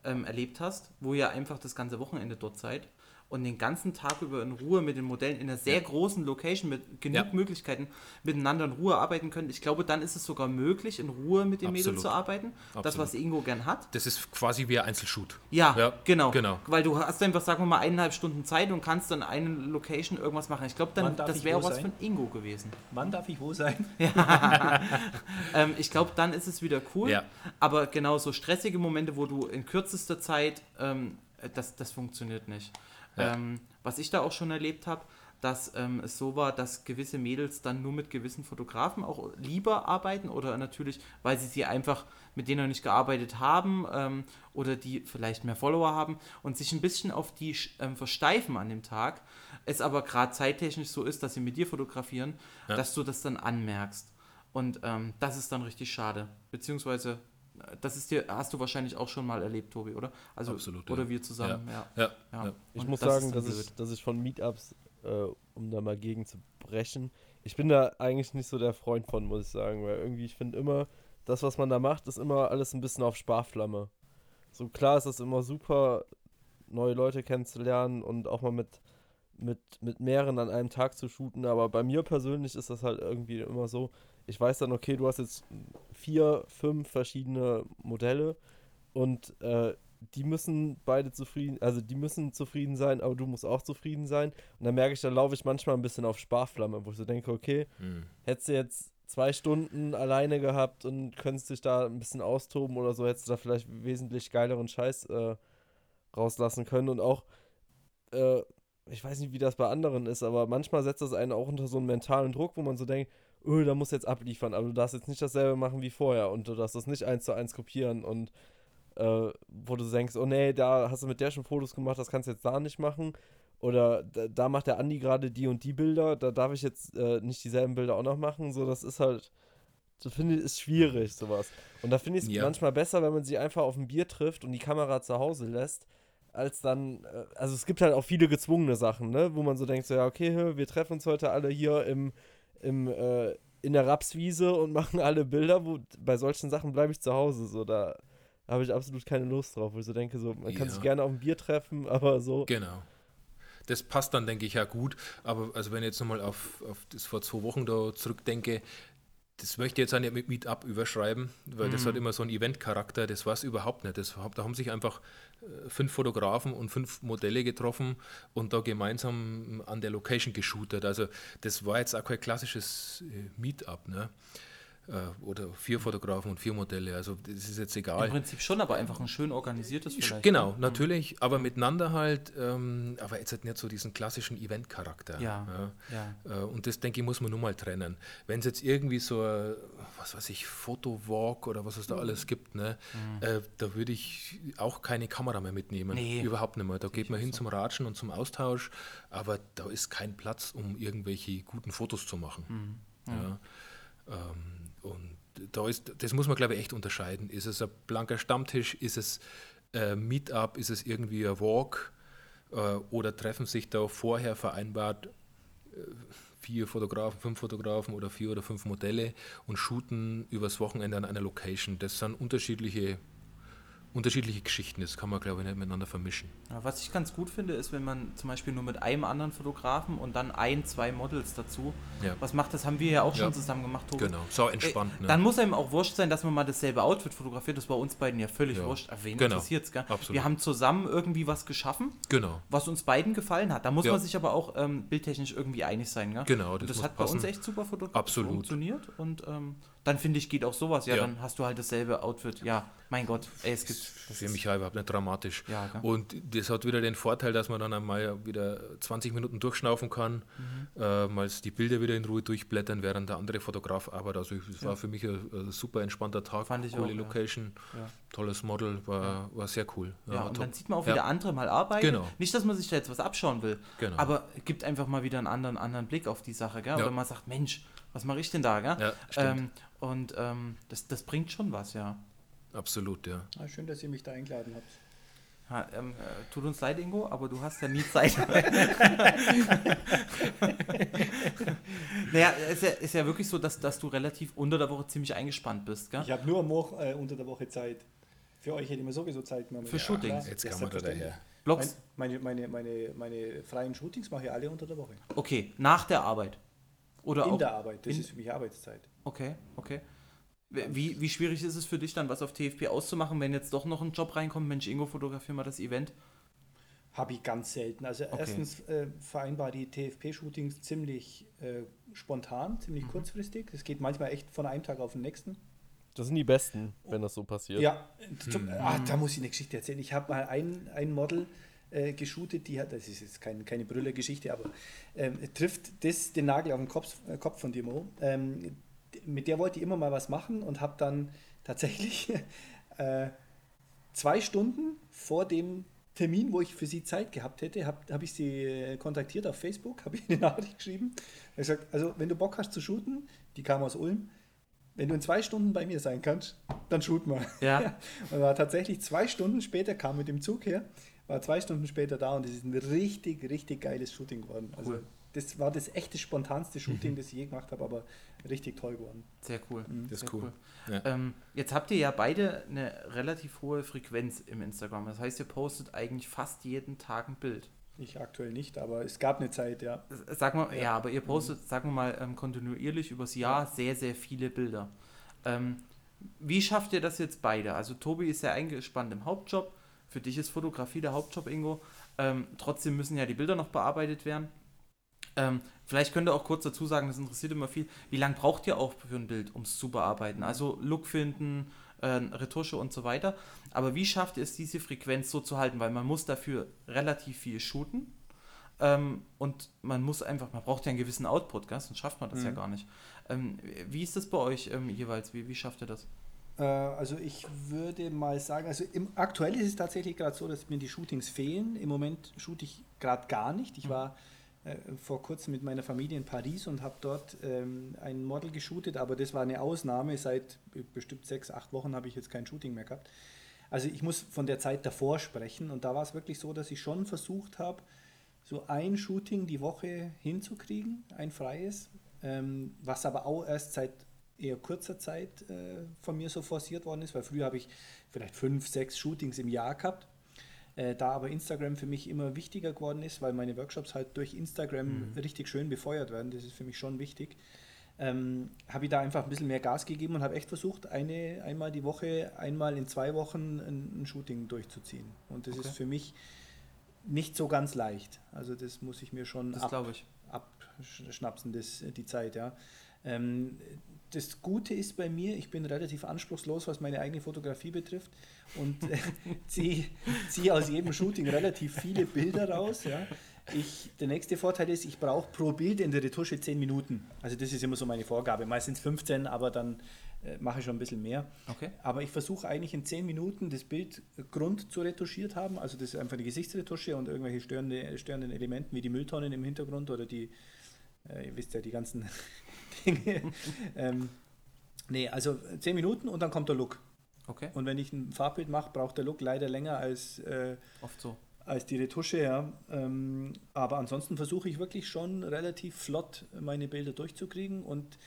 ähm, erlebt hast, wo ihr einfach das ganze Wochenende dort seid, und den ganzen Tag über in Ruhe mit den Modellen in einer sehr ja. großen Location mit genug ja. Möglichkeiten miteinander in Ruhe arbeiten können. Ich glaube, dann ist es sogar möglich, in Ruhe mit den Mädels zu arbeiten. Absolut. Das, was Ingo gern hat. Das ist quasi wie ein Einzelshoot. Ja, ja, genau. genau. Weil du hast einfach, sagen wir mal, eineinhalb Stunden Zeit und kannst dann eine Location irgendwas machen. Ich glaube, dann das wäre was sein? von Ingo gewesen. Wann darf ich wo sein? ähm, ich glaube, dann ist es wieder cool. Ja. Aber genau so stressige Momente, wo du in kürzester Zeit, ähm, das, das funktioniert nicht. Ja. Ähm, was ich da auch schon erlebt habe, dass ähm, es so war, dass gewisse Mädels dann nur mit gewissen Fotografen auch lieber arbeiten oder natürlich, weil sie sie einfach mit denen noch nicht gearbeitet haben ähm, oder die vielleicht mehr Follower haben und sich ein bisschen auf die ähm, versteifen an dem Tag. Es aber gerade zeittechnisch so ist, dass sie mit dir fotografieren, ja. dass du das dann anmerkst. Und ähm, das ist dann richtig schade. Beziehungsweise das ist dir, hast du wahrscheinlich auch schon mal erlebt, Tobi, oder? Also, Absolut, oder ja. wir zusammen, ja. ja. ja. ja. Ich muss das sagen, dass ich, dass ich von Meetups, äh, um da mal gegen zu brechen, ich bin da eigentlich nicht so der Freund von, muss ich sagen, weil irgendwie, ich finde immer, das, was man da macht, ist immer alles ein bisschen auf Sparflamme. So klar ist es immer super, neue Leute kennenzulernen und auch mal mit, mit, mit mehreren an einem Tag zu shooten, aber bei mir persönlich ist das halt irgendwie immer so, ich weiß dann, okay, du hast jetzt vier, fünf verschiedene Modelle und äh, die müssen beide zufrieden, also die müssen zufrieden sein, aber du musst auch zufrieden sein. Und dann merke ich, dann laufe ich manchmal ein bisschen auf Sparflamme, wo ich so denke, okay, hm. hättest du jetzt zwei Stunden alleine gehabt und könntest dich da ein bisschen austoben oder so, hättest du da vielleicht wesentlich geileren Scheiß äh, rauslassen können. Und auch, äh, ich weiß nicht, wie das bei anderen ist, aber manchmal setzt das einen auch unter so einen mentalen Druck, wo man so denkt, öh, da musst du jetzt abliefern, aber du darfst jetzt nicht dasselbe machen wie vorher und du darfst das nicht eins zu eins kopieren und äh, wo du denkst, oh nee, da hast du mit der schon Fotos gemacht, das kannst du jetzt da nicht machen. Oder da, da macht der Andi gerade die und die Bilder, da darf ich jetzt äh, nicht dieselben Bilder auch noch machen. So, das ist halt, das finde ich, ist schwierig, sowas. Und da finde ich es ja. manchmal besser, wenn man sich einfach auf ein Bier trifft und die Kamera zu Hause lässt, als dann, äh, also es gibt halt auch viele gezwungene Sachen, ne, wo man so denkt, so, ja, okay, wir treffen uns heute alle hier im im, äh, in der Rapswiese und machen alle Bilder, wo bei solchen Sachen bleibe ich zu Hause. So, da habe ich absolut keine Lust drauf, wo ich so denke, so, man ja. kann sich gerne auf ein Bier treffen, aber so. Genau. Das passt dann, denke ich, ja gut. Aber also wenn ich jetzt nochmal auf, auf das vor zwei Wochen da zurückdenke, das möchte ich jetzt auch nicht mit Meetup überschreiben, weil mhm. das hat immer so einen Event-Charakter, das war es überhaupt nicht. Das, da haben sich einfach äh, fünf Fotografen und fünf Modelle getroffen und da gemeinsam an der Location geshootet. Also das war jetzt auch kein klassisches äh, Meetup. Ne? Äh, oder vier Fotografen und vier Modelle. Also das ist jetzt egal. Im Prinzip schon, aber einfach ein schön organisiertes vielleicht. Genau, natürlich, aber miteinander halt, ähm, aber jetzt halt nicht so diesen klassischen Event-Charakter. Ja, ja. ja. Äh, und das, denke ich, muss man nun mal trennen. Wenn es jetzt irgendwie so, ein, was weiß ich, Fotowalk oder was es da mhm. alles gibt, ne, mhm. äh, da würde ich auch keine Kamera mehr mitnehmen. Nee. Überhaupt nicht mehr. Da geht man hin so. zum Ratschen und zum Austausch, aber da ist kein Platz, um irgendwelche guten Fotos zu machen. Mhm. Ja. Ähm, und da ist, das muss man, glaube ich, echt unterscheiden. Ist es ein blanker Stammtisch? Ist es ein Meetup? Ist es irgendwie ein Walk? Äh, oder treffen sich da vorher vereinbart äh, vier Fotografen, fünf Fotografen oder vier oder fünf Modelle und shooten übers Wochenende an einer Location? Das sind unterschiedliche, unterschiedliche Geschichten. Das kann man, glaube ich, nicht miteinander vermischen. Ja, was ich ganz gut finde, ist, wenn man zum Beispiel nur mit einem anderen Fotografen und dann ein, zwei Models dazu Ja. was macht. Das haben wir ja auch schon Ja. zusammen gemacht, Tobi. Genau, so entspannt. Äh, ne? Dann muss einem auch wurscht sein, dass man mal dasselbe Outfit fotografiert. Das war uns beiden ja völlig wurscht. Aber wen Genau. interessiert's, gell? Absolut. Wir haben zusammen irgendwie was geschaffen, genau, was uns beiden gefallen hat. Da muss man sich aber auch ähm, bildtechnisch irgendwie einig sein, gell? Genau, Und das das muss hat bei uns passen. echt super foto Absolut. funktioniert. Und ähm, dann finde ich, geht auch sowas. Ja, Ja. dann hast du halt dasselbe Outfit. Ja, mein Gott, ey, es gibt. Das für mich ja überhaupt nicht dramatisch. Ja, gell? Und das hat wieder den Vorteil, dass man dann einmal wieder 20 Minuten durchschnaufen kann, Mhm. äh, mal die Bilder wieder in Ruhe durchblättern, während der andere Fotograf arbeitet. Also es war für mich ein, ein super entspannter Tag, Fand ich coole auch, ja. Location, Ja. tolles Model, war, war sehr cool. Ja, und top. dann sieht man auch, wie Ja. der andere mal arbeitet. Genau. Nicht, dass man sich da jetzt was abschauen will, Genau. aber gibt einfach mal wieder einen anderen, anderen Blick auf die Sache. Gell? Ja. Oder man sagt, Mensch, was mache ich denn da? Gell? Ja, ähm, und ähm, das, das bringt schon was, ja. Absolut, ja. Ah, schön, dass ihr mich da eingeladen habt. Ha, ähm, äh, tut uns leid, Ingo, aber du hast ja nie Zeit. naja, ist ja, ist ja wirklich so, dass, dass du relativ unter der Woche ziemlich eingespannt bist, gell? Ich habe nur am Woch, äh, unter der Woche Zeit. Für euch hätte ich mir sowieso Zeit genommen. Für Shootings. klar. Jetzt Ja, kann man da daher. Blogs? Meine, meine, meine, meine freien Shootings mache ich alle unter der Woche. Okay, nach der Arbeit. Oder In auch. der Arbeit, das ist für mich Arbeitszeit. Okay, okay. Wie, wie schwierig ist es für dich dann, was auf TFP auszumachen, wenn jetzt doch noch ein Job reinkommt? Mensch, Ingo, fotografier mal das Event. Habe ich ganz selten. Also erstens äh, vereinbar die TFP-Shootings ziemlich äh, spontan, ziemlich Mhm. kurzfristig. Das geht manchmal echt von einem Tag auf den nächsten. Das sind die besten, wenn das so passiert. Ja, zum, ah, da muss ich eine Geschichte erzählen. Ich habe mal ein, ein Model äh, geshootet, die hat, das ist jetzt kein, keine Brüller-Geschichte, aber ähm, trifft das den Nagel auf den Kopf, äh, Kopf von dir, Mo. Ähm, mit der wollte ich immer mal was machen und habe dann tatsächlich äh, zwei Stunden vor dem Termin, wo ich für sie Zeit gehabt hätte, habe hab ich sie äh, kontaktiert auf Facebook, habe ich eine Nachricht geschrieben. Hab gesagt, also wenn du Bock hast zu shooten, die kam aus Ulm, wenn du in zwei Stunden bei mir sein kannst, dann shoot mal. Ja. Und war tatsächlich zwei Stunden später, kam mit dem Zug her, war zwei Stunden später da und es ist ein richtig, richtig geiles Shooting geworden. Also Cool. das war das echte, spontanste Shooting, das ich je gemacht habe, aber richtig toll geworden. Sehr cool. Das ist Sehr cool. Ja. Ähm, jetzt habt ihr ja beide eine relativ hohe Frequenz im Instagram. Das heißt, ihr postet eigentlich fast jeden Tag ein Bild. Ich aktuell nicht, aber es gab eine Zeit, ja. Sag mal, ja, aber ihr postet, sagen wir mal, ähm, kontinuierlich übers Jahr sehr, sehr viele Bilder. Ähm, wie schafft ihr das jetzt beide? Also Tobi ist ja eingespannt im Hauptjob. Für dich ist Fotografie der Hauptjob, Ingo. Ähm, trotzdem müssen ja die Bilder noch bearbeitet werden. Ähm, vielleicht könnt ihr auch kurz dazu sagen, das interessiert immer viel. Wie lange braucht ihr auch für ein Bild, um es zu bearbeiten? Also Look finden, äh, Retusche und so weiter. Aber wie schafft ihr es, diese Frequenz so zu halten? Weil man muss dafür relativ viel shooten. Ähm, und man muss einfach, man braucht ja einen gewissen Output, gell? sonst schafft man das ja gar nicht. Ähm, wie ist das bei euch ähm, jeweils? Wie, wie schafft ihr das? Äh, also ich würde mal sagen, also im, aktuell ist es tatsächlich gerade so, dass mir die Shootings fehlen. Im Moment shoote ich gerade gar nicht. Ich war äh, vor kurzem mit meiner Familie in Paris und habe dort ähm, ein Model geshootet, aber das war eine Ausnahme. Seit be- bestimmt sechs, acht Wochen habe ich jetzt kein Shooting mehr gehabt. Also ich muss von der Zeit davor sprechen und da war es wirklich so, dass ich schon versucht habe, so ein Shooting die Woche hinzukriegen, ein freies, ähm, was aber auch erst seit eher kurzer Zeit äh, von mir so forciert worden ist, weil früher habe ich vielleicht fünf, sechs Shootings im Jahr gehabt. Äh, da aber Instagram für mich immer wichtiger geworden ist, weil meine Workshops halt durch Instagram richtig schön befeuert werden, das ist für mich schon wichtig, ähm, habe ich da einfach ein bisschen mehr Gas gegeben und habe echt versucht, eine, einmal die Woche, einmal in zwei Wochen ein, ein Shooting durchzuziehen. Und das Okay. ist für mich nicht so ganz leicht. Also das muss ich mir schon Das ich. abschnapsen, das, die Zeit, ja. Ähm, das Gute ist bei mir, ich bin relativ anspruchslos, was meine eigene Fotografie betrifft und äh, ziehe zieh aus jedem Shooting relativ viele Bilder raus. Ja. Ich, der nächste Vorteil ist, ich brauche pro Bild in der Retusche 10 Minuten. Also das ist immer so meine Vorgabe. Meistens 15, aber dann äh, mache ich schon ein bisschen mehr. Okay. Aber ich versuche eigentlich in 10 Minuten das Bild Grund zu retuschiert haben. Also das ist einfach die Gesichtsretusche und irgendwelche störende, störenden Elementen wie die Mülltonnen im Hintergrund oder die, äh, ihr wisst ja, die ganzen. Ähm, nee, also 10 Minuten und dann kommt der Look. Okay. Und wenn ich ein Farbbild mache, braucht der Look leider länger als, äh, Oft so. als die Retusche. Ja. Ähm, aber ansonsten versuche ich wirklich schon relativ flott meine Bilder durchzukriegen und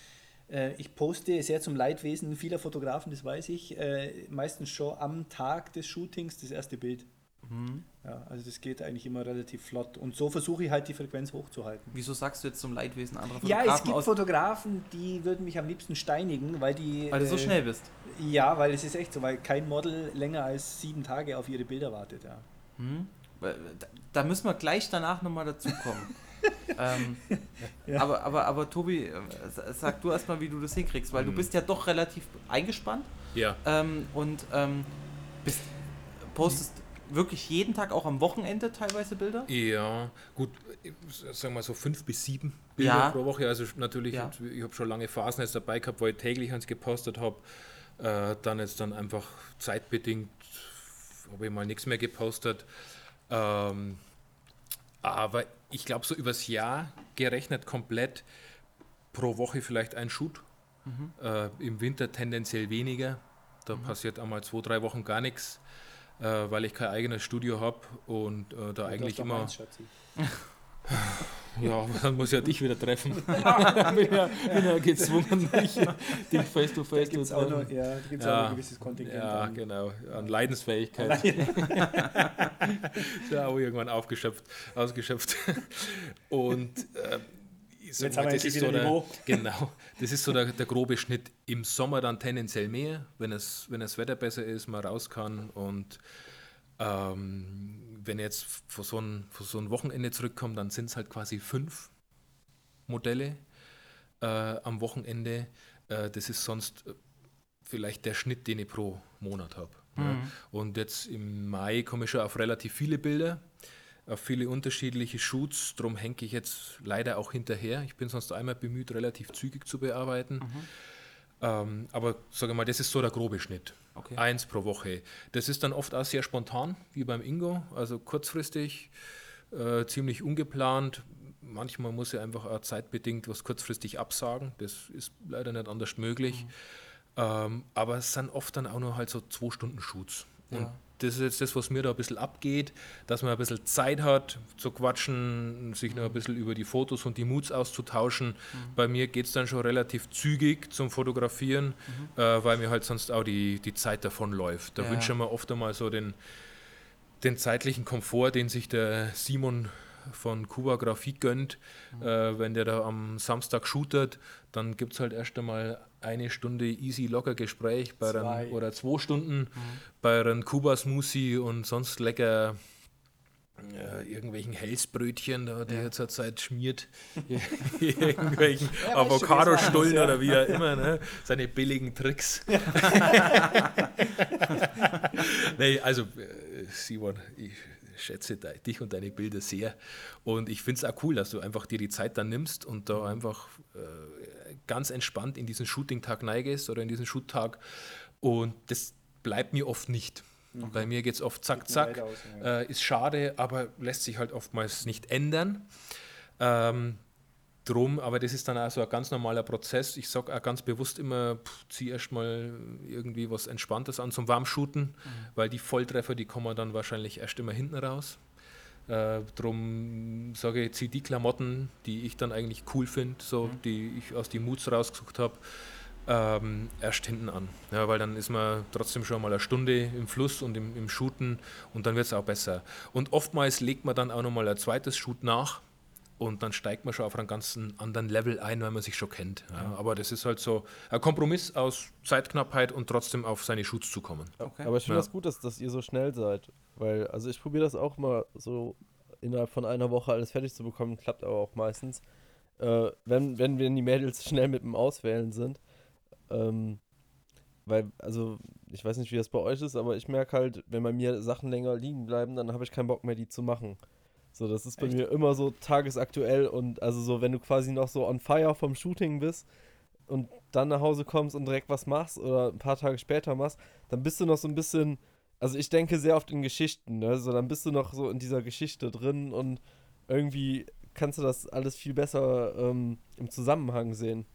Äh, ich poste sehr zum Leidwesen vieler Fotografen, das weiß ich, äh, meistens schon am Tag des Shootings das erste Bild. Mhm. Ja, also das geht eigentlich immer relativ flott. Und so versuche ich halt die Frequenz hochzuhalten. Wieso sagst du jetzt zum Leidwesen anderer Ja, Fotografen es gibt aus, Fotografen, die würden mich am liebsten steinigen, weil die. weil du so äh, schnell bist? Ja, weil es ist echt so, weil kein Model länger als sieben Tage auf ihre Bilder wartet. Ja. Hm? Weil, Da, müssen wir gleich danach nochmal dazukommen. ähm, Ja. aber, aber, aber Tobi, äh, sa- sag du erstmal, wie du das hinkriegst, weil du Mhm. bist ja doch relativ eingespannt Ja, ähm, und ähm, bist, postest wirklich jeden Tag auch am Wochenende teilweise Bilder? ja, gut, sagen wir so fünf bis sieben Bilder Ja. pro Woche. Also natürlich, Ja. ich habe schon lange Phasen jetzt dabei gehabt, wo ich täglich eins gepostet habe. Äh, dann jetzt dann einfach zeitbedingt habe ich mal nichts mehr gepostet. Ähm, aber ich glaube, so übers Jahr gerechnet komplett pro Woche vielleicht ein Shoot. Mhm. Äh, Im Winter tendenziell weniger. Da passiert einmal zwei, drei Wochen gar nichts, äh, weil ich kein eigenes Studio habe und äh, da eigentlich hast doch immer. meins. Ja, dann muss ich ja dich wieder treffen. bin, ja, bin ja gezwungen, dich, dich face to face gibt es zu auch, noch, treffen. ja, da gibt's Ja. auch noch ein gewisses Kontingent. Ja, an- genau. An Leidensfähigkeit. ist ja auch irgendwann aufgeschöpft, ausgeschöpft. Und äh, sag Jetzt das ist so der, genau, das ist so der, der grobe Schnitt. Im Sommer dann tendenziell mehr, wenn es, wenn das Wetter besser ist, man raus kann und ähm, wenn ich jetzt von so, ein, von so ein Wochenende zurückkomme, dann sind es halt quasi fünf Modelle äh, am Wochenende. Äh, das ist sonst äh, vielleicht der Schnitt, den ich pro Monat habe. Ja. Mhm. Und jetzt im Mai komme ich schon auf relativ viele Bilder, auf viele unterschiedliche Shoots. Darum hänge ich jetzt leider auch hinterher. Ich bin sonst einmal bemüht, relativ zügig zu bearbeiten. Ähm, aber sage mal, das ist so der grobe Schnitt. Okay. Eins pro Woche. Das ist dann oft auch sehr spontan, wie beim Ingo, also kurzfristig, äh, ziemlich ungeplant. Manchmal muss ich einfach auch zeitbedingt was kurzfristig absagen. Das ist leider nicht anders möglich. Ähm, aber es sind oft dann auch nur halt so zwei Stunden Shoots. Und Ja. Das ist jetzt das, was mir da ein bisschen abgeht, dass man ein bisschen Zeit hat zu quatschen, sich noch ein bisschen über die Fotos und die Moods auszutauschen. Bei mir geht es dann schon relativ zügig zum Fotografieren, äh, weil mir halt sonst auch die, die Zeit davon läuft. Da Ja. wünsche ich mir oft einmal so den, den zeitlichen Komfort, den sich der Simon von Kuba Grafik gönnt. Äh, wenn der da am Samstag shootet, dann gibt es halt erst einmal eine Stunde easy locker Gespräch bei Zwei. einem, oder zwei Stunden bei einem Kuba Smoothie und sonst lecker äh, irgendwelchen Helsbrötchen, da, die er zurzeit schmiert, irgendwelchen Ja, Avocado-Stullen es oder wie auch immer, ne? seine billigen Tricks. nee, also äh, Simon, ich schätze dich und deine Bilder sehr und ich finde es auch cool, dass du einfach dir die Zeit dann nimmst und da einfach äh, ganz entspannt in diesen Shooting-Tag neigest oder in diesen Shoot-Tag und das bleibt mir oft nicht. Bei mir geht es oft zack, zack. aus, ja. Äh, ist schade, aber lässt sich halt oftmals nicht ändern. Ähm, drum, aber das ist dann auch so ein ganz normaler Prozess. Ich sage auch ganz bewusst immer, pff, zieh erstmal irgendwie was Entspanntes an zum Warmshooten, weil die Volltreffer, die kommen dann wahrscheinlich erst immer hinten raus. Äh, drum sage ich, zieh die Klamotten, die ich dann eigentlich cool finde, so, die ich aus den Moods rausgesucht habe, ähm, erst hinten an. Ja, weil dann ist man trotzdem schon mal eine Stunde im Fluss und im, im Shooten und dann wird es auch besser. Und oftmals legt man dann auch nochmal ein zweites Shoot nach und dann steigt man schon auf einen ganz anderen Level ein, weil man sich schon kennt. Ja, aber das ist halt so ein Kompromiss aus Zeitknappheit und trotzdem auf seine Shoots zu kommen. Okay. Aber ich finde Ja. das gut, dass, dass ihr so schnell seid. Weil, also ich probiere das auch mal so innerhalb von einer Woche alles fertig zu bekommen, klappt aber auch meistens. Äh, wenn, wenn wir die Mädels schnell mit dem Auswählen sind. Ähm, weil, also, ich weiß nicht, wie das bei euch ist, aber ich merke halt, wenn bei mir Sachen länger liegen bleiben, dann habe ich keinen Bock mehr, die zu machen. So, das ist bei Echt? mir immer so tagesaktuell und also so, wenn du quasi noch so on fire vom Shooting bist und dann nach Hause kommst und direkt was machst oder ein paar Tage später machst, dann bist du noch so ein bisschen, also ich denke sehr oft in Geschichten, ne? So, dann bist du noch so in dieser Geschichte drin und irgendwie kannst du das alles viel besser ähm, im Zusammenhang sehen.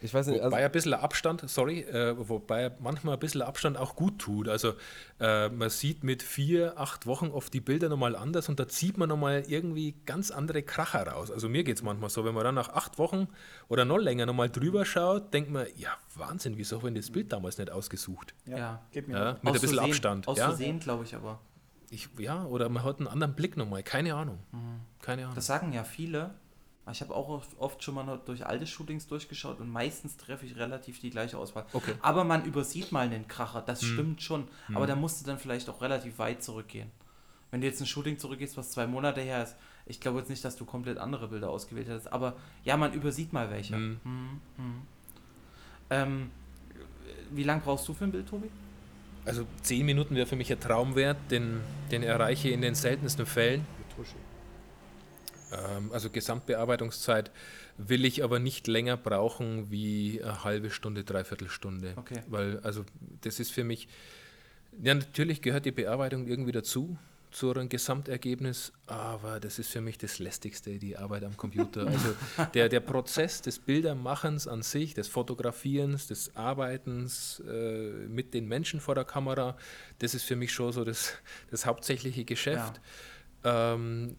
Ich weiß nicht, also, Wobei ein bisschen Abstand, sorry, äh, wobei manchmal ein bisschen Abstand auch gut tut. Also äh, man sieht mit vier, acht Wochen oft die Bilder nochmal anders und da zieht man nochmal irgendwie ganz andere Kracher raus. Also mir geht es manchmal so, wenn man dann nach acht Wochen oder noch länger nochmal drüber schaut, denkt man, ja Wahnsinn, wieso habe ich das Bild damals nicht ausgesucht? Ja. Gib mir Ja, mit ein Aus bisschen Versehen- Abstand. Aus ja? Versehen, glaube ich aber. Ich, ja, oder man hat einen anderen Blick nochmal, keine Ahnung. Keine Ahnung. Das sagen ja viele. Aber Ich habe auch oft- schon mal noch durch alte Shootings durchgeschaut und meistens treffe ich relativ die gleiche Auswahl. Okay. Aber man übersieht mal einen Kracher, das stimmt schon. Aber da musst du dann vielleicht auch relativ weit zurückgehen. Wenn du jetzt ein Shooting zurückgehst, was zwei Monate her ist, ich glaube jetzt nicht, dass du komplett andere Bilder ausgewählt hättest, aber ja, man übersieht mal welche. Mhm. Mhm, mhm. Ähm, wie lange brauchst du für ein Bild, Tobi? Also zehn Minuten wäre für mich ein Traumwert, den, den erreiche ich in den seltensten Fällen. Ähm, also Gesamtbearbeitungszeit will ich aber nicht länger brauchen wie eine halbe Stunde, dreiviertel Stunde. Okay. Weil, also das ist für mich, ja natürlich gehört die Bearbeitung irgendwie dazu, zu einem Gesamtergebnis, aber das ist für mich das Lästigste, die Arbeit am Computer. Also der, der Prozess des Bildermachens an sich, des Fotografierens, des Arbeitens äh, mit den Menschen vor der Kamera, das ist für mich schon so das, das hauptsächliche Geschäft. Ähm,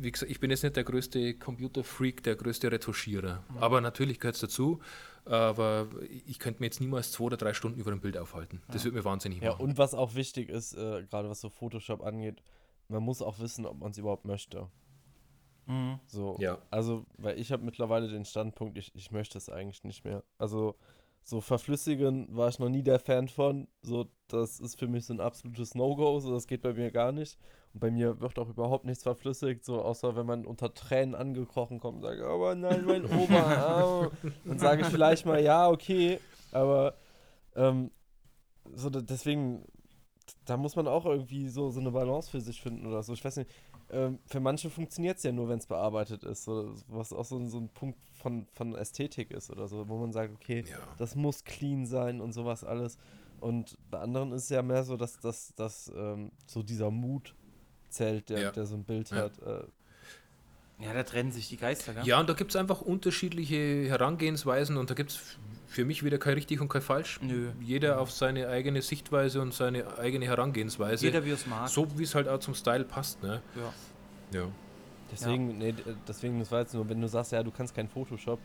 wie gesagt, ich bin jetzt nicht der größte Computerfreak, der größte Retuschierer. Aber natürlich gehört es dazu. Aber ich könnte mir jetzt niemals zwei oder drei Stunden über ein Bild aufhalten. Das würde mir wahnsinnig ja, machen. und was auch wichtig ist, äh, gerade was so Photoshop angeht, man muss auch wissen, ob man es überhaupt möchte. Mhm. So, Ja. also, weil ich habe mittlerweile den Standpunkt, ich, ich möchte es eigentlich nicht mehr. Also, so verflüssigen war ich noch nie der Fan von. So, das ist für mich so ein absolutes No-Go, so das geht bei mir gar nicht. Und bei mir wird auch überhaupt nichts verflüssigt, so außer wenn man unter Tränen angekrochen kommt und sagt, aber nein, mein Oma, au. dann sage ich vielleicht mal, ja, okay, aber ähm, so deswegen, da muss man auch irgendwie so, so eine Balance für sich finden oder so. Ich weiß nicht, ähm, für manche funktioniert es ja nur, wenn es bearbeitet ist. So, was auch so, ein- so ein Punkt von, von Ästhetik ist oder so, wo man sagt, okay, Ja. das muss clean sein und sowas alles. Und bei anderen ist es ja mehr so, dass, dass, dass ähm, so dieser Mut zählt, der, Ja. der so ein Bild Ja. hat. Äh, Ja, da trennen sich die Geister, gell? Ja, und da gibt es einfach unterschiedliche Herangehensweisen und da gibt es für mich wieder kein richtig und kein falsch. Nö. Jeder auf seine eigene Sichtweise und seine eigene Herangehensweise. Jeder wie es mag. so wie es halt auch zum Style passt. Ne? Ja. Ja. deswegen, nee, d- deswegen, das war jetzt nur, wenn du sagst, ja, du kannst kein Photoshop,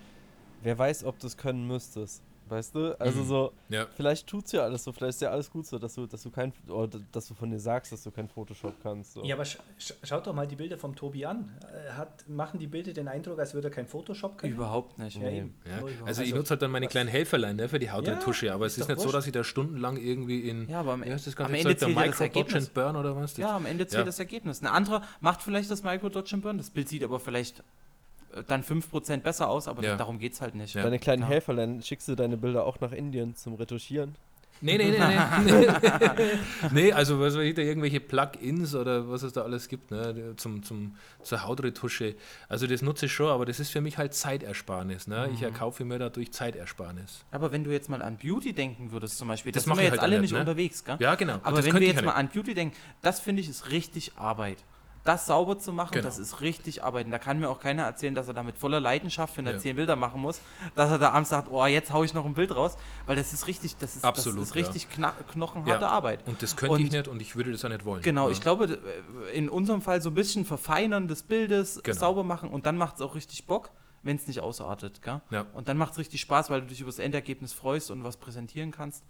wer weiß, ob du es können müsstest. Weißt du? Also Mhm. so, ja. vielleicht tut's ja alles so, vielleicht ist ja alles gut so, dass du, dass du kein, oder dass du von dir sagst, dass du kein Photoshop kannst. So. Ja, aber sch sch schaut doch mal die Bilder vom Tobi an. Äh, Hat, machen die Bilder den Eindruck, als würde er kein Photoshop können? Überhaupt nicht. Ja, Nee. eben. Ja. Also ich Also, nutze halt dann meine kleinen Helferlein ne, für die Hautretusche, aber es ist ist nicht so, wurscht. dass ich da stundenlang irgendwie in Ja, aber am, wie heißt das am ganze Ende Zeug, der zählt ja das Micro Dodge Ergebnis. and Burn oder was? Das- Ja, am Ende zählt Ja. das Ergebnis. Ein anderer macht vielleicht das Micro Dodge and Burn. Das Bild sieht aber vielleicht dann 5% besser aus, aber Ja. darum geht es halt nicht. Ja. Deine kleinen klar. Helferlein, schickst du deine Bilder auch nach Indien zum Retuschieren? Nee, nee, nee, nee. nee, also was weiß ich, da irgendwelche Plugins oder was es da alles gibt, ne, zum, zum, zur Hautretusche. Also das nutze ich schon, aber das ist für mich halt Zeitersparnis. Ne? Mhm. Ich erkaufe mir dadurch Zeitersparnis. Aber wenn du jetzt mal an Beauty denken würdest zum Beispiel, Das das, sind mach wir jetzt halt alle nicht, ne? unterwegs, gell? Ja, genau. Aber das wenn wir jetzt ja mal an Beauty denken, das finde ich ist richtig Arbeit. Das sauber zu machen, Genau. das ist richtig Arbeiten. Da kann mir auch keiner erzählen, dass er da mit voller Leidenschaft, wenn er Ja. zehn Bilder machen muss, dass er da abends sagt, oh, jetzt haue ich noch ein Bild raus, weil das ist richtig, das ist, Absolut, das ist ja. richtig kna- knochenharte Ja. Arbeit. Und das könnte ich Und- nicht und ich würde das auch nicht wollen. Genau, ja. ich glaube, äh, in unserem Fall so ein bisschen Verfeinern des Bildes, Genau. sauber machen und dann macht es auch richtig Bock, wenn es nicht ausartet. Gell? Ja. Und dann macht es richtig Spaß, weil du dich über das Endergebnis freust und was präsentieren kannst.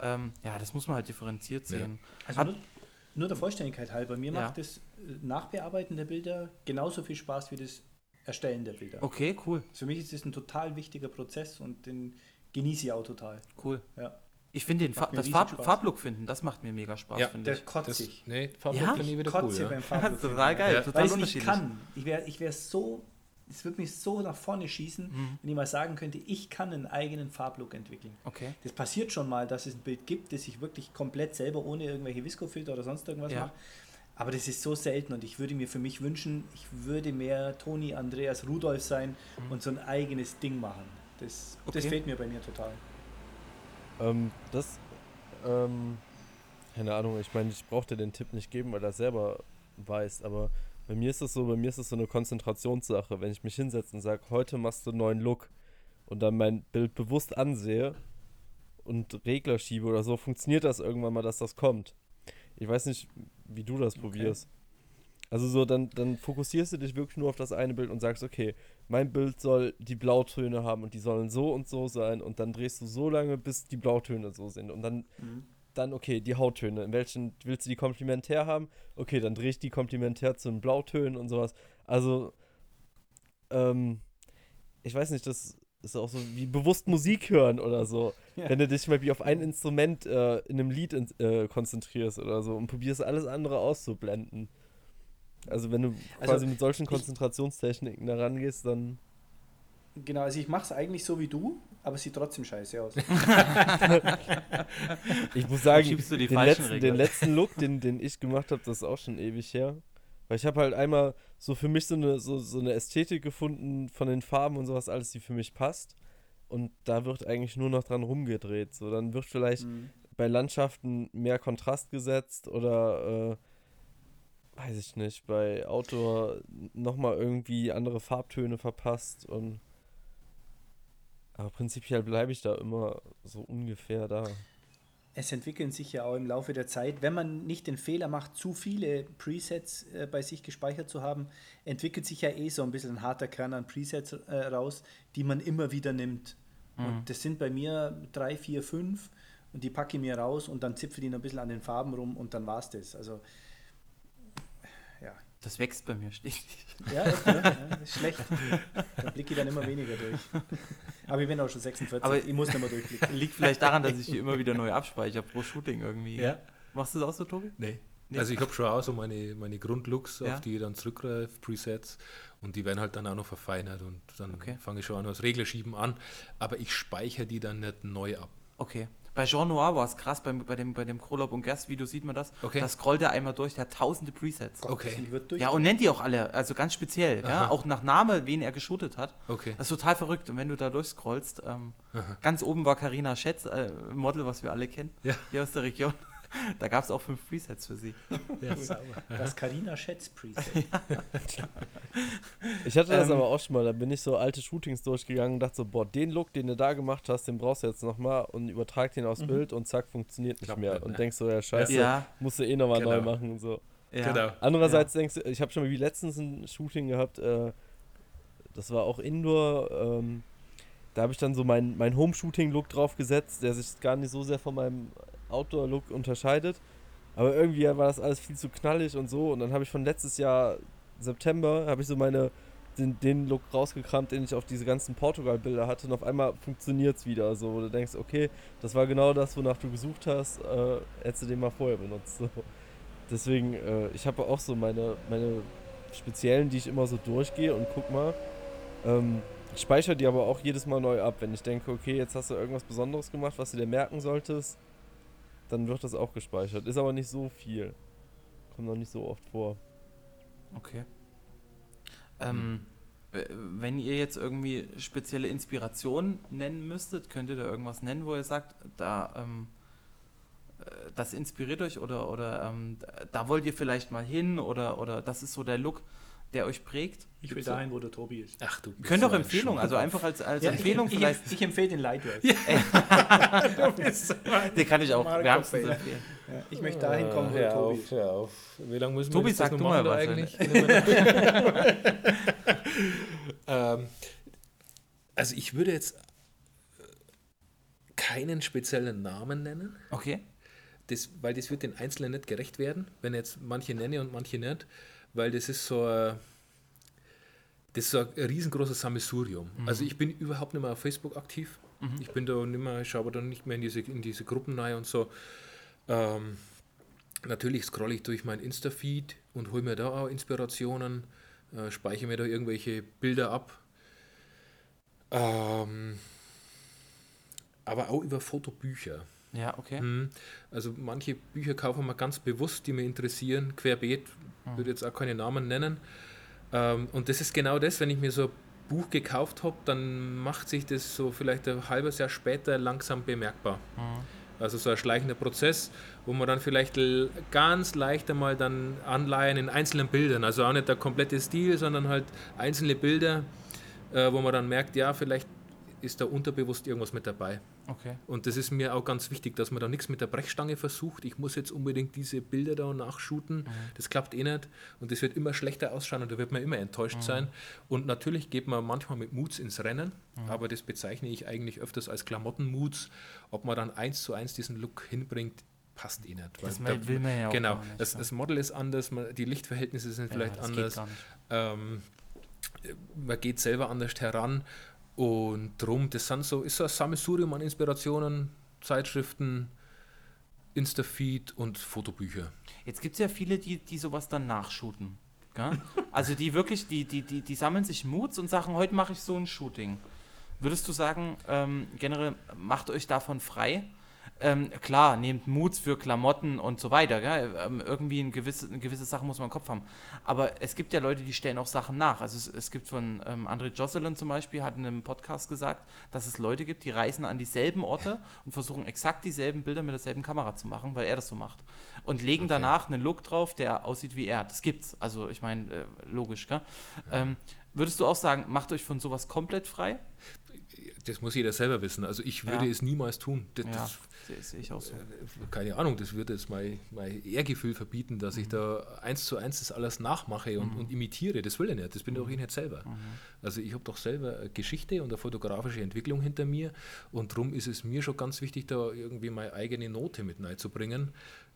Ähm, ja, das muss man halt differenziert Ja. sehen. Also Hat- nur, der Vollständigkeit halber, mir Ja. macht das äh, Nachbearbeiten der Bilder genauso viel Spaß wie das Erstellen der Bilder. Okay, cool, Für mich ist das ein total wichtiger Prozess und den genieße ich auch total. cool. Ja. Ich finde den Fa das Farb Spaß. Farblook finden, das macht mir mega Spaß, Ja, finde Der ich. kotzt das, sich. nee, Farblook Ja? finde ich wieder Kotze cool. Ja. beim Das Farblook ist total geil, Ja. total Weil ich es nicht unterschiedlich. kann. Ich wäre ich wär so, es würde mich so nach vorne schießen, Mhm. wenn ich mal sagen könnte, ich kann einen eigenen Farblook entwickeln. Okay. Das passiert schon mal, dass es ein Bild gibt, das ich wirklich komplett selber ohne irgendwelche Viscofilter oder sonst irgendwas Ja. mache. Aber das ist so selten und ich würde mir für mich wünschen, ich würde mehr Toni, Andreas, Rudolf sein und so ein eigenes Ding machen. Das, das Okay. fehlt mir bei mir total. Ähm, das, ähm, keine Ahnung, ich meine, ich brauchte den Tipp nicht geben, weil er selber weiß, aber bei mir ist es so, bei mir ist es so eine Konzentrationssache. Wenn ich mich hinsetze und sage, heute machst du einen neuen Look, und dann mein Bild bewusst ansehe und Regler schiebe oder so, funktioniert das irgendwann mal, dass das kommt. Ich weiß nicht, wie du das probierst. Also so, dann, dann fokussierst du dich wirklich nur auf das eine Bild und sagst, okay, mein Bild soll die Blautöne haben und die sollen so und so sein und dann drehst du so lange, bis die Blautöne so sind und dann, Mhm. Dann okay, die Hauttöne, in welchen willst du die komplementär haben? Okay, dann dreh ich die komplementär zu den Blautönen und sowas. Also, ähm, ich weiß nicht, das ist auch so wie bewusst Musik hören oder so. Ja. Wenn du dich mal wie auf ein Instrument äh, in einem Lied in, äh, konzentrierst oder so und probierst alles andere auszublenden. Also wenn du Also, quasi mit solchen Konzentrationstechniken da rangehst, dann. Genau, also ich mache es eigentlich so wie du, aber es sieht trotzdem scheiße aus. Ich muss sagen, schiebst du die den, letzten, den letzten Look, den, den ich gemacht habe, das ist auch schon ewig her. Weil ich habe halt einmal so für mich so eine, so, so eine Ästhetik gefunden von den Farben und sowas alles, die für mich passt. Und da wird eigentlich nur noch dran rumgedreht. So, dann wird vielleicht Mhm. bei Landschaften mehr Kontrast gesetzt oder äh, weiß ich nicht, bei Outdoor nochmal irgendwie andere Farbtöne verpasst und aber prinzipiell bleibe ich da immer so ungefähr da. Es entwickeln sich ja auch im Laufe der Zeit, wenn man nicht den Fehler macht, zu viele Presets äh, bei sich gespeichert zu haben, entwickelt sich ja eh so ein bisschen ein harter Kern an Presets äh, raus, die man immer wieder nimmt. Und das sind bei mir drei, vier, fünf und die packe ich mir raus und dann zipfe die noch ein bisschen an den Farben rum und dann war's das. Also. Das wächst bei mir stetig. Ja, echt, ne? ja, ist schlecht. Da blicke ich dann immer weniger durch. Aber ich bin auch schon 46, Aber- ich muss nicht mehr durchblicken. Liegt vielleicht daran, dass ich die immer wieder neu abspeichere pro Shooting irgendwie. Ja. Machst du das auch so, Tobi? Nee. Nee. Also ich habe schon auch so meine, meine Grundlooks, Ja. auf die ich dann zurückgreife, Presets, und die werden halt dann auch noch verfeinert und dann Okay. fange ich schon an, das Reglerschieben an, aber ich speichere die dann nicht neu ab. Okay. Bei Jean Noir war es krass, bei, bei dem, bei dem Krolop und Gerst-Video sieht man das. Okay. Da scrollt er einmal durch, der hat tausende Presets. Okay. Ja, und nennt die auch alle, also ganz speziell, ja, Aha. auch nach Name, wen er geshootet hat. Okay. Das ist total verrückt. Und wenn du da durchscrollst, ähm, ganz oben war Karina Schätz, äh, ein Model, was wir alle kennen, Ja. hier aus der Region. Da gab es auch fünf Presets für sie. Ja. Das Carina Schätz Preset. Ich hatte das Ähm, aber auch schon mal, da bin ich so alte Shootings durchgegangen und dachte so, boah, den Look, den du da gemacht hast, den brauchst du jetzt nochmal und übertrag den aufs Bild und zack, funktioniert nicht mehr. nicht, und ne? denkst so, ja scheiße, Ja, musst du eh nochmal neu Genau. machen und so. ja. Genau. Andererseits denkst du, ich habe schon mal wie letztens ein Shooting gehabt, äh, das war auch Indoor, ähm, da habe ich dann so meinen mein Home-Shooting-Look drauf gesetzt, der sich gar nicht so sehr von meinem Outdoor-Look unterscheidet. Aber irgendwie war das alles viel zu knallig und so. Und dann habe ich von letztes Jahr September, habe ich so meine, den, den Look rausgekramt, den ich auf diese ganzen Portugal-Bilder hatte. Und auf einmal funktioniert es wieder. So, wo du denkst, okay, das war genau das, wonach du gesucht hast. Äh, hättest du den mal vorher benutzt. So. Deswegen, äh, ich habe auch so meine, meine speziellen, die ich immer so durchgehe und guck mal. Ähm, ich speichere die aber auch jedes Mal neu ab. Wenn ich denke, okay, jetzt hast du irgendwas Besonderes gemacht, was du dir merken solltest, dann wird das auch gespeichert. Ist aber nicht so viel. Kommt noch nicht so oft vor. Okay. Ähm, wenn ihr jetzt irgendwie spezielle Inspirationen nennen müsstet, könnt ihr da irgendwas nennen, wo ihr sagt, da ähm, äh, das inspiriert euch oder, oder ähm, da wollt ihr vielleicht mal hin oder, oder das ist so der Look, der euch prägt? Ich will dahin, wo der Tobi ist. Ach du. Könnt auch ein Empfehlung, also einfach als, als Ja, Empfehlung ich, vielleicht. Ich, ich empfehle den Lightwork. Den kann ich auch wärmstens empfehlen. Ja, ich möchte dahin kommen, wo der Tobi auf, ist. hör auf. Wie lange müssen Tobi, wir das noch mal was, eigentlich? ähm, also ich würde jetzt keinen speziellen Namen nennen, Okay. das, weil das wird den Einzelnen nicht gerecht werden, wenn ich jetzt manche nenne und manche nicht, weil das ist so ein, das ist so ein riesengroßes Sammelsurium. Also ich bin überhaupt nicht mehr auf Facebook aktiv. Ich bin da nicht mehr, ich schaue da nicht mehr in diese, in diese Gruppen rein und so. Ähm, natürlich scrolle ich durch mein Insta-Feed und hole mir da auch Inspirationen, äh, speichere mir da irgendwelche Bilder ab. Ähm, aber auch über Fotobücher. Ja, okay. Mhm. Also manche Bücher kaufen wir ganz bewusst, die mir interessieren, querbeet, würde jetzt auch keine Namen nennen. Ähm, und das ist genau das, wenn ich mir so ein Buch gekauft habe, dann macht sich das so vielleicht ein halbes Jahr später langsam bemerkbar. Also so ein schleichender Prozess, wo man dann vielleicht ganz leicht einmal dann anleihen in einzelnen Bildern. Also auch nicht der komplette Stil, sondern halt einzelne Bilder, äh, wo man dann merkt, ja, vielleicht ist da unterbewusst irgendwas mit dabei. Okay. Und das ist mir auch ganz wichtig, dass man da nichts mit der Brechstange versucht. Ich muss jetzt unbedingt diese Bilder da nachshooten. Das klappt eh nicht. Und das wird immer schlechter ausschauen und da wird man immer enttäuscht sein. Und natürlich geht man manchmal mit Moods ins Rennen, aber das bezeichne ich eigentlich öfters als Klamotten-Moods. Ob man dann eins zu eins diesen Look hinbringt, passt eh nicht. Das Weil will man ja auch Genau, nicht, das, das Model ist anders, man, die Lichtverhältnisse sind vielleicht ja, geht anders. nicht. Ähm, man geht selber anders heran und drum, das sind so, ist so ein Sammelsurium an Inspirationen, Zeitschriften, Instafeed und Fotobücher. Jetzt gibt es ja viele, die, die sowas dann nachshooten. Also die wirklich, die, die, die, die sammeln sich Moods und sagen, heute mache ich so ein Shooting. Würdest du sagen, ähm, generell macht euch davon frei? Ähm, klar, nehmt Moods für Klamotten und so weiter. Ähm, irgendwie eine gewisse, eine gewisse Sache muss man im Kopf haben. Aber es gibt ja Leute, die stellen auch Sachen nach. Also es, es gibt von ähm, André Jocelyn zum Beispiel, hat in einem Podcast gesagt, dass es Leute gibt, die reisen an dieselben Orte und versuchen exakt dieselben Bilder mit derselben Kamera zu machen, weil er das so macht. Und legen Okay. danach einen Look drauf, der aussieht wie er. Das gibt's. Also ich meine, äh, logisch, gell? Ähm, würdest du auch sagen, macht euch von sowas komplett frei? Das muss jeder selber wissen. Also ich würde Ja. es niemals tun. Das, Ja, das, sehe seh ich auch so. keine Ahnung, das würde jetzt mein, mein Ehrgefühl verbieten, dass Mhm. ich da eins zu eins das alles nachmache und, und imitiere. Das will ich nicht. Das bin Mhm. doch ich nicht selber. Also ich habe doch selber eine Geschichte und eine fotografische Entwicklung hinter mir und darum ist es mir schon ganz wichtig, da irgendwie meine eigene Note mit reinzubringen.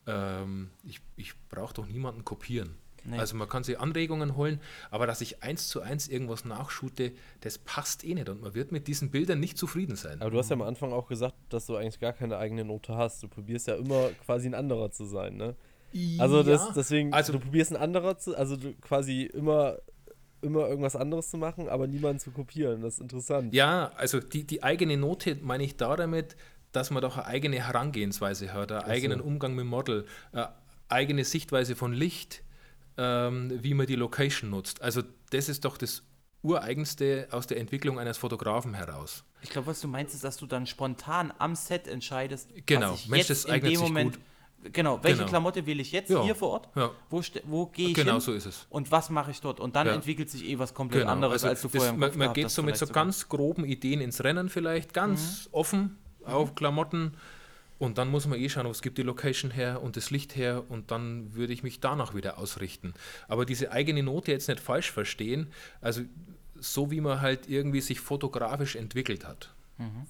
Ähm, ich ich brauche doch niemanden kopieren. Nee. Also man kann sich Anregungen holen, aber dass ich eins zu eins irgendwas nachschute, das passt eh nicht und man wird mit diesen Bildern nicht zufrieden sein. Aber du hast ja am Anfang auch gesagt, dass du eigentlich gar keine eigene Note hast. Du probierst ja immer quasi ein anderer zu sein, ne? Also das, Ja, deswegen, also- du probierst ein anderer zu, also du quasi immer, immer irgendwas anderes zu machen, aber niemanden zu kopieren. Das ist interessant. Ja, also die, die eigene Note meine ich da damit, dass man doch eine eigene Herangehensweise hat, einen eigenen Umgang mit dem Model, eine eigene Sichtweise von Licht, ähm, wie man die Location nutzt. Also das ist doch das Ureigenste aus der Entwicklung eines Fotografen heraus. Ich glaube, was du meinst, ist, dass du dann spontan am Set entscheidest, Genau. was ich Mensch, jetzt eignet sich gut. Genau, welche Genau. Klamotte wähle ich jetzt Ja. hier vor Ort? Ja. Wo, wo gehe ich Genau hin? so ist es. Und was mache ich dort? Und dann Ja. entwickelt sich eh was komplett Genau. anderes, Also als du das, vorher im man, Kopf man gehabt geht so mit so sogar. ganz groben Ideen ins Rennen vielleicht, ganz offen auf Klamotten. Und dann muss man eh schauen, was gibt die Location her und das Licht her und dann würde ich mich danach wieder ausrichten. Aber diese eigene Note jetzt nicht falsch verstehen, also so wie man halt irgendwie sich fotografisch entwickelt hat,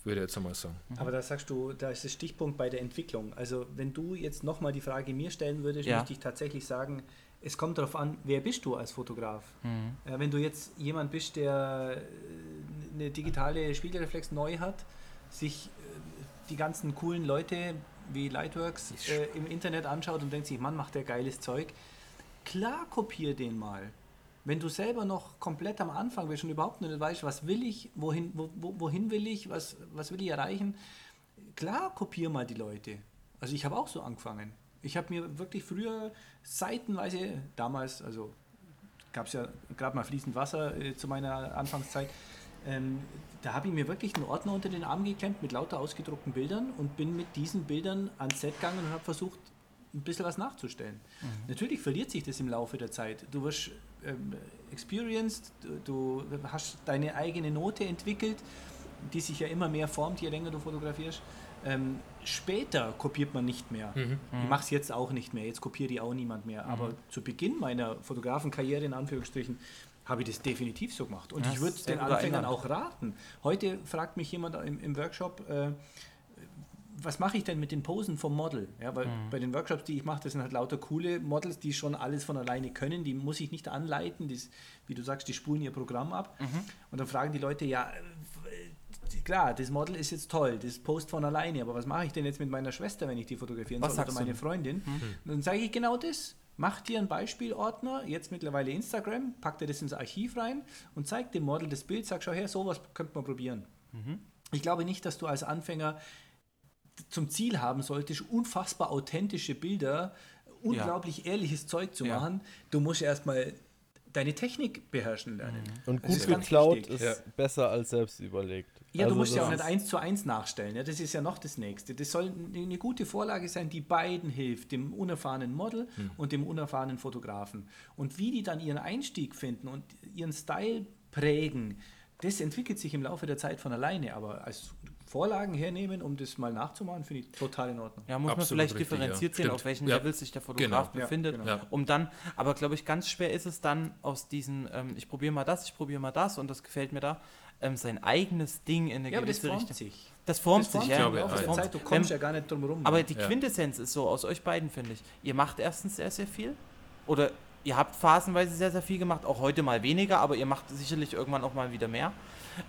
würde ich jetzt einmal sagen. Aber da sagst du, da ist der Stichpunkt bei der Entwicklung. Also wenn du jetzt nochmal die Frage mir stellen würdest, Ja. möchte ich tatsächlich sagen, es kommt darauf an, wer bist du als Fotograf? Äh, wenn du jetzt jemand bist, der äh, eine digitale Spiegelreflex neu hat, sich äh, die ganzen coolen Leute wie Lightworks äh, im Internet anschaut und denkt sich, Mann, macht der geiles Zeug. Klar, kopier den mal. Wenn du selber noch komplett am Anfang bist und überhaupt nicht weißt, was will ich, wohin, wo, wo, wohin will ich, was, was will ich erreichen, klar, kopier mal die Leute. Also ich habe auch so angefangen. Ich habe mir wirklich früher seitenweise, damals, also gab es ja gerade mal fließend Wasser äh, zu meiner Anfangszeit, ähm, da habe ich mir wirklich einen Ordner unter den Arm geklemmt mit lauter ausgedruckten Bildern und bin mit diesen Bildern ans Set gegangen und habe versucht, ein bisschen was nachzustellen. Natürlich verliert sich das im Laufe der Zeit. Du wirst ähm, experienced, du, du hast deine eigene Note entwickelt, die sich ja immer mehr formt, je länger du fotografierst. Ähm, später kopiert man nicht mehr. Ich mache es jetzt auch nicht mehr. Jetzt kopiert die auch niemand mehr. Aber zu Beginn meiner Fotografenkarriere, in Anführungsstrichen, habe ich das definitiv so gemacht. Und Ja, ich würde den Anfängern auch raten. Heute fragt mich jemand im, im Workshop, äh, was mache ich denn mit den Posen vom Model? Ja, weil bei den Workshops, die ich mache, das sind halt lauter coole Models, die schon alles von alleine können. Die muss ich nicht anleiten. Die, wie du sagst, die spulen ihr Programm ab. Und dann fragen die Leute, ja, äh, klar, das Model ist jetzt toll, das post von alleine, aber was mache ich denn jetzt mit meiner Schwester, wenn ich die fotografieren Was soll, oder meine? Freundin? Dann sage ich genau das. Mach dir einen Beispielordner, jetzt mittlerweile Instagram, pack dir das ins Archiv rein und zeig dem Model das Bild, sag, schau her, sowas könnte man probieren. Ich glaube nicht, dass du als Anfänger zum Ziel haben solltest, unfassbar authentische Bilder, unglaublich ehrliches Zeug zu Ja. machen. Du musst erstmal deine Technik beherrschen lernen. Und Das gut ist ganz geklaut wichtig. ist Ja. besser als selbst überlegt. Ja, Also du musst ja auch nicht eins zu eins nachstellen. Ja, das ist ja noch das Nächste. Das soll eine gute Vorlage sein, die beiden hilft, dem unerfahrenen Model und dem unerfahrenen Fotografen. Und wie die dann ihren Einstieg finden und ihren Style prägen, das entwickelt sich im Laufe der Zeit von alleine, aber als Vorlagen hernehmen, um das mal nachzumachen, finde ich total in Ordnung. Ja, muss man Absolut vielleicht richtig, differenziert ja. sehen, Stimmt. auf welchen Ja. Level sich der Fotograf Genau. Ja, befindet. genau. Ja. Um dann, aber glaube ich, ganz schwer ist es dann aus diesen, ähm, ich probiere mal das, ich probiere mal das und das gefällt mir da, ähm, sein eigenes Ding in eine Ja, aber das gewisse formt Richtung. sich. Das formt das sich, formt ja. sich glaube, ja, der ja. Zeit, du kommst ja gar nicht drum herum. Aber die Ja. Quintessenz ist so aus euch beiden, finde ich. Ihr macht erstens sehr, sehr viel. Oder ihr habt phasenweise sehr, sehr viel gemacht, auch heute mal weniger, aber ihr macht sicherlich irgendwann auch mal wieder mehr.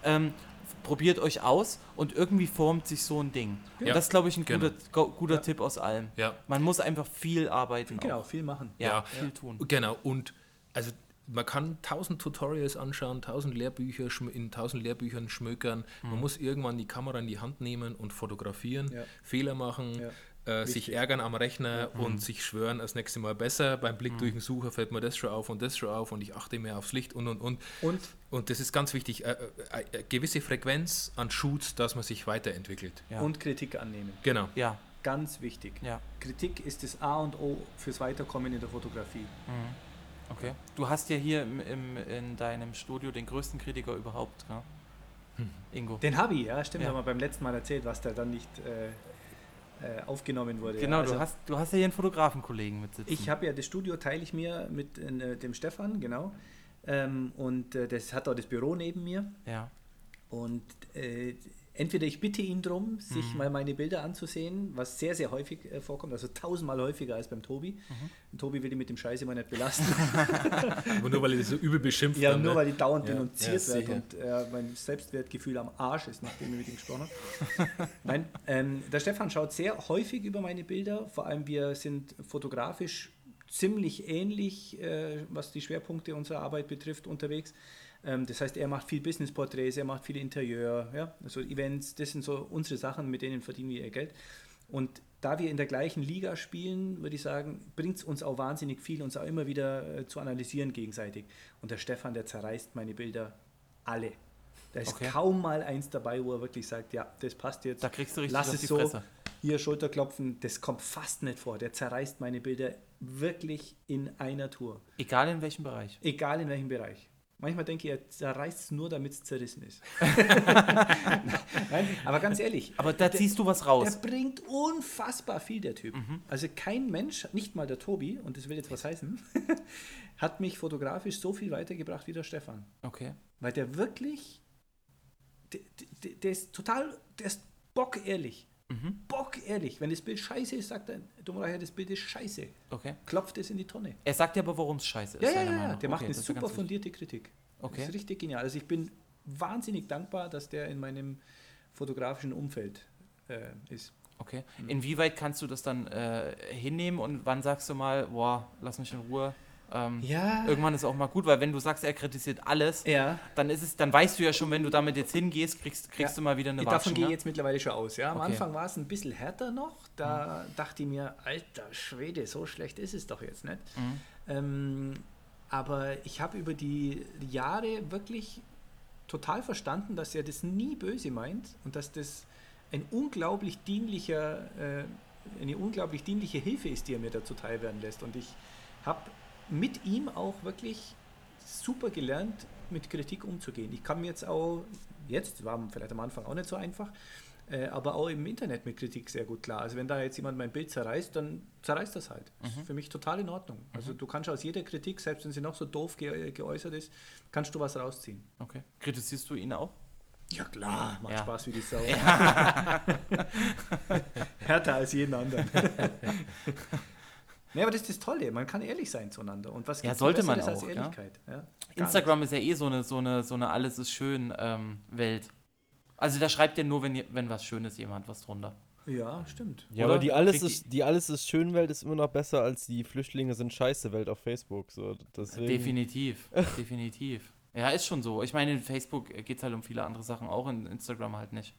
Ähm, probiert euch aus und irgendwie formt sich so ein Ding. Und Ja, das ist, glaube ich, ein genau. guter, guter Ja. Tipp aus allem. Ja, Man muss einfach viel arbeiten. genau, Auch. viel machen. Ja, Ja. viel tun. Genau, und also man kann tausend Tutorials anschauen, tausend Lehrbücher in tausend Lehrbüchern schmökern. Man muss irgendwann die Kamera in die Hand nehmen und fotografieren, Ja. Fehler machen, Ja. äh, sich ärgern am Rechner und sich schwören, das nächste Mal besser. Beim Blick durch den Sucher fällt mir das schon auf und das schon auf und ich achte mehr aufs Licht und und und. Und Und das ist ganz wichtig, äh, äh, äh, gewisse Frequenz an Shoots, dass man sich weiterentwickelt. Ja. und Kritik annehmen. Genau. ja, Ganz wichtig. ja. Kritik ist das A und O fürs Weiterkommen in der Fotografie. Okay. Du hast ja hier im, im, in deinem Studio den größten Kritiker überhaupt, gell? Ingo. Den habe ich, ja, stimmt, Ja. haben wir beim letzten Mal erzählt, was da dann nicht äh, äh, aufgenommen wurde. Genau, ja. Also du, hast, du hast ja hier einen Fotografenkollegen mit sitzen. Ich habe ja das Studio, teile ich mir mit äh, dem Stefan, genau. Ähm, und äh, das hat auch das Büro neben mir. ja. Und äh, entweder ich bitte ihn drum, sich Mhm. mal meine Bilder anzusehen, was sehr, sehr häufig äh, vorkommt, also tausendmal häufiger als beim Tobi. Mhm. Tobi will ihn mit dem Scheiß immer nicht belasten. Aber nur weil das so übel beschimpft ja, dann, nur ne? weil ich dauernd Ja, denunziert ja, sicher. und äh, mein Selbstwertgefühl am Arsch ist, nachdem ich mit ihm gesprochen habe. Nein, ähm, der Stefan schaut sehr häufig über meine Bilder, vor allem wir sind fotografisch ziemlich ähnlich, äh, was die Schwerpunkte unserer Arbeit betrifft, unterwegs. Ähm, das heißt, er macht viel Business-Porträts, er macht viel Interieur, ja, also Events, das sind so unsere Sachen, mit denen verdienen wir ihr Geld. Und da wir in der gleichen Liga spielen, würde ich sagen, bringt es uns auch wahnsinnig viel, uns auch immer wieder äh, zu analysieren gegenseitig. Und der Stefan, der zerreißt meine Bilder alle. Da ist Okay. kaum mal eins dabei, wo er wirklich sagt, ja, das passt jetzt. Da kriegst du richtig Lass auf es die so. Fresse. Hier Schulterklopfen, das kommt fast nicht vor. Der zerreißt meine Bilder wirklich in einer Tour. Egal in welchem Bereich. Egal in welchem Bereich. Manchmal denke ich, er zerreißt es nur, damit es zerrissen ist. Nein, aber ganz ehrlich, Aber da der- ziehst du was der raus. bringt unfassbar viel, der Typ. Also kein Mensch, nicht mal der Tobi, und das will jetzt was heißen, hat mich fotografisch so viel weitergebracht wie der Stefan. Okay. Weil der wirklich, der, der, der ist total, der ist bockehrlich. Mhm. Bockehrlich. Wenn das Bild scheiße ist, sagt er, du Reicher, das Bild ist scheiße. Okay. Klopft es in die Tonne. Er sagt dir aber, warum es scheiße ist. Ja, ja, ja. Der macht Okay, eine das ist ja super fundierte Kritik. Das Okay. ist richtig genial. Also ich bin wahnsinnig dankbar, dass der in meinem fotografischen Umfeld äh, ist. Okay. Inwieweit kannst du das dann äh, hinnehmen und wann sagst du mal, boah, lass mich in Ruhe? Ähm, Ja. Irgendwann ist auch mal gut, weil wenn du sagst, er kritisiert alles, Ja. dann ist es, dann weißt du ja schon, wenn du damit jetzt hingehst, kriegst, kriegst Ja. du mal wieder eine Davon Watschen, gehe ich ne? jetzt mittlerweile schon aus. Ja? Am Okay. Anfang war es ein bisschen härter noch. Da dachte ich mir, alter Schwede, so schlecht ist es doch jetzt nicht. Mhm. Ähm, aber ich habe über die Jahre wirklich total verstanden, dass er das nie böse meint und dass das ein unglaublich dienlicher, äh, eine unglaublich dienliche Hilfe ist, die er mir dazu teil werden lässt. Und ich habe mit ihm auch wirklich super gelernt, mit Kritik umzugehen. Ich kann mir jetzt auch, jetzt war vielleicht am Anfang auch nicht so einfach, äh, aber auch im Internet mit Kritik sehr gut klar. Also wenn da jetzt jemand mein Bild zerreißt, dann zerreißt das halt. Das ist für mich total in Ordnung. Also du kannst aus jeder Kritik, selbst wenn sie noch so doof ge geäußert ist, kannst du was rausziehen. Okay. Kritisierst du ihn auch? Ja klar, macht Ja. Spaß wie die Sau. Härter als jeden anderen. nee, aber das ist das Tolle, man kann ehrlich sein zueinander. Und was Ja, sollte man auch, als ja. Ehrlichkeit? Ja? Gar Instagram ist ja eh so eine, so eine, so eine alles ist schön ähm, Welt. Also da schreibt ja nur, wenn, je- wenn was Schönes jemand was drunter. nicht. Ja, stimmt. Ja, Oder? aber die alles, ist, die alles ist schön Welt ist immer noch besser als die Flüchtlinge sind scheiße Welt auf Facebook. So, deswegen, Definitiv, definitiv. Ja, ist schon so. Ich meine, in Facebook geht es halt um viele andere Sachen auch, in Instagram halt nicht.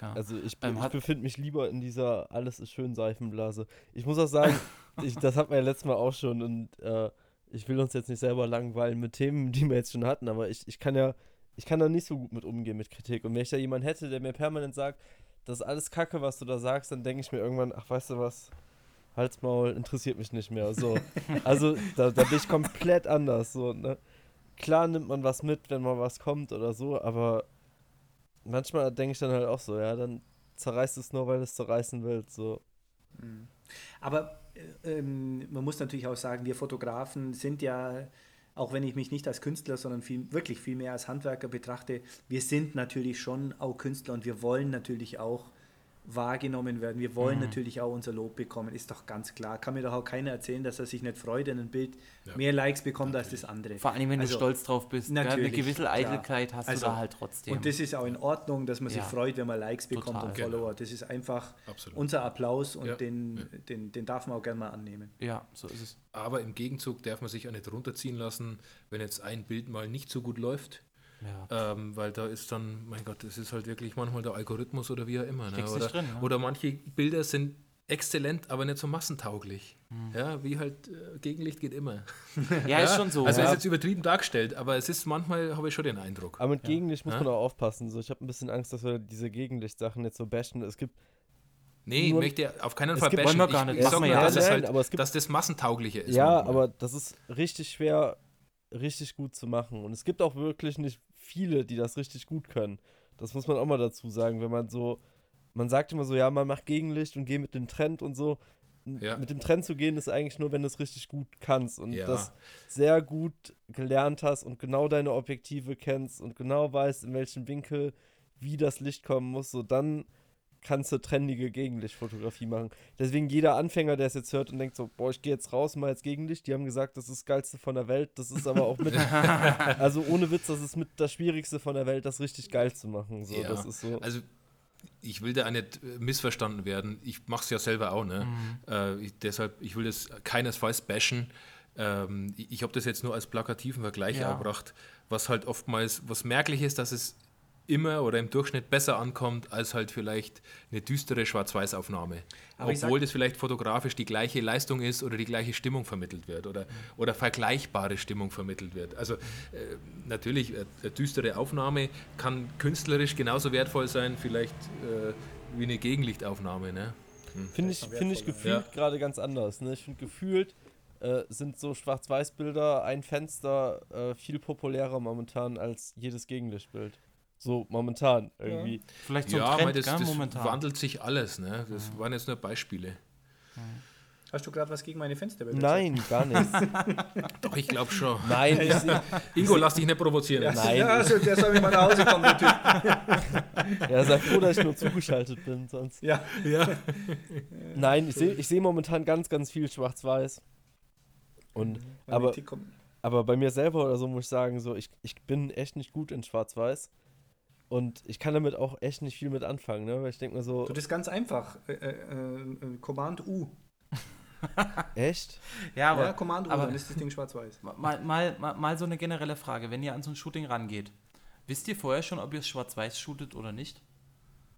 Ja. Also ich, Ähm, ich befinde mich lieber in dieser alles ist schön Seifenblase. Ich muss auch sagen, ich, das hatten wir ja letztes Mal auch schon und äh, ich will uns jetzt nicht selber langweilen mit Themen, die wir jetzt schon hatten, aber ich, ich kann ja, ich kann da nicht so gut mit umgehen mit Kritik. Und wenn ich da jemanden hätte, der mir permanent sagt, das ist alles Kacke, was du da sagst, dann denke ich mir irgendwann, ach weißt du was, Halsmaul interessiert mich nicht mehr. So. Also da, da bin ich komplett anders. So, ne? klar nimmt man was mit, wenn mal was kommt oder so, aber manchmal denke ich dann halt auch so, ja, dann zerreißt es nur, weil es zerreißen will, so. Mhm. Aber ähm, man muss natürlich auch sagen, wir Fotografen sind ja, auch wenn ich mich nicht als Künstler, sondern viel, wirklich viel mehr als Handwerker betrachte, wir sind natürlich schon auch Künstler und wir wollen natürlich auch wahrgenommen werden. Wir wollen Mhm. natürlich auch unser Lob bekommen, ist doch ganz klar. Kann mir doch auch keiner erzählen, dass er sich nicht freut, wenn ein Bild Ja. mehr Likes bekommt als das andere. Vor allem, wenn Also, du stolz drauf bist. gell? Eine natürlich, gewisse klar. Eitelkeit hast Also, du da halt trotzdem. Und das ist auch in Ordnung, dass man sich Ja. freut, wenn man Likes bekommt Total. und Genau. Follower. Das ist einfach Absolut. unser Applaus und Ja. den, Ja. Den, den darf man auch gerne mal annehmen. ja, so ist es. Aber im Gegenzug darf man sich auch nicht runterziehen lassen, wenn jetzt ein Bild mal nicht so gut läuft. Ja. Ähm, weil da ist dann, mein Gott, das ist halt wirklich manchmal der Algorithmus oder wie auch immer. Ne? Oder, drin, ne? oder manche Bilder sind exzellent, aber nicht so massentauglich. Hm. Ja, wie halt äh, Gegenlicht geht immer. Ja, ist schon so. Also ja. ist jetzt übertrieben dargestellt, aber es ist manchmal, habe ich schon den Eindruck. Aber mit Gegenlicht muss Ja. man auch aufpassen, so. Ich habe ein bisschen Angst, dass wir diese Gegenlicht-Sachen jetzt so bashen. Es gibt Nee, ich Nur- möchte ja auf keinen Fall bashen. wollen wir gar ich, nicht. ich Machen sag nur, ja dass, Nein, halt, aber es gibt- dass das massentaugliche ist. Ja, manchmal. aber das ist richtig schwer, richtig gut zu machen. Und es gibt auch wirklich nicht viele, die das richtig gut können. Das muss man auch mal dazu sagen, wenn man so, man sagt immer so, ja, man macht Gegenlicht und geht mit dem Trend und so. Ja. Mit dem Trend zu gehen ist eigentlich nur, wenn du es richtig gut kannst und Ja. das sehr gut gelernt hast und genau deine Objektive kennst und genau weißt, in welchem Winkel wie das Licht kommen muss, so dann kannst du trendige Gegenlichtfotografie machen. Deswegen jeder Anfänger, der es jetzt hört und denkt so, boah, ich gehe jetzt raus, mal jetzt Gegenlicht, die haben gesagt, das ist das Geilste von der Welt, das ist aber auch mit, also ohne Witz, das ist mit das Schwierigste von der Welt, das richtig geil zu machen. So, Ja, das ist so. Also ich will da auch nicht äh, missverstanden werden. Ich mache es ja selber auch. Ne? Äh, ich, deshalb, ich will das keinesfalls bashen. Ähm, ich ich habe das jetzt nur als plakativen Vergleich Ja. erbracht, was halt oftmals, was merklich ist, dass es immer oder im Durchschnitt besser ankommt als halt vielleicht eine düstere Schwarz-Weiß-Aufnahme. Obwohl sag- das vielleicht fotografisch die gleiche Leistung ist oder die gleiche Stimmung vermittelt wird oder, oder vergleichbare Stimmung vermittelt wird. Also äh, natürlich, äh, eine düstere Aufnahme kann künstlerisch genauso wertvoll sein, vielleicht äh, wie eine Gegenlichtaufnahme. Ne? Finde ich, find ich gefühlt gerade ganz anders. Ne? Ich finde gefühlt äh, sind so Schwarz-Weiß-Bilder, ein Fenster äh, viel populärer momentan als jedes Gegenlichtbild. So momentan irgendwie. Vielleicht so ein ja, Trend, weil das, gell, das momentan. wandelt sich alles. Ne? Das waren jetzt nur Beispiele. Hast du gerade was gegen meine Fensterbilder? Nein, gar nicht. Doch, ich glaube schon. Nein, ich Ingo, lass dich nicht provozieren. Ja. Nein. ja also der soll mir mal nach Hause kommen, der Typ. ja, sei froh, dass ich nur zugeschaltet bin, sonst. Ja. Ja. Nein, ich sehe ich seh momentan ganz, ganz viel Schwarz-Weiß. Und, Meine aber, aber bei mir selber oder so muss ich sagen, so, ich, ich bin echt nicht gut in Schwarz-Weiß. Und ich kann damit auch echt nicht viel mit anfangen, ne? Weil ich denke mir so, Du, das ist ganz einfach. Äh, äh, äh, Command U. echt? Ja, aber ja, Command U, aber- dann ist das Ding schwarz-weiß. mal, mal, mal, mal so eine generelle Frage. Wenn ihr an so ein Shooting rangeht, wisst ihr vorher schon, ob ihr es schwarz-weiß shootet oder nicht?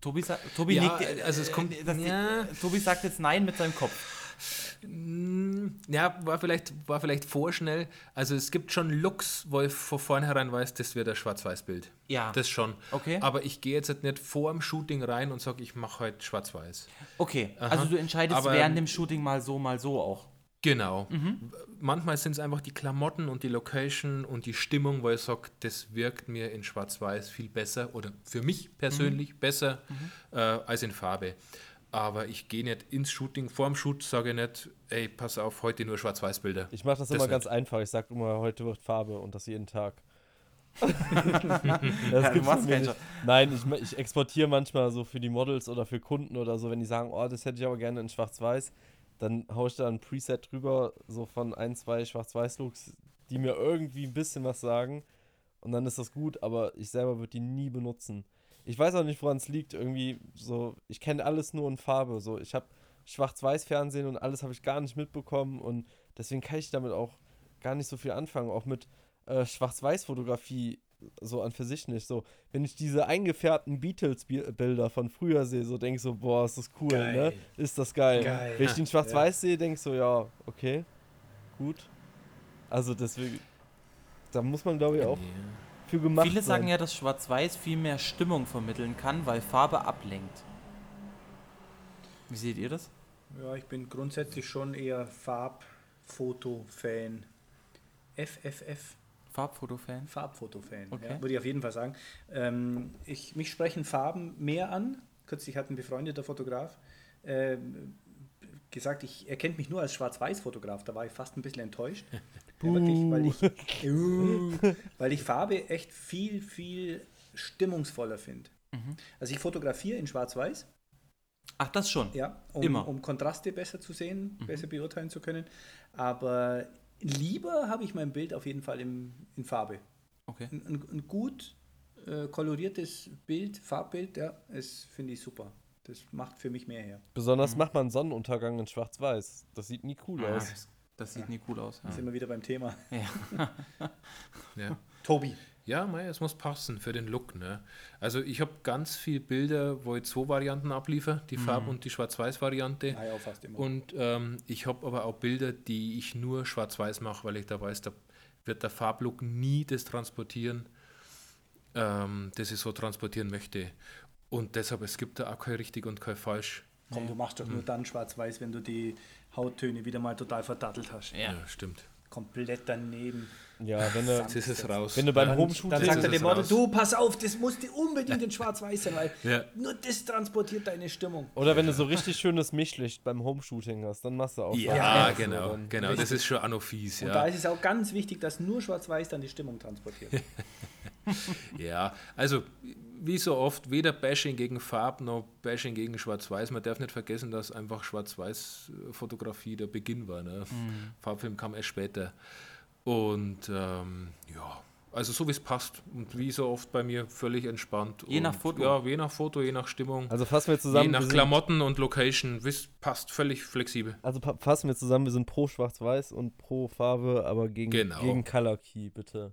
Tobi, sa Tobi Ja, nickt, also es kommt- ja. Tobi sagt jetzt nein mit seinem Kopf. Mm, Ja, war vielleicht, war vielleicht vorschnell. Also es gibt schon Looks, wo ich von vornherein weiß, das wird ein Schwarz-Weiß-Bild. Ja. Das schon. Okay. Aber ich gehe jetzt nicht vor dem Shooting rein und sage, ich mache heute Schwarz-Weiß. Okay, Aha. also du entscheidest Aber- während dem Shooting mal so, mal so auch. Genau. Manchmal sind es einfach die Klamotten und die Location und die Stimmung, wo ich sage, das wirkt mir in Schwarz-Weiß viel besser oder für mich persönlich besser äh, als in Farbe. Aber ich gehe nicht ins Shooting, vorm Shoot sage ich nicht, ey, pass auf, heute nur Schwarz-Weiß-Bilder. Ich mache das, Das immer nicht. ganz einfach. Ich sage immer, heute wird Farbe und das jeden Tag. das du gibt's machst keinen nicht. Nein, ich, ich exportiere manchmal so für die Models oder für Kunden oder so, wenn die sagen, oh, das hätte ich aber gerne in Schwarz-Weiß, dann haue ich da ein Preset drüber, so von ein, zwei Schwarz-Weiß-Looks, die mir irgendwie ein bisschen was sagen. Und dann ist das gut, aber ich selber würde die nie benutzen. Ich weiß auch nicht, woran es liegt. Irgendwie so, ich kenne alles nur in Farbe. So, ich habe Schwarz-Weiß-Fernsehen und alles habe ich gar nicht mitbekommen und deswegen kann ich damit auch gar nicht so viel anfangen. Auch mit äh, Schwarz-Weiß-Fotografie so an für sich nicht. So, wenn ich diese eingefärbten Beatles-Bilder von früher sehe, so denke ich so, boah, ist das cool, Geil. ne? Ist das geil. Geil. Wenn ich die in Schwarz-Weiß sehe, denke ich so, ja, okay, gut. Also deswegen, da muss man glaube ich auch für gemacht Viele sein. sagen ja, dass Schwarz-Weiß viel mehr Stimmung vermitteln kann, weil Farbe ablenkt. Wie seht ihr das? Ja, ich bin grundsätzlich schon eher Farbfoto-Fan. FFF. Farbfotofan. Farbfotofan, Okay. ja, würde ich auf jeden Fall sagen. Ähm, ich, mich sprechen Farben mehr an. Kürzlich hat ein befreundeter Fotograf ähm, gesagt, ich, er kennt mich nur als Schwarz-Weiß-Fotograf. Da war ich fast ein bisschen enttäuscht. Ja, wirklich, weil, ich, weil ich Farbe echt viel, viel stimmungsvoller finde. Also ich fotografiere in Schwarz-Weiß, Ach, das schon. ja, um, Immer. um Kontraste besser zu sehen, besser beurteilen zu können. Aber lieber habe ich mein Bild auf jeden Fall im, in Farbe. Okay. Ein, ein, ein gut äh, koloriertes Bild, Farbbild, ja, das finde ich super. Das macht für mich mehr her. Besonders macht man Sonnenuntergang in Schwarz-Weiß. Das sieht nie cool Ah, aus. Das, sieht nie cool aus. Da sind wir wieder beim Thema. Ja. Ja. Tobi. Ja, mei, es muss passen für den Look. Ne? Also ich habe ganz viele Bilder, wo ich zwei Varianten abliefer, die Farb- und die Schwarz-Weiß-Variante. Ja, ja, fast immer. Und ähm, ich habe aber auch Bilder, die ich nur schwarz-weiß mache, weil ich da weiß, da wird der Farblook nie das transportieren, ähm, das ich so transportieren möchte. Und deshalb, es gibt da auch kein richtig und kein falsch. Komm, du machst doch nur dann schwarz-weiß, wenn du die Hauttöne wieder mal total verdattelt hast. Ja. Ja, stimmt. Komplett daneben. Ja, wenn du, ist es raus. wenn du beim Dann, Homeshooting. dann sagt er dem Model, du, pass auf, das musste unbedingt in schwarz-weiß sein, weil Ja. nur das transportiert deine Stimmung. Oder wenn du so richtig schönes Mischlicht beim Homeshooting hast, dann machst du auch Ja, Ja, genau, dann- genau. Das ist schon auch noch fies, Und ja. da ist es auch ganz wichtig, dass nur schwarz-weiß dann die Stimmung transportiert. Ja, also wie so oft, weder Bashing gegen Farb noch Bashing gegen Schwarz-Weiß. Man darf nicht vergessen, dass einfach Schwarz-Weiß-Fotografie der Beginn war. Ne? Farbfilm kam erst später. Und ähm, ja, also so wie es passt. Und wie so oft bei mir völlig entspannt. Je und, nach Foto. Ja, je nach Foto, je nach Stimmung. Also fassen wir je zusammen. nach wir sind, Klamotten und Location. Wisst, passt völlig flexibel. also fassen wir zusammen, wir sind pro Schwarz-Weiß und pro Farbe, aber gegen, Genau. gegen Color Key, bitte.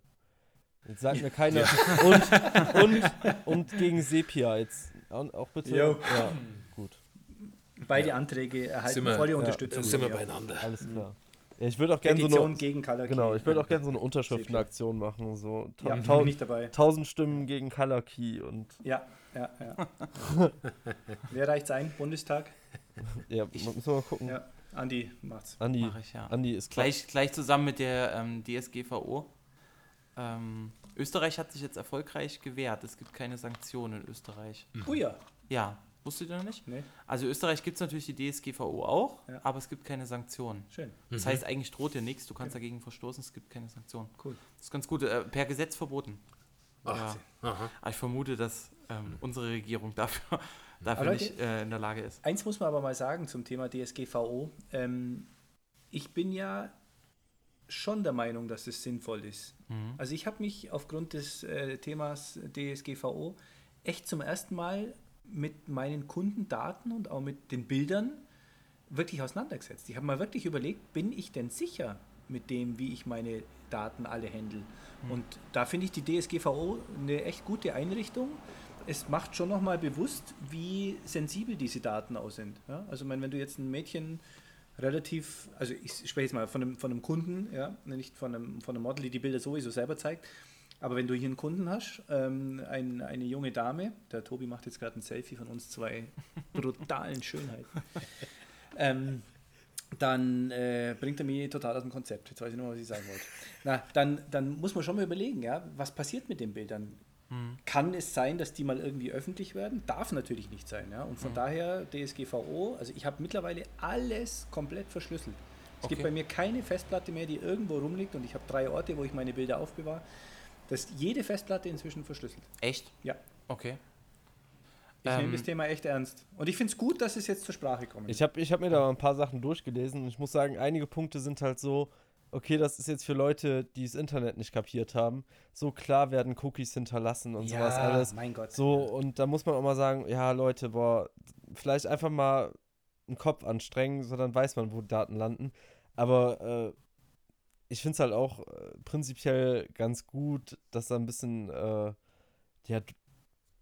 Jetzt sagt mir keiner. Und, und, und gegen Sepia jetzt. Auch auch bitte. Jo. Ja, gut. Beide Anträge erhalten wir- volle ja, Unterstützung. Dann sind wir Ja. beieinander. Alles klar. Ja, ich würde auch gerne so eine. gegen Color Genau, ich würde auch gerne so eine Unterschriftenaktion machen. So ta Ja, bin ich dabei. tausend Stimmen gegen Color Key und Ja, ja, ja. Wer reicht's ein? Bundestag? ja, müssen wir mal gucken. Ja, Andi macht's. Andi, Mach ich, ja. Andi ist klar. Gleich, gleich zusammen mit der ähm, DSGVO. Ähm, Österreich hat sich jetzt erfolgreich gewehrt. Es gibt keine Sanktionen in Österreich. Oh ja. Ja, wusstet ihr noch nicht? Nee, Also Österreich gibt es natürlich die DSGVO auch, Ja. aber es gibt keine Sanktionen. schön. Das heißt, eigentlich droht dir nichts, du kannst dagegen verstoßen, es gibt keine Sanktionen. Cool. Das ist ganz gut, äh, per Gesetz verboten. Ach, Ja. Aha. Aber ich vermute, dass ähm, unsere Regierung dafür, dafür Leute- nicht äh, in der Lage ist. Eins muss man aber mal sagen zum Thema DSGVO. Ähm, ich bin ja schon der Meinung, dass es sinnvoll ist. Mhm. Also ich habe mich aufgrund des äh, Themas DSGVO echt zum ersten Mal mit meinen Kundendaten und auch mit den Bildern wirklich auseinandergesetzt. Ich habe mal wirklich überlegt, bin ich denn sicher mit dem, wie ich meine Daten alle handle? Und da finde ich die DSGVO eine echt gute Einrichtung. Es macht schon nochmal bewusst, wie sensibel diese Daten auch sind. Ja? Also ich meine, wenn du jetzt ein Mädchen relativ, also ich spreche jetzt mal von einem, von einem Kunden, ja, nicht von einem, von einem Model, die die Bilder sowieso selber zeigt, aber wenn du hier einen Kunden hast, ähm, ein, eine junge Dame, der Tobi macht jetzt gerade ein Selfie von uns zwei brutalen Schönheiten, ähm, dann äh, bringt er mich total aus dem Konzept. Jetzt weiß ich nur, was ich sagen wollte. Na, dann, dann muss man schon mal überlegen, ja, was passiert mit den Bildern? Kann es sein, dass die mal irgendwie öffentlich werden? Darf natürlich nicht sein. Ja? Und von daher DSGVO, also ich habe mittlerweile alles komplett verschlüsselt. Es gibt Okay. bei mir keine Festplatte mehr, die irgendwo rumliegt und ich habe drei Orte, wo ich meine Bilder aufbewahre. Das ist jede Festplatte inzwischen verschlüsselt. Echt? Ja. Okay. Ich Ähm, nehme das Thema echt ernst. Und ich finde es gut, dass es jetzt zur Sprache kommt. Ich habe ich hab mir da ein paar Sachen durchgelesen und ich muss sagen, einige Punkte sind halt so, okay, das ist jetzt für Leute, die das Internet nicht kapiert haben, so klar werden Cookies hinterlassen und sowas alles. mein Gott. So, und da muss man auch mal sagen, ja, Leute, boah, vielleicht einfach mal einen Kopf anstrengen, so dann weiß man, wo Daten landen. Aber äh, ich finde es halt auch äh, prinzipiell ganz gut, dass da ein bisschen, äh, ja,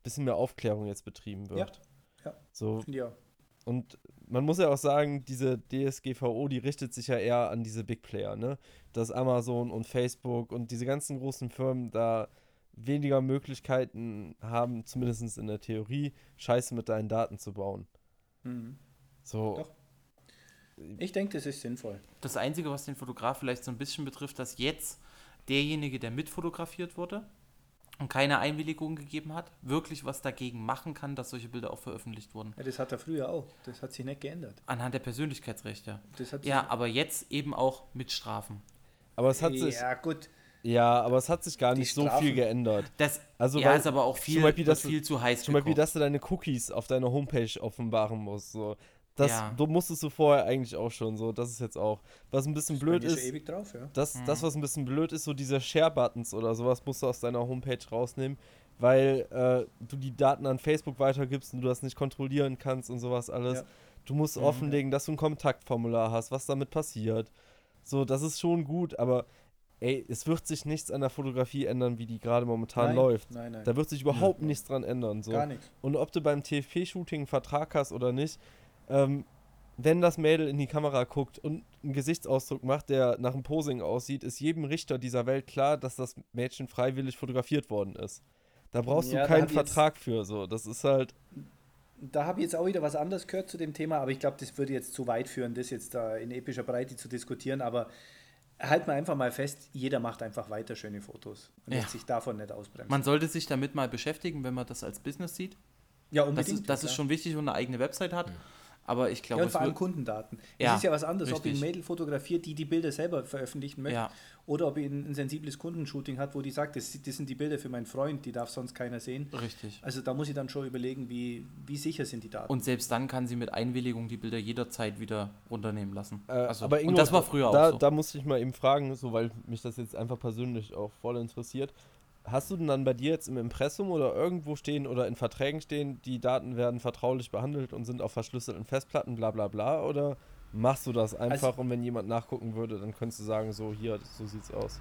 bisschen mehr Aufklärung jetzt betrieben wird. ja. So, Finde ich auch. und man muss ja auch sagen, diese DSGVO, die richtet sich ja eher an diese Big Player, ne? Dass Amazon und Facebook und diese ganzen großen Firmen da weniger Möglichkeiten haben, zumindest in der Theorie, Scheiße mit deinen Daten zu bauen. Mhm. So, Doch. Ich denke, das ist sinnvoll. Das Einzige, was den Fotograf vielleicht so ein bisschen betrifft, dass jetzt derjenige, der mitfotografiert wurde und keine Einwilligung gegeben hat, wirklich was dagegen machen kann, dass solche Bilder auch veröffentlicht wurden. Ja, das hat er früher auch. Das hat sich nicht geändert. Anhand der Persönlichkeitsrechte. Das hat Ja, aber jetzt eben auch mit Strafen. Aber es hat sich, ja, gut. ja, aber es hat sich gar Die nicht so Strafen- viel geändert. Das Also, ja, weil ist aber auch viel, zum Beispiel, dass du- viel zu heiß Zum Beispiel, gekocht. dass du deine Cookies auf deiner Homepage offenbaren musst. So. Das Ja. du musstest du vorher eigentlich auch schon so. Das ist jetzt auch. Was ein bisschen blöd ist, schon ewig drauf, ja. das, Mhm. das, was ein bisschen blöd ist, so diese Share-Buttons oder sowas musst du aus deiner Homepage rausnehmen, weil äh, du die Daten an Facebook weitergibst und du das nicht kontrollieren kannst und sowas alles. Ja. Du musst Mhm. offenlegen, dass du ein Kontaktformular hast, was damit passiert. So, das ist schon gut, aber ey, es wird sich nichts an der Fotografie ändern, wie die gerade momentan Nein, läuft. Nein, nein. Da wird sich überhaupt nichts dran ändern. So. Gar nichts. Und ob du beim TFP-Shooting einen Vertrag hast oder nicht, ähm, wenn das Mädel in die Kamera guckt und einen Gesichtsausdruck macht, der nach einem Posing aussieht, ist jedem Richter dieser Welt klar, dass das Mädchen freiwillig fotografiert worden ist. Da brauchst Ja, du keinen ich jetzt- Vertrag für. So, das ist halt. Da habe ich jetzt auch wieder was anderes gehört zu dem Thema, aber ich glaube, das würde jetzt zu weit führen, das jetzt da in epischer Breite zu diskutieren. Aber halt mal einfach mal fest, jeder macht einfach weiter schöne Fotos und Ja. lässt sich davon nicht ausbremsen. Man sollte sich damit mal beschäftigen, wenn man das als Business sieht. ja, Das unbedingt. ist, das ist schon wichtig und eine eigene Website hat. Aber ich Ja, glaube, und es vor allem Kundendaten. Ja, es ist ja was anderes, ob ich ein richtig. Mädel fotografiert, die die Bilder selber veröffentlichen möchte, Ja. oder ob ich ein, ein sensibles Kundenshooting hat, wo die sagt, das, das sind die Bilder für meinen Freund, die darf sonst keiner sehen. richtig. Also da muss ich dann schon überlegen, wie, wie sicher sind die Daten. Und selbst dann kann sie mit Einwilligung die Bilder jederzeit wieder runternehmen lassen. Äh, also, aber Ingo, und das war früher da, auch so. Da musste ich mal eben fragen, so weil mich das jetzt einfach persönlich auch voll interessiert. Hast du denn dann bei dir jetzt im Impressum oder irgendwo stehen oder in Verträgen stehen, die Daten werden vertraulich behandelt und sind auf verschlüsselten Festplatten, bla bla bla? Oder machst du das einfach Also- und wenn jemand nachgucken würde, dann könntest du sagen, so hier, so sieht's aus.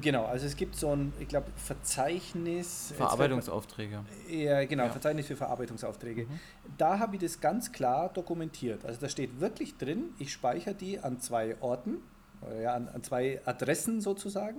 genau, also es gibt so ein, ich glaube, Verzeichnis. Verarbeitungsaufträge. Ja, genau, Ja. Verzeichnis für Verarbeitungsaufträge. Mhm. Da habe ich das ganz klar dokumentiert. Also da steht wirklich drin, ich speichere die an zwei Orten, oder ja, an, an zwei Adressen sozusagen.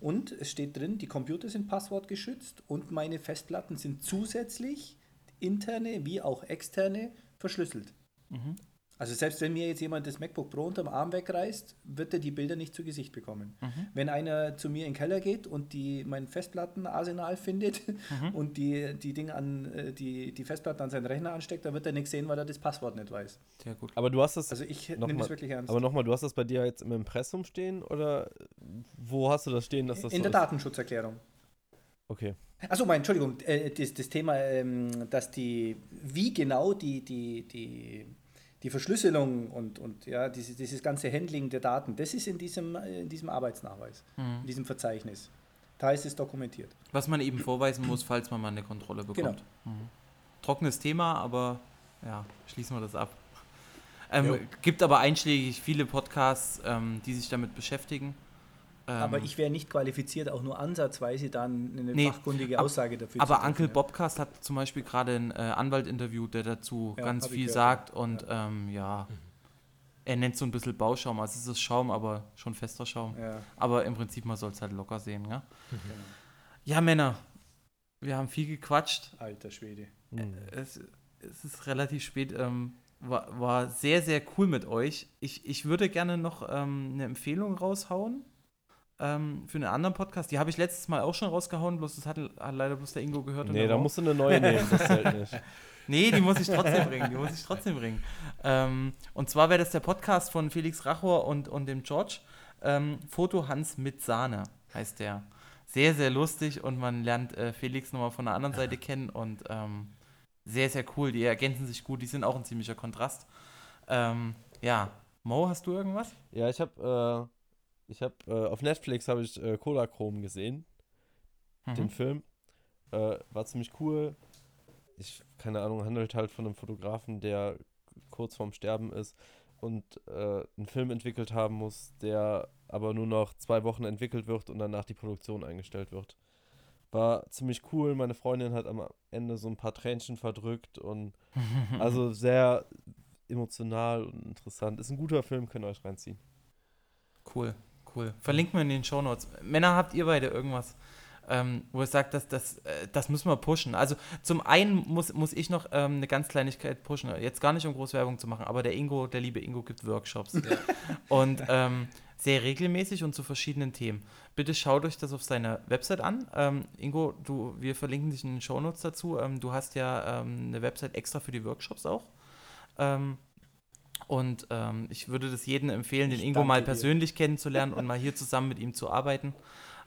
Und es steht drin, die Computer sind passwortgeschützt und meine Festplatten sind zusätzlich interne wie auch externe verschlüsselt. Mhm. Also selbst wenn mir jetzt jemand das MacBook Pro unterm Arm wegreißt, wird er die Bilder nicht zu Gesicht bekommen. Mhm. Wenn einer zu mir in den Keller geht und die, mein Festplattenarsenal findet Mhm. und die, die Dinge an äh, die, die Festplatten an seinen Rechner ansteckt, dann wird er nichts sehen, weil er das Passwort nicht weiß. Sehr gut. Aber du hast das, Also ich nehme das wirklich ernst. aber nochmal, du hast das bei dir jetzt im Impressum stehen oder wo hast du das stehen, dass das in so der ist? Datenschutzerklärung. Okay. Achso, mein, Entschuldigung, äh, das, das Thema, ähm, dass die, wie genau die, die, die, die Verschlüsselung und, und ja, dieses, dieses ganze Handling der Daten, das ist in diesem, äh, in diesem Arbeitsnachweis, Mhm. in diesem Verzeichnis. Da ist es dokumentiert. Was man eben vorweisen muss, falls man mal eine Kontrolle bekommt. Genau. Mhm. Trockenes Thema, aber ja, schließen wir das ab. Ähm, gibt aber einschlägig viele Podcasts, ähm, die sich damit beschäftigen. Ähm, Aber ich wäre nicht qualifiziert, auch nur ansatzweise dann eine Nee, fachkundige ab- Aussage dafür Aber treffen, Uncle ja. Bobcast hat zum Beispiel gerade einen äh, Anwalt interviewt, der dazu Ja, ganz viel sagt ja. und ähm, ja, er nennt so ein bisschen Bauschaum. Also es ist Schaum, aber schon fester Schaum. Ja, Aber im Prinzip, man soll es halt locker sehen, ja? Ja, Männer, wir haben viel gequatscht. alter Schwede. Hm. Es, es ist relativ spät. Ähm, war, war sehr, sehr cool mit euch. Ich, ich würde gerne noch ähm, eine Empfehlung raushauen ähm, für einen anderen Podcast. Die habe ich letztes Mal auch schon rausgehauen, bloß das hat, hat leider bloß der Ingo gehört. und Nee, da musst du eine neue nehmen, das zählt nicht. Nee, die muss ich trotzdem bringen. Die muss ich trotzdem bringen. Ähm, und zwar wäre das der Podcast von Felix Rachor und, und dem George. Ähm, Foto Hans mit Sahne heißt der. Sehr, sehr lustig und man lernt äh, Felix nochmal von der anderen Seite kennen und ähm, sehr, sehr cool. Die ergänzen sich gut, die sind auch ein ziemlicher Kontrast. Ähm, ja, Mo, hast du irgendwas? Ja, ich habe äh, ich habe äh, auf Netflix habe ich äh, Cola Chrome gesehen, den Mhm. Film. Äh, war ziemlich cool. Ich keine Ahnung, handelt halt von einem Fotografen, der kurz vorm Sterben ist und äh, einen Film entwickelt haben muss, der aber nur noch zwei Wochen entwickelt wird und danach die Produktion eingestellt wird. War ziemlich cool. Meine Freundin hat am Ende so ein paar Tränchen verdrückt und also sehr emotional und interessant. Ist ein guter Film, könnt ihr euch reinziehen. Cool, cool. Verlinken wir in den Shownotes. Männer, habt ihr beide irgendwas, ähm, wo ihr sagt, dass, das, äh, das müssen wir pushen? Also zum einen muss, muss ich noch ähm, eine ganz Kleinigkeit pushen. Jetzt gar nicht, um groß Werbung zu machen, aber der Ingo, der liebe Ingo, gibt Workshops. Und ähm, sehr regelmäßig und zu verschiedenen Themen. Bitte schaut euch das auf seiner Website an. Ähm, Ingo, du, wir verlinken dich in den Shownotes dazu. Ähm, du hast ja ähm, eine Website extra für die Workshops auch. Ähm, und ähm, ich würde das jedem empfehlen, den Ich Ingo mal dir. persönlich kennenzulernen und mal hier zusammen mit ihm zu arbeiten.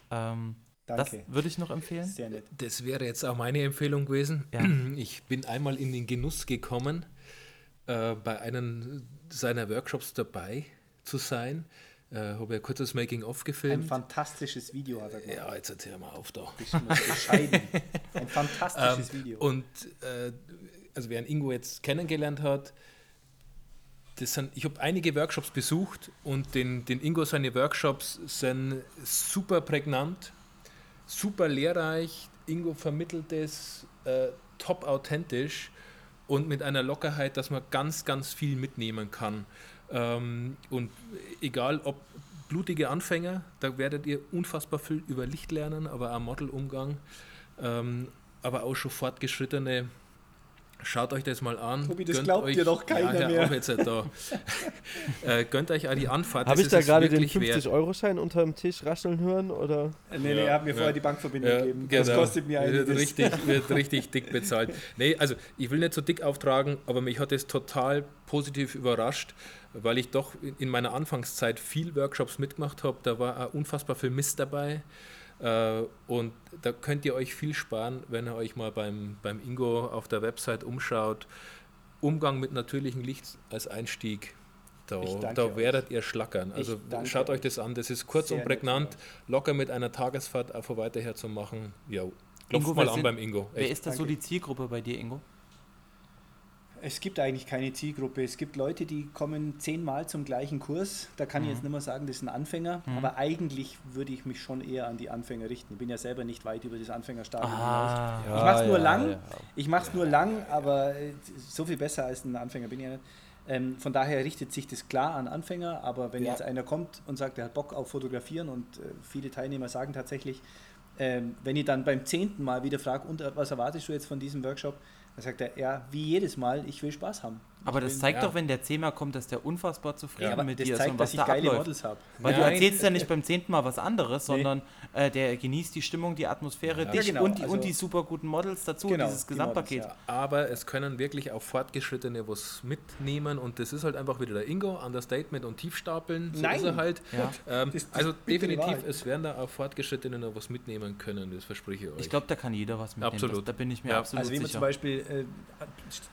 Ähm, das Danke. würde ich noch empfehlen. Sehr nett. Das wäre jetzt auch meine Empfehlung gewesen. Ja. Ich bin einmal in den Genuss gekommen, äh, bei einem seiner Workshops dabei zu sein. Äh, habe ja kurz das Making-of Ein gefilmt. fantastisches Video hat er gemacht. Ja, jetzt erzähl mal auf da. Bescheiden. Ein fantastisches Ähm, Video. Und äh, also wer einen Ingo jetzt kennengelernt hat, das sind, ich habe einige Workshops besucht und den, den Ingo seine Workshops sind super prägnant, super lehrreich. Ingo vermittelt es äh, top authentisch und mit einer Lockerheit, dass man ganz, ganz viel mitnehmen kann. Ähm, und egal ob blutige Anfänger, da werdet ihr unfassbar viel über Licht lernen, aber auch Modelumgang. Ähm, aber auch schon fortgeschrittene. Schaut euch das mal an. Tobi, das Gönnt glaubt euch, dir doch keiner ja, mehr. auf jetzt halt da. äh, gönnt euch auch die Anfahrt. Habe das ich da gerade den wirklich wert. 50-Euro-Schein unter dem Tisch rascheln hören? Oder? nee, nee, Ja, er hat mir ja. vorher die Bankverbindung Ja, gegeben. Das genau. kostet mir wird einiges. richtig, wird richtig dick bezahlt. Nee, also ich will nicht so dick auftragen, aber mich hat es total positiv überrascht, weil ich doch in- in meiner Anfangszeit viel Workshops mitgemacht habe. Da war auch unfassbar viel Mist dabei. Äh, Und da könnt ihr euch viel sparen, wenn ihr euch mal beim, beim Ingo auf der Website umschaut. Umgang mit natürlichem Licht als Einstieg. Da, da euch. werdet ihr schlackern. Also schaut euch euch. das an. Das ist kurz Sehr und prägnant, locker mit einer Tagesfahrt einfach weiterher zu machen. Ja, klopft Ingo, mal wer an sind- beim Ingo. Wer Echt. ist da so die Zielgruppe bei dir, Ingo? Es gibt eigentlich keine Zielgruppe. Es gibt Leute, die kommen zehnmal zum gleichen Kurs. Da kann ich Mhm. jetzt nicht mehr sagen, das sind Anfänger. Aber eigentlich würde ich mich schon eher an die Anfänger richten. Ich bin ja selber nicht weit über das Anfängerstadium hinaus. Ah, Ich mach's nur lang. ja. Ich mache es nur lang, aber äh, so viel besser als ein Anfänger bin ich ja nicht. Ähm, von daher richtet sich das klar an Anfänger, aber wenn Ja. jetzt einer kommt und sagt, er hat Bock auf Fotografieren und äh, viele Teilnehmer sagen tatsächlich, ähm, wenn ich dann beim zehnten Mal wieder frage, äh, was erwartest du jetzt von diesem Workshop, dann sagt er, ja, wie jedes Mal, ich will Spaß haben. Aber Ich das will- zeigt ja. doch, wenn der Thema kommt, dass der unfassbar zufrieden ja, mit dir ist zeigt, und dass was ich da geile abläuft. Models habe. Weil du Nein. erzählst ja nicht beim zehnten Mal was anderes, Nee. sondern äh, der genießt die Stimmung, die Atmosphäre, dich genau, und, die, also- und die super guten Models dazu, Genau, dieses die Gesamtpaket. Models, Aber es können wirklich auch Fortgeschrittene was mitnehmen und das ist halt einfach wieder der Ingo, Understatement und Tiefstapeln. So Nein. ist er halt. Ja. Ähm, Das- das also ist die definitiv, es werden da auch Fortgeschrittene noch was mitnehmen können, das verspreche ich euch. Ich glaube, da kann jeder was mitnehmen. Absolut. Das, da bin ich mir Ja. absolut Also wie man sicher. zum Beispiel äh,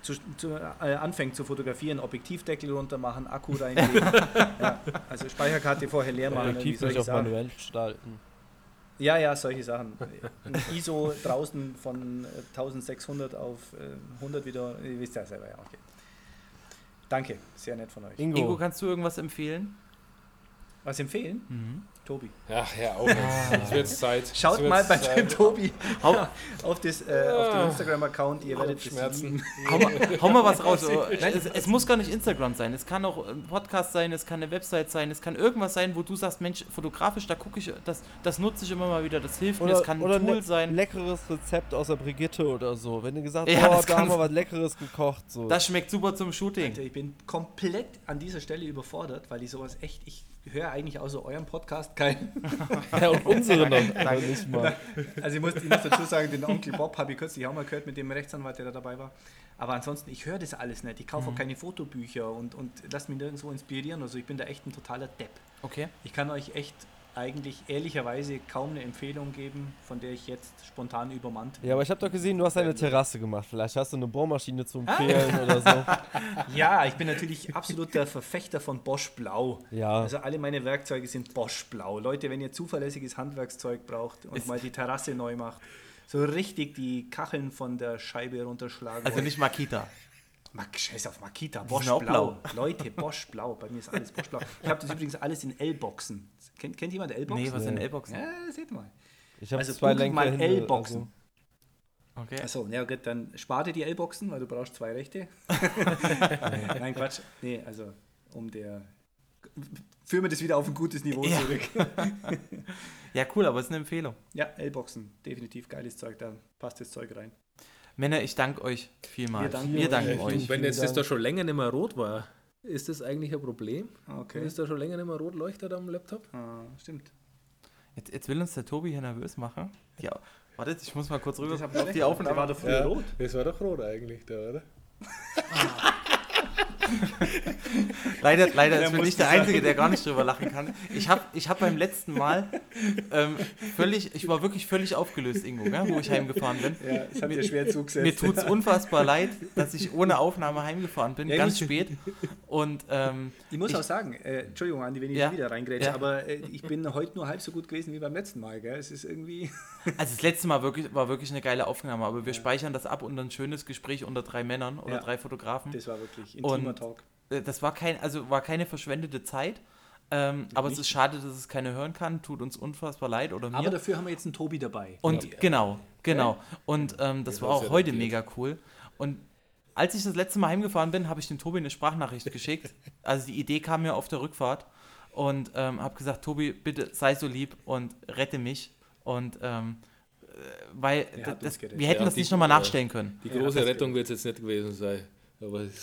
zu, zu, äh, anfängt zu fotografieren, Objektivdeckel runter machen, Akku reinlegen, ja, also Speicherkarte vorher leer machen, Objektiv nicht solche auf Sachen. manuell gestalten. Ja, ja, solche Sachen. Ein ISO draußen von äh, 1600 auf äh, 100 wieder, ihr wisst ja selber, ja, okay. Danke, sehr nett von euch. Ingo, Ingo, kannst du irgendwas empfehlen? Was empfehlen? Mhm. Tobi. Ja, ja, auch jetzt. Es wird Zeit. Schaut mal bei Zeit. dem Tobi Hau, auf, das, äh, auf den Instagram-Account, ihr werdet Schmerzen. hau, mal, hau mal was raus. Oh, Es, es muss gar nicht Instagram sein. Es kann auch ein Podcast sein, es kann eine Website sein, es kann irgendwas sein, wo du sagst, Mensch, fotografisch, da gucke ich, das, das nutze ich immer mal wieder, das hilft mir, oder, es kann ein Tool ne, sein. ein leckeres Rezept aus der Brigitte oder so. Wenn du gesagt hast, Ja, oh, da haben wir was Leckeres gekocht. So. Das schmeckt super zum Shooting. Alter, ich bin komplett an dieser Stelle überfordert, weil ich sowas echt, ich höre eigentlich außer eurem Podcast keinen. ja, und unsere noch nicht mal. Also ich muss, ich muss dazu sagen, den Onkel Bob habe ich kürzlich auch mal gehört mit dem Rechtsanwalt, der da dabei war. Aber ansonsten, ich höre das alles nicht. Ich kaufe auch keine Fotobücher und, und lasse mich nirgendwo inspirieren. Also ich bin da echt ein totaler Depp. Okay. Ich kann euch echt eigentlich ehrlicherweise kaum eine Empfehlung geben, von der ich jetzt spontan übermannt bin. Ja, aber ich habe doch gesehen, du hast eine Terrasse gemacht. Vielleicht hast du eine Bohrmaschine zu empfehlen oder so. Ja, ich bin natürlich absoluter Verfechter von Bosch Blau. Ja. Also alle meine Werkzeuge sind Bosch Blau. Leute, wenn ihr zuverlässiges Handwerkszeug braucht und Ist- mal die Terrasse neu macht, so richtig die Kacheln von der Scheibe runterschlagen. Also nicht Makita. Mak Scheiß auf Makita, Bosch blau. Leute, Bosch Blau. Bei mir ist alles Bosch Blau. Ich habe das übrigens alles in L-Boxen. Kennt, kennt jemand L-Boxen? Nee, was sind. L-Boxen? Ja, seht mal. Ich habe Also zwei mal Lenker hinter, L-Boxen. Okay. Achso, ja gut, dann sparte die L-Boxen, weil du brauchst zwei Rechte. Nein, Quatsch. Nee, also um der. Führen wir das wieder auf ein gutes Niveau Ja. zurück. Ja, cool, aber es ist eine Empfehlung. Ja, L-Boxen, definitiv geiles Zeug, da passt das Zeug rein. Männer, ich danke euch vielmals. Wir danken Wir euch. danken euch. Wenn jetzt das da schon länger nicht mehr rot war, ist das eigentlich ein Problem. Okay. Ist da schon länger nicht mehr rot leuchtet am Laptop? Ah, stimmt. Jetzt, jetzt will uns der Tobi hier nervös machen. Ja, warte, ich muss mal kurz rüber ich auf die. Der war Aufnahme. doch früher rot. Das war doch rot eigentlich da, oder? Leider, leider Der ist mir nicht der. Einzige, der gar nicht drüber lachen kann. Ich habe ich hab beim letzten Mal ähm, völlig, ich war wirklich völlig aufgelöst, Ingo, gell, wo ich heimgefahren bin. Ja, es hat dir schwer zugesetzt. Mir tut es unfassbar leid, dass ich ohne Aufnahme heimgefahren bin, Ja, ganz ich- spät. Und ähm, Ich muss Ich- auch sagen, äh, Entschuldigung, Andi, wenn ich Ja. wieder reingrätsche, Ja. aber äh, ich bin heute nur halb so gut gewesen wie beim letzten Mal. Gell? Es ist irgendwie. also das letzte Mal wirklich, war wirklich eine geile Aufnahme, aber wir speichern das ab unter ein schönes Gespräch unter drei Männern oder Ja. drei Fotografen. Das war wirklich intimer Und- Talk. Äh, Das war kein, also war keine verschwendete Zeit. Ähm, aber es nicht. ist schade, dass es keiner hören kann. Tut uns unfassbar leid oder mir. Aber dafür haben wir jetzt einen Tobi dabei. Und Ja. genau, genau. Und ähm, das war auch heute mega cool. Und als ich das letzte Mal heimgefahren bin, habe ich dem Tobi eine Sprachnachricht geschickt. Also die Idee kam mir auf der Rückfahrt und ähm, habe gesagt, Tobi, bitte sei so lieb und rette mich. Und ähm, äh, weil das, wir hätten Ja, das die- nicht nochmal nachstellen können. Die große Rettung wird es jetzt nicht gewesen sein.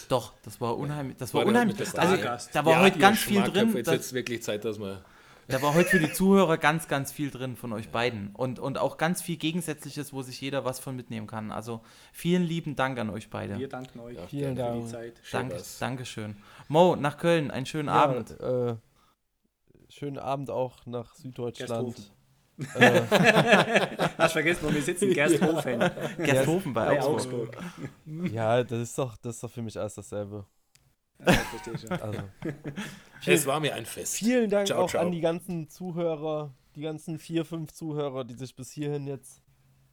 Doch, das war unheimlich. Das war War unheimlich. Also da war Ja, heute ganz viel drin. Jetzt dass- ist wirklich Zeit, dass wir. Da war heute für die Zuhörer ganz, ganz viel drin von euch beiden. Und, und auch ganz viel Gegensätzliches, wo sich jeder was von mitnehmen kann. Also vielen lieben Dank an euch beide. Wir danken euch Ja, Vielen für die Dank. Zeit. Danke, was. Dankeschön. Mo, nach Köln, einen schönen Abend. Ja, äh, schönen Abend auch nach Süddeutschland. Äh, Hast vergessen, wo wir sitzen? Gersthofen Gersthofen bei bei Augsburg. Augsburg. ja, das ist doch, das ist doch für mich alles dasselbe. Ja, schon. Also, Es war mir ein Fest. vielen Dank Ciao, auch ciao. an die ganzen Zuhörer, die ganzen vier, fünf Zuhörer, die sich bis hierhin jetzt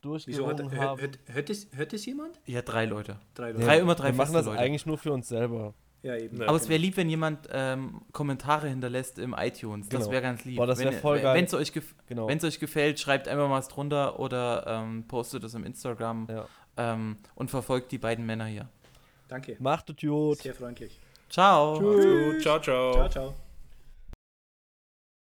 Wieso hört, durchgerungen hört, haben. hört, hört, es, hört es jemand? Ja, drei Leute. Drei Drei immer drei Wir machen das Leute. eigentlich nur für uns selber. Ja, eben. Ja. Aber es wäre lieb, wenn jemand ähm, Kommentare hinterlässt im iTunes. Das Genau. wäre ganz lieb. Boah, das wär wenn voll geil. Wenn es euch, gef Genau. euch gefällt, schreibt einfach mal was drunter oder ähm, postet es im Instagram Ja. ähm, und verfolgt die beiden Männer hier. Danke. Macht es gut. Sehr freundlich. Ciao. Tschüss. Ciao, ciao. Ciao, ciao.